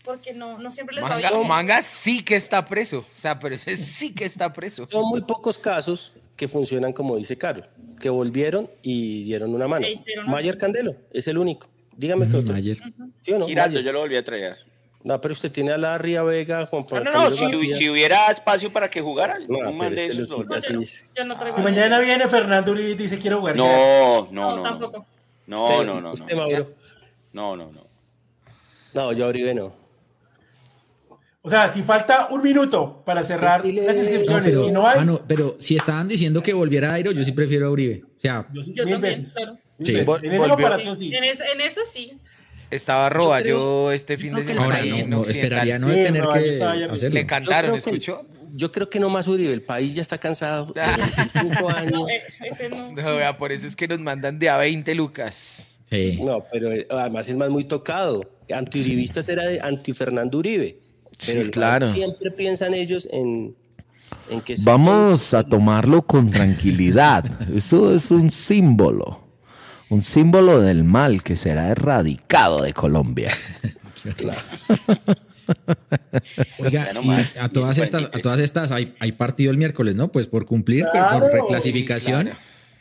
[SPEAKER 2] Porque no, no siempre les va
[SPEAKER 6] Manga,
[SPEAKER 2] bien.
[SPEAKER 6] Manga sí que está preso. O sea, pero ese sí que está preso.
[SPEAKER 3] Son muy pocos casos que funcionan como dice Caro, que volvieron y dieron una mano.
[SPEAKER 2] E una
[SPEAKER 3] Mayer
[SPEAKER 2] mano.
[SPEAKER 3] Candelo es el único. Dígame que otro.
[SPEAKER 1] ayer.
[SPEAKER 3] ¿Sí o no?
[SPEAKER 5] Giraldo,
[SPEAKER 3] Mayer.
[SPEAKER 5] yo lo volví a traer.
[SPEAKER 3] No, pero usted tiene a Larry, a Vega, Juan
[SPEAKER 5] No,
[SPEAKER 3] Pablo
[SPEAKER 5] no, no,
[SPEAKER 3] Camilo
[SPEAKER 5] si, hubiera espacio para que jugara,
[SPEAKER 3] No, este
[SPEAKER 5] esos traer.
[SPEAKER 2] Ya no traigo
[SPEAKER 4] Y mañana viene Fernando Uribe y dice quiero jugar.
[SPEAKER 5] No, no,
[SPEAKER 2] No,
[SPEAKER 5] no.
[SPEAKER 2] tampoco.
[SPEAKER 5] No,
[SPEAKER 3] Usted-
[SPEAKER 5] no, no.
[SPEAKER 3] Usted,
[SPEAKER 5] no.
[SPEAKER 3] Mauro.
[SPEAKER 5] No, no, no.
[SPEAKER 3] No, yo Uribe no.
[SPEAKER 4] O sea, si falta un minuto para cerrar las
[SPEAKER 1] No,
[SPEAKER 4] inscripciones
[SPEAKER 1] pero,
[SPEAKER 4] y no hay,
[SPEAKER 1] ah, no, pero si estaban diciendo que volviera a Airo, yo sí prefiero a Uribe. O sea,
[SPEAKER 4] yo sí,
[SPEAKER 2] Yo
[SPEAKER 4] mil
[SPEAKER 2] también,
[SPEAKER 4] veces.
[SPEAKER 2] claro.
[SPEAKER 1] Sí.
[SPEAKER 6] Vol-
[SPEAKER 4] En esa sí.
[SPEAKER 2] En eso, en eso sí.
[SPEAKER 6] Estaba roba yo, este fin de semana.
[SPEAKER 1] Ahora no, no esperaría no tener que hacerlo.
[SPEAKER 6] Le cantaron, ¿escuchó?
[SPEAKER 3] yo creo que no más Uribe, el país ya está cansado. Cinco años. No,
[SPEAKER 2] eh, ese no.
[SPEAKER 6] No, vea, por eso es que nos mandan de a 20 lucas.
[SPEAKER 1] Sí.
[SPEAKER 3] No, pero eh, además es más muy tocado. Antiuribistas era de anti-Fernando Uribe. Pero
[SPEAKER 7] Sí, claro.
[SPEAKER 3] siempre piensan ellos en, en que...
[SPEAKER 7] Vamos a tomarlo con tranquilidad. Eso es un símbolo. Un símbolo del mal que será erradicado de Colombia.
[SPEAKER 1] Oiga, y a todas estas, a
[SPEAKER 5] 23.
[SPEAKER 1] todas estas hay, hay partido el miércoles, ¿no? Pues por cumplir,
[SPEAKER 4] Claro.
[SPEAKER 1] por reclasificación.
[SPEAKER 6] Sí,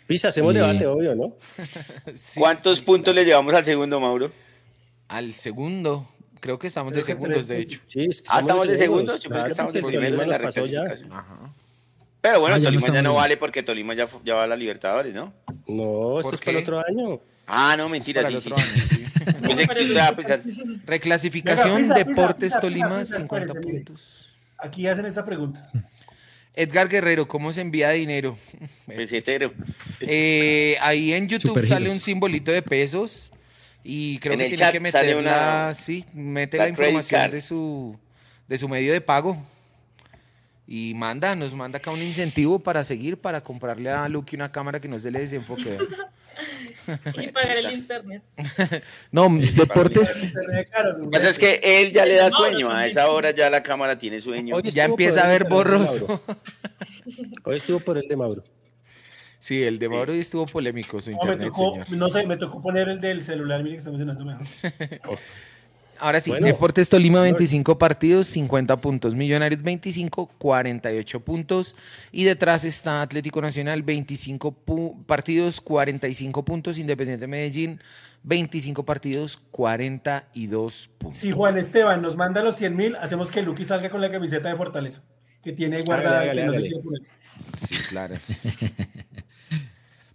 [SPEAKER 3] Pisa, hacemos
[SPEAKER 1] Y-
[SPEAKER 3] debate, obvio, ¿no?
[SPEAKER 6] Sí,
[SPEAKER 5] ¿Cuántos
[SPEAKER 6] sí,
[SPEAKER 5] puntos le llevamos al segundo, Mauro?
[SPEAKER 6] Al segundo. Creo que estamos
[SPEAKER 4] Creo
[SPEAKER 6] de
[SPEAKER 4] que
[SPEAKER 6] segundos,
[SPEAKER 4] tres
[SPEAKER 6] de hecho.
[SPEAKER 3] Sí, es que
[SPEAKER 5] Ah, estamos de
[SPEAKER 3] segundos.
[SPEAKER 5] Yo pensé que estamos de primeros en la reclasificación.
[SPEAKER 6] Ajá.
[SPEAKER 5] Pero bueno,
[SPEAKER 1] Ah, ya no
[SPEAKER 5] Tolima ya no
[SPEAKER 1] bien.
[SPEAKER 5] vale porque Tolima ya, va a la Libertadores, ¿no?
[SPEAKER 3] No, esto
[SPEAKER 6] ¿Por
[SPEAKER 3] es para el otro año.
[SPEAKER 5] Ah, no, mentira, sí,
[SPEAKER 6] otro
[SPEAKER 5] sí.
[SPEAKER 6] año, sí. Reclasificación,
[SPEAKER 4] Venga, pisa, pisa,
[SPEAKER 6] Deportes
[SPEAKER 4] pisa,
[SPEAKER 6] Tolima,
[SPEAKER 4] pisa, pisa,
[SPEAKER 6] 50
[SPEAKER 4] espérese, mire.
[SPEAKER 6] puntos.
[SPEAKER 4] Aquí hacen esta pregunta.
[SPEAKER 6] Edgar Guerrero, ¿cómo se envía dinero?
[SPEAKER 5] pesetero.
[SPEAKER 6] Eh, ahí en YouTube sale un simbolito de pesos y creo
[SPEAKER 5] En
[SPEAKER 6] que tiene que meter
[SPEAKER 5] una-
[SPEAKER 6] la, sí, mete
[SPEAKER 5] la
[SPEAKER 6] información de su de su medio de pago y manda, nos manda acá un incentivo para seguir para comprarle a Lucky una cámara que no se le desenfoque.
[SPEAKER 2] Y pagar el internet.
[SPEAKER 7] No, Deportes,
[SPEAKER 5] Lo que pasa es que él ya le da sueño, a esa hora ya la cámara tiene sueño.
[SPEAKER 6] Ya empieza a ver borroso.
[SPEAKER 3] Hoy estuvo por el de Mauro.
[SPEAKER 6] Sí, el de Mauro hoy estuvo polémico su
[SPEAKER 4] No, me
[SPEAKER 6] internet,
[SPEAKER 4] tocó,
[SPEAKER 6] señor.
[SPEAKER 4] no sé, me tocó poner el del celular, mire que está mencionando mejor.
[SPEAKER 6] Ahora sí,
[SPEAKER 3] Bueno.
[SPEAKER 6] Deportes Tolima 25 partidos, 50 puntos. Millonarios 25, 48 puntos. Y detrás está Atlético Nacional 25 pu- partidos, 45 puntos. Independiente Medellín 25 partidos, 42 puntos.
[SPEAKER 4] Si Juan Esteban nos manda los 100 mil, hacemos que Lucky salga con la camiseta de Fortaleza, que tiene guardada y
[SPEAKER 3] Hágale,
[SPEAKER 4] que no se quiere poner.
[SPEAKER 6] Sí, claro.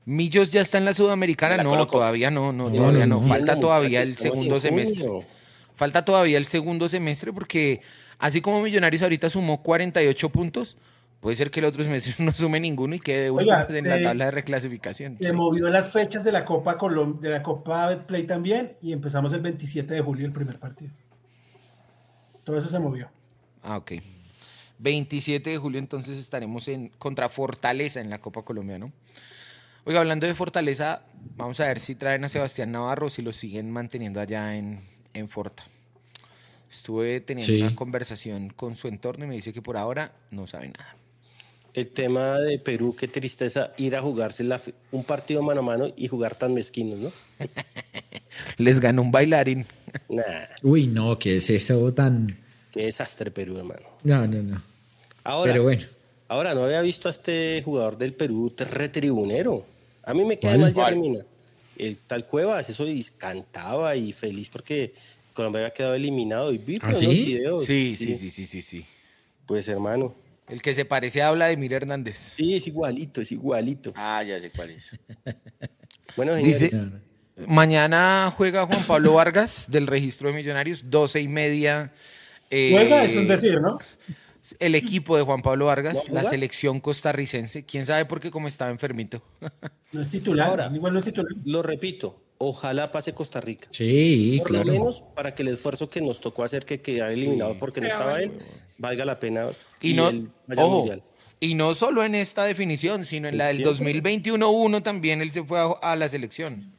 [SPEAKER 6] Millos ya está en la Sudamericana,
[SPEAKER 5] La
[SPEAKER 6] no,
[SPEAKER 5] colocó.
[SPEAKER 6] todavía no, no,
[SPEAKER 1] No,
[SPEAKER 6] todavía
[SPEAKER 1] no,
[SPEAKER 6] no.
[SPEAKER 1] no.
[SPEAKER 6] Falta todavía el segundo semestre. Falta todavía el segundo semestre porque así como Millonarios ahorita sumó 48 puntos, puede ser que el otro semestre no sume ninguno y quede de
[SPEAKER 4] Oiga,
[SPEAKER 6] en la
[SPEAKER 4] eh,
[SPEAKER 6] tabla de reclasificación.
[SPEAKER 4] Se
[SPEAKER 6] Sí.
[SPEAKER 4] movió las fechas de la Copa Colom de la Copa Betplay también y empezamos el 27 de julio el primer partido. Todo eso se movió.
[SPEAKER 6] Ah, ok. 27 de julio entonces estaremos en contra Fortaleza en la Copa Colombia, ¿no? Oiga, hablando de Fortaleza, vamos a ver si traen a Sebastián Navarro, si lo siguen manteniendo allá en, en Forta. Estuve teniendo
[SPEAKER 1] Sí.
[SPEAKER 6] una conversación con su entorno y me dice que por ahora no sabe nada.
[SPEAKER 3] El tema de Perú, qué tristeza ir a jugarse la un partido mano a mano y jugar tan mezquinos, ¿no?
[SPEAKER 6] Les ganó un bailarín.
[SPEAKER 3] Nah,
[SPEAKER 1] Uy, no, que es eso tan.
[SPEAKER 3] qué desastre Perú, hermano.
[SPEAKER 1] No, no, no.
[SPEAKER 3] Ahora,
[SPEAKER 1] Pero bueno.
[SPEAKER 3] ahora no había visto a este jugador del Perú retribunero. A mí me queda mal. Jerry Mina. El tal Cuevas, eso y cantaba y feliz porque Colombia había quedado eliminado y vi
[SPEAKER 1] ¿Ah, sí?
[SPEAKER 3] videos.
[SPEAKER 6] Sí, sí, sí, sí, sí, sí.
[SPEAKER 3] Pues hermano,
[SPEAKER 6] El que se parece a Vladimir Hernández.
[SPEAKER 3] sí, es igualito, es igualito.
[SPEAKER 5] Ah, ya sé cuál es.
[SPEAKER 3] Bueno,
[SPEAKER 6] Dice,
[SPEAKER 3] señores,
[SPEAKER 6] mañana juega Juan Pablo Vargas del registro de Millonarios, 12 y media. eh,
[SPEAKER 4] Juega, es un decir, ¿no?
[SPEAKER 6] El equipo de Juan Pablo Vargas,
[SPEAKER 3] ¿Va a
[SPEAKER 6] la selección costarricense. ¿Quién sabe por qué como estaba enfermito?
[SPEAKER 4] No es titular.
[SPEAKER 3] Ahora.
[SPEAKER 4] igual no es titular.
[SPEAKER 3] lo repito, ojalá pase Costa Rica.
[SPEAKER 1] Sí,
[SPEAKER 3] Por
[SPEAKER 1] claro.
[SPEAKER 3] lo menos para que el esfuerzo que nos tocó hacer que quedara eliminado
[SPEAKER 6] Sí.
[SPEAKER 3] porque no estaba él, valga la pena
[SPEAKER 6] Y, no,
[SPEAKER 3] él vaya al
[SPEAKER 6] ojo,
[SPEAKER 3] mundial.
[SPEAKER 6] y no solo en esta definición, sino en la del
[SPEAKER 3] Siempre.
[SPEAKER 6] 2021-1 también él se fue a, a la selección.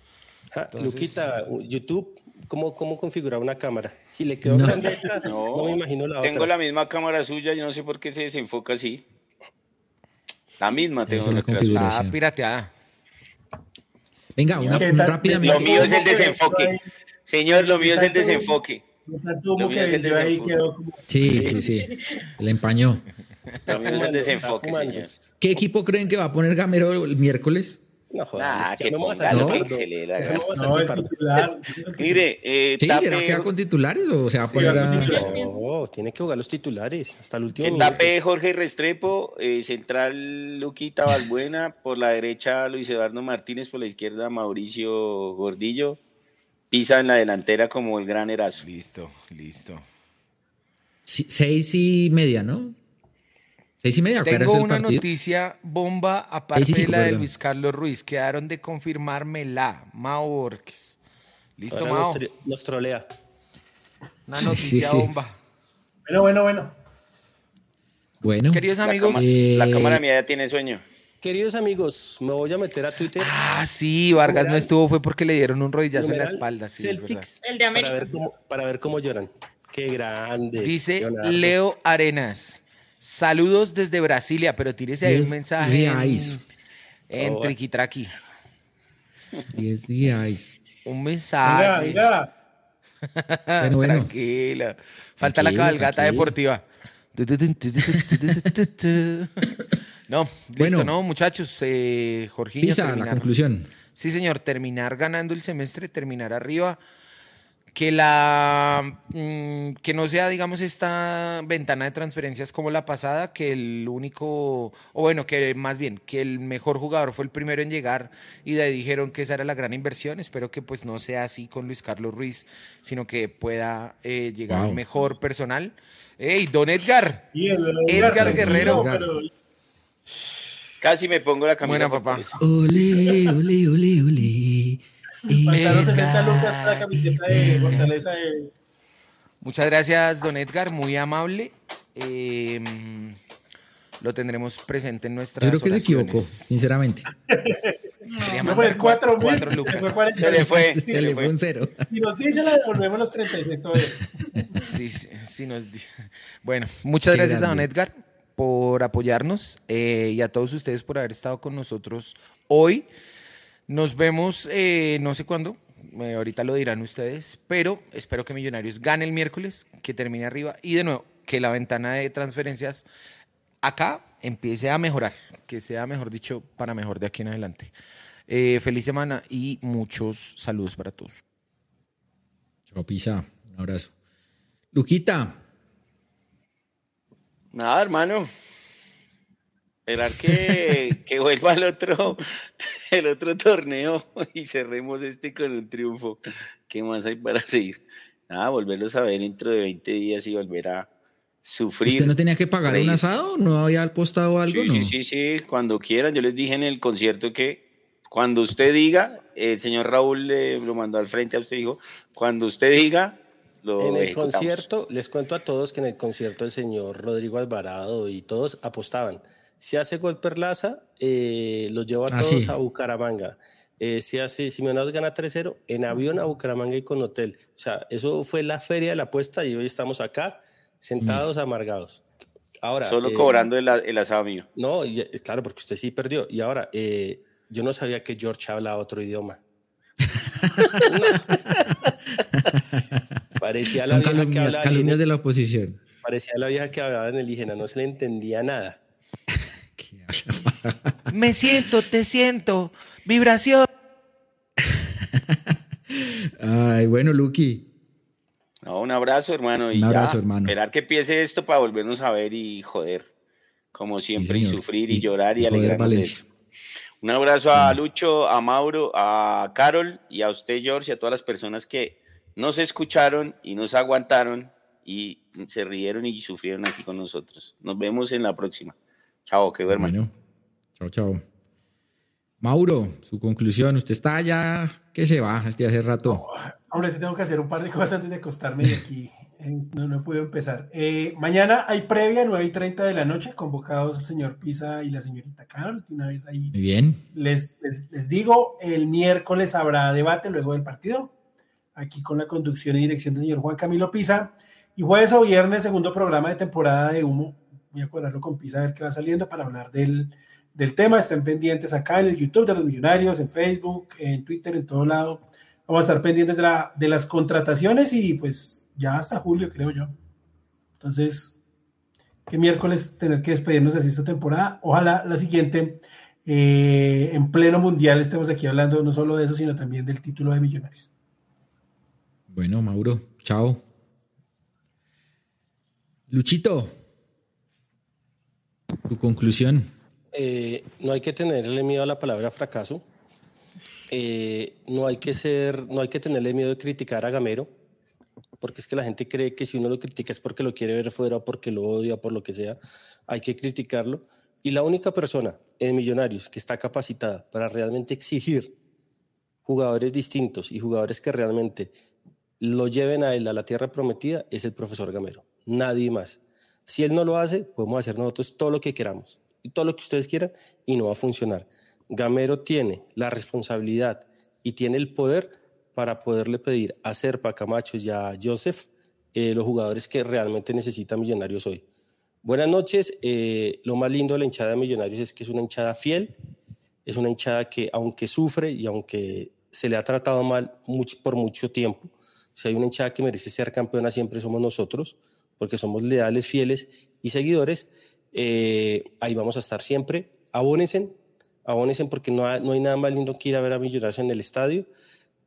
[SPEAKER 6] Entonces-
[SPEAKER 3] Luquita, YouTube, ¿cómo, ¿cómo configurar una cámara? Si le quedó
[SPEAKER 1] No.
[SPEAKER 3] grande esta, no,
[SPEAKER 5] No,
[SPEAKER 3] me imagino la
[SPEAKER 5] Tengo
[SPEAKER 3] otra.
[SPEAKER 5] la misma cámara suya, yo no sé por qué se desenfoca así. La misma tengo.
[SPEAKER 1] La configuración.
[SPEAKER 6] Está pirateada.
[SPEAKER 1] Venga, una, rápidamente.
[SPEAKER 5] Lo mío es el
[SPEAKER 4] ¿Cómo que
[SPEAKER 5] desenfoque. Señor, lo mío es el desenfoque. Lo mío es el desenfoque.
[SPEAKER 1] Sí, sí, sí. Le empañó.
[SPEAKER 5] Lo mío es el desenfoque, señor.
[SPEAKER 1] ¿Qué equipo creen que va a poner Gamero el miércoles?
[SPEAKER 3] No jodas,
[SPEAKER 5] Nah, que
[SPEAKER 3] a
[SPEAKER 5] ponga
[SPEAKER 3] salir
[SPEAKER 1] lo
[SPEAKER 3] pardo.
[SPEAKER 5] que se le da
[SPEAKER 3] Ya
[SPEAKER 5] gana.
[SPEAKER 3] me voy a
[SPEAKER 4] No, el titular.
[SPEAKER 5] Mire, eh,
[SPEAKER 1] Sí, ¿será que va
[SPEAKER 5] tape,
[SPEAKER 1] con titulares o se va a
[SPEAKER 4] Sí,
[SPEAKER 1] poner
[SPEAKER 4] con
[SPEAKER 1] a...
[SPEAKER 3] No, tiene que jugar los titulares hasta el último
[SPEAKER 5] que tape Jorge Restrepo, eh, central Luquita Balbuena, por la derecha Luis Eduardo Martínez, por la izquierda Mauricio Gordillo, pisa en la delantera como el gran Erazo.
[SPEAKER 6] Listo, listo.
[SPEAKER 1] Sí, seis y media, ¿no? Seis y media. ¿a qué hora
[SPEAKER 6] Tengo
[SPEAKER 1] es
[SPEAKER 6] una
[SPEAKER 1] partido?
[SPEAKER 6] noticia bomba, aparte
[SPEAKER 1] Sí, sí, sí,
[SPEAKER 6] de la de. Luis Carlos Ruiz. Quedaron de confirmármela, Mao Borges. Listo, Mao.
[SPEAKER 3] Nos, trolea.
[SPEAKER 6] Una noticia bomba.
[SPEAKER 4] Bueno, bueno, bueno.
[SPEAKER 1] Bueno.
[SPEAKER 6] Queridos amigos.
[SPEAKER 5] La, cámara mía ya tiene sueño.
[SPEAKER 3] Queridos amigos, me voy a meter a Twitter.
[SPEAKER 6] Ah, sí, Vargas no estuvo, fue porque le dieron un rodillazo en la espalda. Sí,
[SPEAKER 3] Celtics,
[SPEAKER 2] El de América.
[SPEAKER 3] Para ver, cómo, para ver cómo lloran. Qué grande.
[SPEAKER 6] Dice Leo Arenas. Saludos desde Brasilia, pero tírese ahí un mensaje en, en oh, Triquitraqui.
[SPEAKER 1] Yes, yes.
[SPEAKER 6] Un mensaje.
[SPEAKER 4] Mira,
[SPEAKER 6] mira. bueno, Tranquila. Falta la cabalgata deportiva. no, listo, no, muchachos. Eh, Jorginho.
[SPEAKER 1] Pisa, la conclusión.
[SPEAKER 6] Sí, señor, terminar ganando el semestre, terminar arriba que la mm, que no sea digamos esta ventana de transferencias como la pasada que el único o bueno que más bien que el mejor jugador fue el primero en llegar y de ahí dijeron que esa era la gran inversión. Espero que pues no sea así con Luis Carlos Ruiz sino que pueda eh, llegar mejor personal. Hey don Edgar. Edgar, Guerrero.
[SPEAKER 5] Casi me pongo la camisa
[SPEAKER 6] papá.
[SPEAKER 1] ole ole ole ole
[SPEAKER 6] Muchas gracias, don Edgar, muy amable. Em, lo tendremos presente en nuestras
[SPEAKER 1] Yo creo que se equivocó, sinceramente.
[SPEAKER 4] No, fue el 4
[SPEAKER 6] 4 lucas.
[SPEAKER 5] Se le fue.
[SPEAKER 1] Se, le fue un cero.
[SPEAKER 4] Y nos dice la devolvemos los 36
[SPEAKER 6] Sí, sí, sí nos Bueno, muchas gracias a don Edgar por apoyarnos eh, y a todos ustedes por haber estado con nosotros hoy. Nos vemos eh, no sé cuándo, eh, ahorita lo dirán ustedes, pero espero que Millonarios gane el miércoles, que termine arriba y de nuevo que la ventana de transferencias acá empiece a mejorar, que sea mejor dicho para mejor de aquí en adelante. Eh, feliz semana y muchos saludos para todos.
[SPEAKER 1] Chao, Pisa. Un abrazo. Luquita.
[SPEAKER 5] Nada, hermano. Esperar que, que vuelva el otro, el otro torneo y cerremos este con un triunfo. ¿Qué más hay para seguir? Nada, volverlos a ver dentro de 20 días y volver a sufrir.
[SPEAKER 1] ¿Usted no tenía que pagar un asado? ¿No había apostado algo?
[SPEAKER 5] Sí, sí, sí, cuando quieran. Yo les dije en el concierto que cuando usted diga, el señor Raúl le lo mandó al frente a usted, dijo, cuando usted diga,
[SPEAKER 3] en el concierto, les cuento a todos que en el concierto el señor Rodrigo Alvarado y todos apostaban. Si hace gol Perlaza, eh, los lleva a ah, todos a Bucaramanga. Eh, si hace Simeonados gana 3-0, en avión a Bucaramanga y con hotel. O sea, eso fue la feria de la apuesta y hoy estamos acá sentados amargados. Ahora,
[SPEAKER 5] Solo eh, cobrando el, el, asado mío.
[SPEAKER 3] No, claro, porque usted sí perdió. Y ahora, yo no sabía que George habla otro idioma.
[SPEAKER 1] Parecía la vieja que hablaba calumnias de la oposición.
[SPEAKER 3] Parecía la vieja que hablaba en el indígena, no se le entendía nada.
[SPEAKER 6] Me siento, te siento. Vibración.
[SPEAKER 1] Ay, bueno, Lucky.
[SPEAKER 5] un abrazo, hermano. Y
[SPEAKER 1] un abrazo, hermano.
[SPEAKER 5] Esperar que empiece esto para volvernos a ver y joder, como siempre, y sufrir y, llorar y, y alegrarnos. Un abrazo a Lucho, a Mauro, a Carol y a usted, George, y a todas las personas que nos escucharon y nos aguantaron y se rieron y sufrieron aquí con nosotros. Nos vemos en la próxima. Chao, que duerman. Bueno,
[SPEAKER 1] chao, chao. Mauro, su conclusión. Usted está ya que se va este hace rato.
[SPEAKER 4] hombre, sí tengo que hacer un par de cosas antes de acostarme de aquí. No, no puedo empezar. Eh, mañana hay previa, 9 y 30 de la noche, convocados el señor Pisa y la señorita Carol. Una vez ahí.
[SPEAKER 1] Muy bien.
[SPEAKER 4] Les, les, les, digo, el miércoles habrá debate luego del partido, aquí con la conducción y dirección del señor Juan Camilo Pisa. Y jueves o viernes, segundo programa de temporada de humo, voy a cuadrarlo con Pisa a ver qué va saliendo para hablar del, del tema. Estén pendientes acá en el YouTube de los Millonarios, en Facebook, en Twitter, en todo lado. Vamos a estar pendientes de, la, de las contrataciones y pues ya hasta julio, creo yo. Entonces, qué miércoles tener que despedirnos de esta temporada. Ojalá la siguiente, eh, en pleno mundial, estemos aquí hablando no solo de eso, sino también del título de Millonarios.
[SPEAKER 1] Bueno, Mauro, chao. Luchito, tu conclusión.
[SPEAKER 3] Eh, no hay que tenerle miedo a la palabra fracaso. Eh, no hay que ser, no hay que tenerle miedo de criticar a Gamero, porque es que la gente cree que si uno lo critica es porque lo quiere ver fuera, porque lo odia, por lo que sea. Hay que criticarlo. Y la única persona en Millonarios que está capacitada para realmente exigir jugadores distintos y jugadores que realmente lo lleven a él a la tierra prometida es el profesor Gamero, nadie más. Si él no lo hace, podemos hacer nosotros todo lo que queramos y todo lo que ustedes quieran y no va a funcionar. Gamero tiene la responsabilidad y tiene el poder para poderle pedir a Serpa, Camacho y a Joseph eh, los jugadores que realmente necesita Millonarios hoy. Buenas noches. Eh, lo más lindo de la hinchada de Millonarios es que es una hinchada fiel, es una hinchada que aunque sufre y aunque se le ha tratado mal por mucho tiempo, si hay una hinchada que merece ser campeona siempre somos nosotros, porque somos leales, fieles y seguidores. Eh, ahí vamos a estar siempre. Abónense, abónense porque no no hay nada más lindo que ir a ver a Millonarios en el estadio.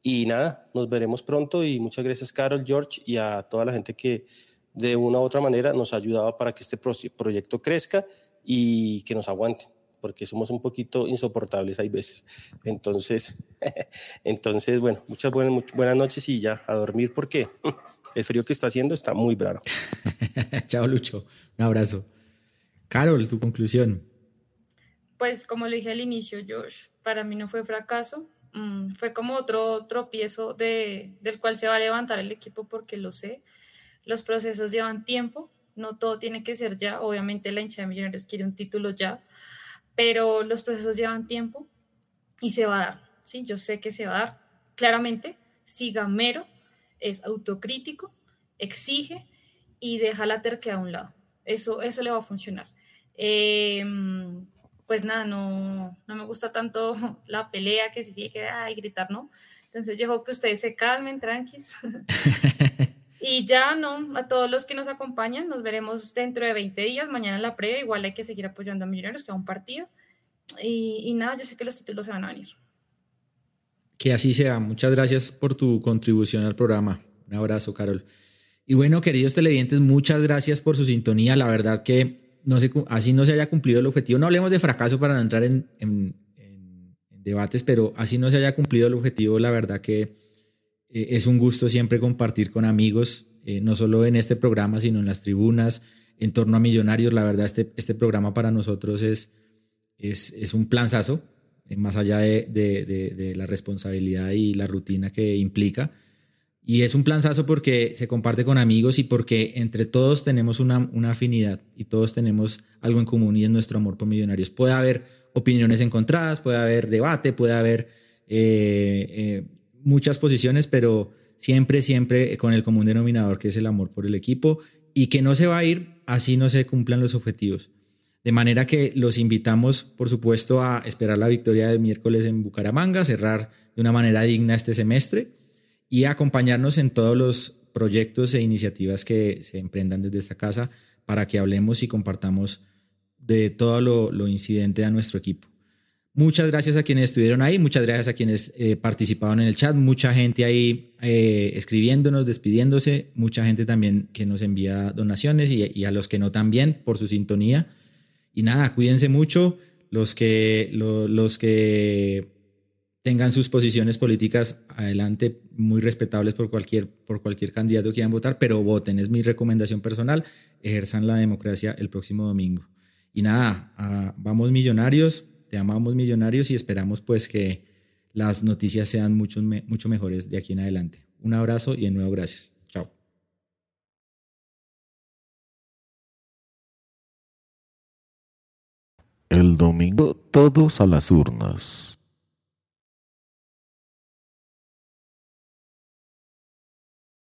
[SPEAKER 3] Y nada, nos veremos pronto y muchas gracias Carol, George y a toda la gente que de una u otra manera nos ha ayudado para que este proyecto crezca y que nos aguante, porque somos un poquito insoportables hay veces. Entonces, entonces bueno, muchas buenas, buenas noches y ya a dormir porque el frío que está haciendo está muy bravo.
[SPEAKER 1] Chao Lucho, un abrazo. Carol, tu conclusión.
[SPEAKER 2] Pues como le dije al inicio, Josh, para mí no fue fracaso, Mm, fue como otro tropiezo de, del cual se va a levantar el equipo porque lo sé. Los procesos llevan tiempo, no todo tiene que ser ya. Obviamente la hincha de Millonarios quiere un título ya, pero los procesos llevan tiempo y se va a dar. ¿sí? Yo sé que se va a dar. Claramente, si Gamero es autocrítico, exige y deja la terquedad a un lado. Eso, eso le va a funcionar. Eh, pues nada, no, no me gusta tanto la pelea que se tiene que ay, gritar, ¿no? Entonces yo dejo que ustedes se calmen, tranquis. y ya, ¿no? A todos los que nos acompañan, nos veremos dentro de 20 días, mañana en la previa, igual hay que seguir apoyando a Millonarios, que a un partido. Y, y nada, yo sé que los títulos se van a venir.
[SPEAKER 1] Que así sea. Muchas gracias por tu contribución al programa. Un abrazo, Carol. Y bueno, queridos televidentes, muchas gracias por su sintonía. La verdad que no se, así no se haya cumplido el objetivo. No hablemos de fracaso para no entrar en, debates, pero así no se haya cumplido el objetivo, la verdad que eh, es un gusto siempre compartir con amigos, eh, no solo en este programa, sino en las tribunas, en torno a millonarios. La verdad, este, este programa para nosotros es, es, es un planzazo, más allá de, la responsabilidad y la rutina que implica. Y es un planzazo porque se comparte con amigos y porque entre todos tenemos una, una, afinidad y todos tenemos algo en común y es nuestro amor por millonarios. Puede haber opiniones encontradas, puede haber debate, puede haber eh, eh, muchas posiciones, pero siempre, siempre con el común denominador que es el amor por el equipo y que no se va a ir así no se cumplan los objetivos. De manera que los invitamos, por supuesto, a esperar la victoria del miércoles en Bucaramanga, cerrar de una manera digna este semestre y acompañarnos en todos los proyectos e iniciativas que se emprendan desde esta casa para que hablemos y compartamos de todo lo, incidente a nuestro equipo. Muchas gracias a quienes estuvieron ahí, muchas gracias a quienes eh, participaron en el chat, mucha gente ahí eh, escribiéndonos, despidiéndose, mucha gente también que nos envía donaciones y, a los que no también por su sintonía. Y nada, cuídense mucho, los que, los que tengan sus posiciones políticas adelante, muy respetables por cualquier, por cualquier candidato que quieran votar, pero voten, es mi recomendación personal, ejerzan la democracia el próximo domingo. Y nada, ah, vamos millonarios, te amamos millonarios y esperamos pues que las noticias sean mucho, mucho mejores de aquí en adelante. Un abrazo y de nuevo gracias.
[SPEAKER 7] El domingo todos a las urnas.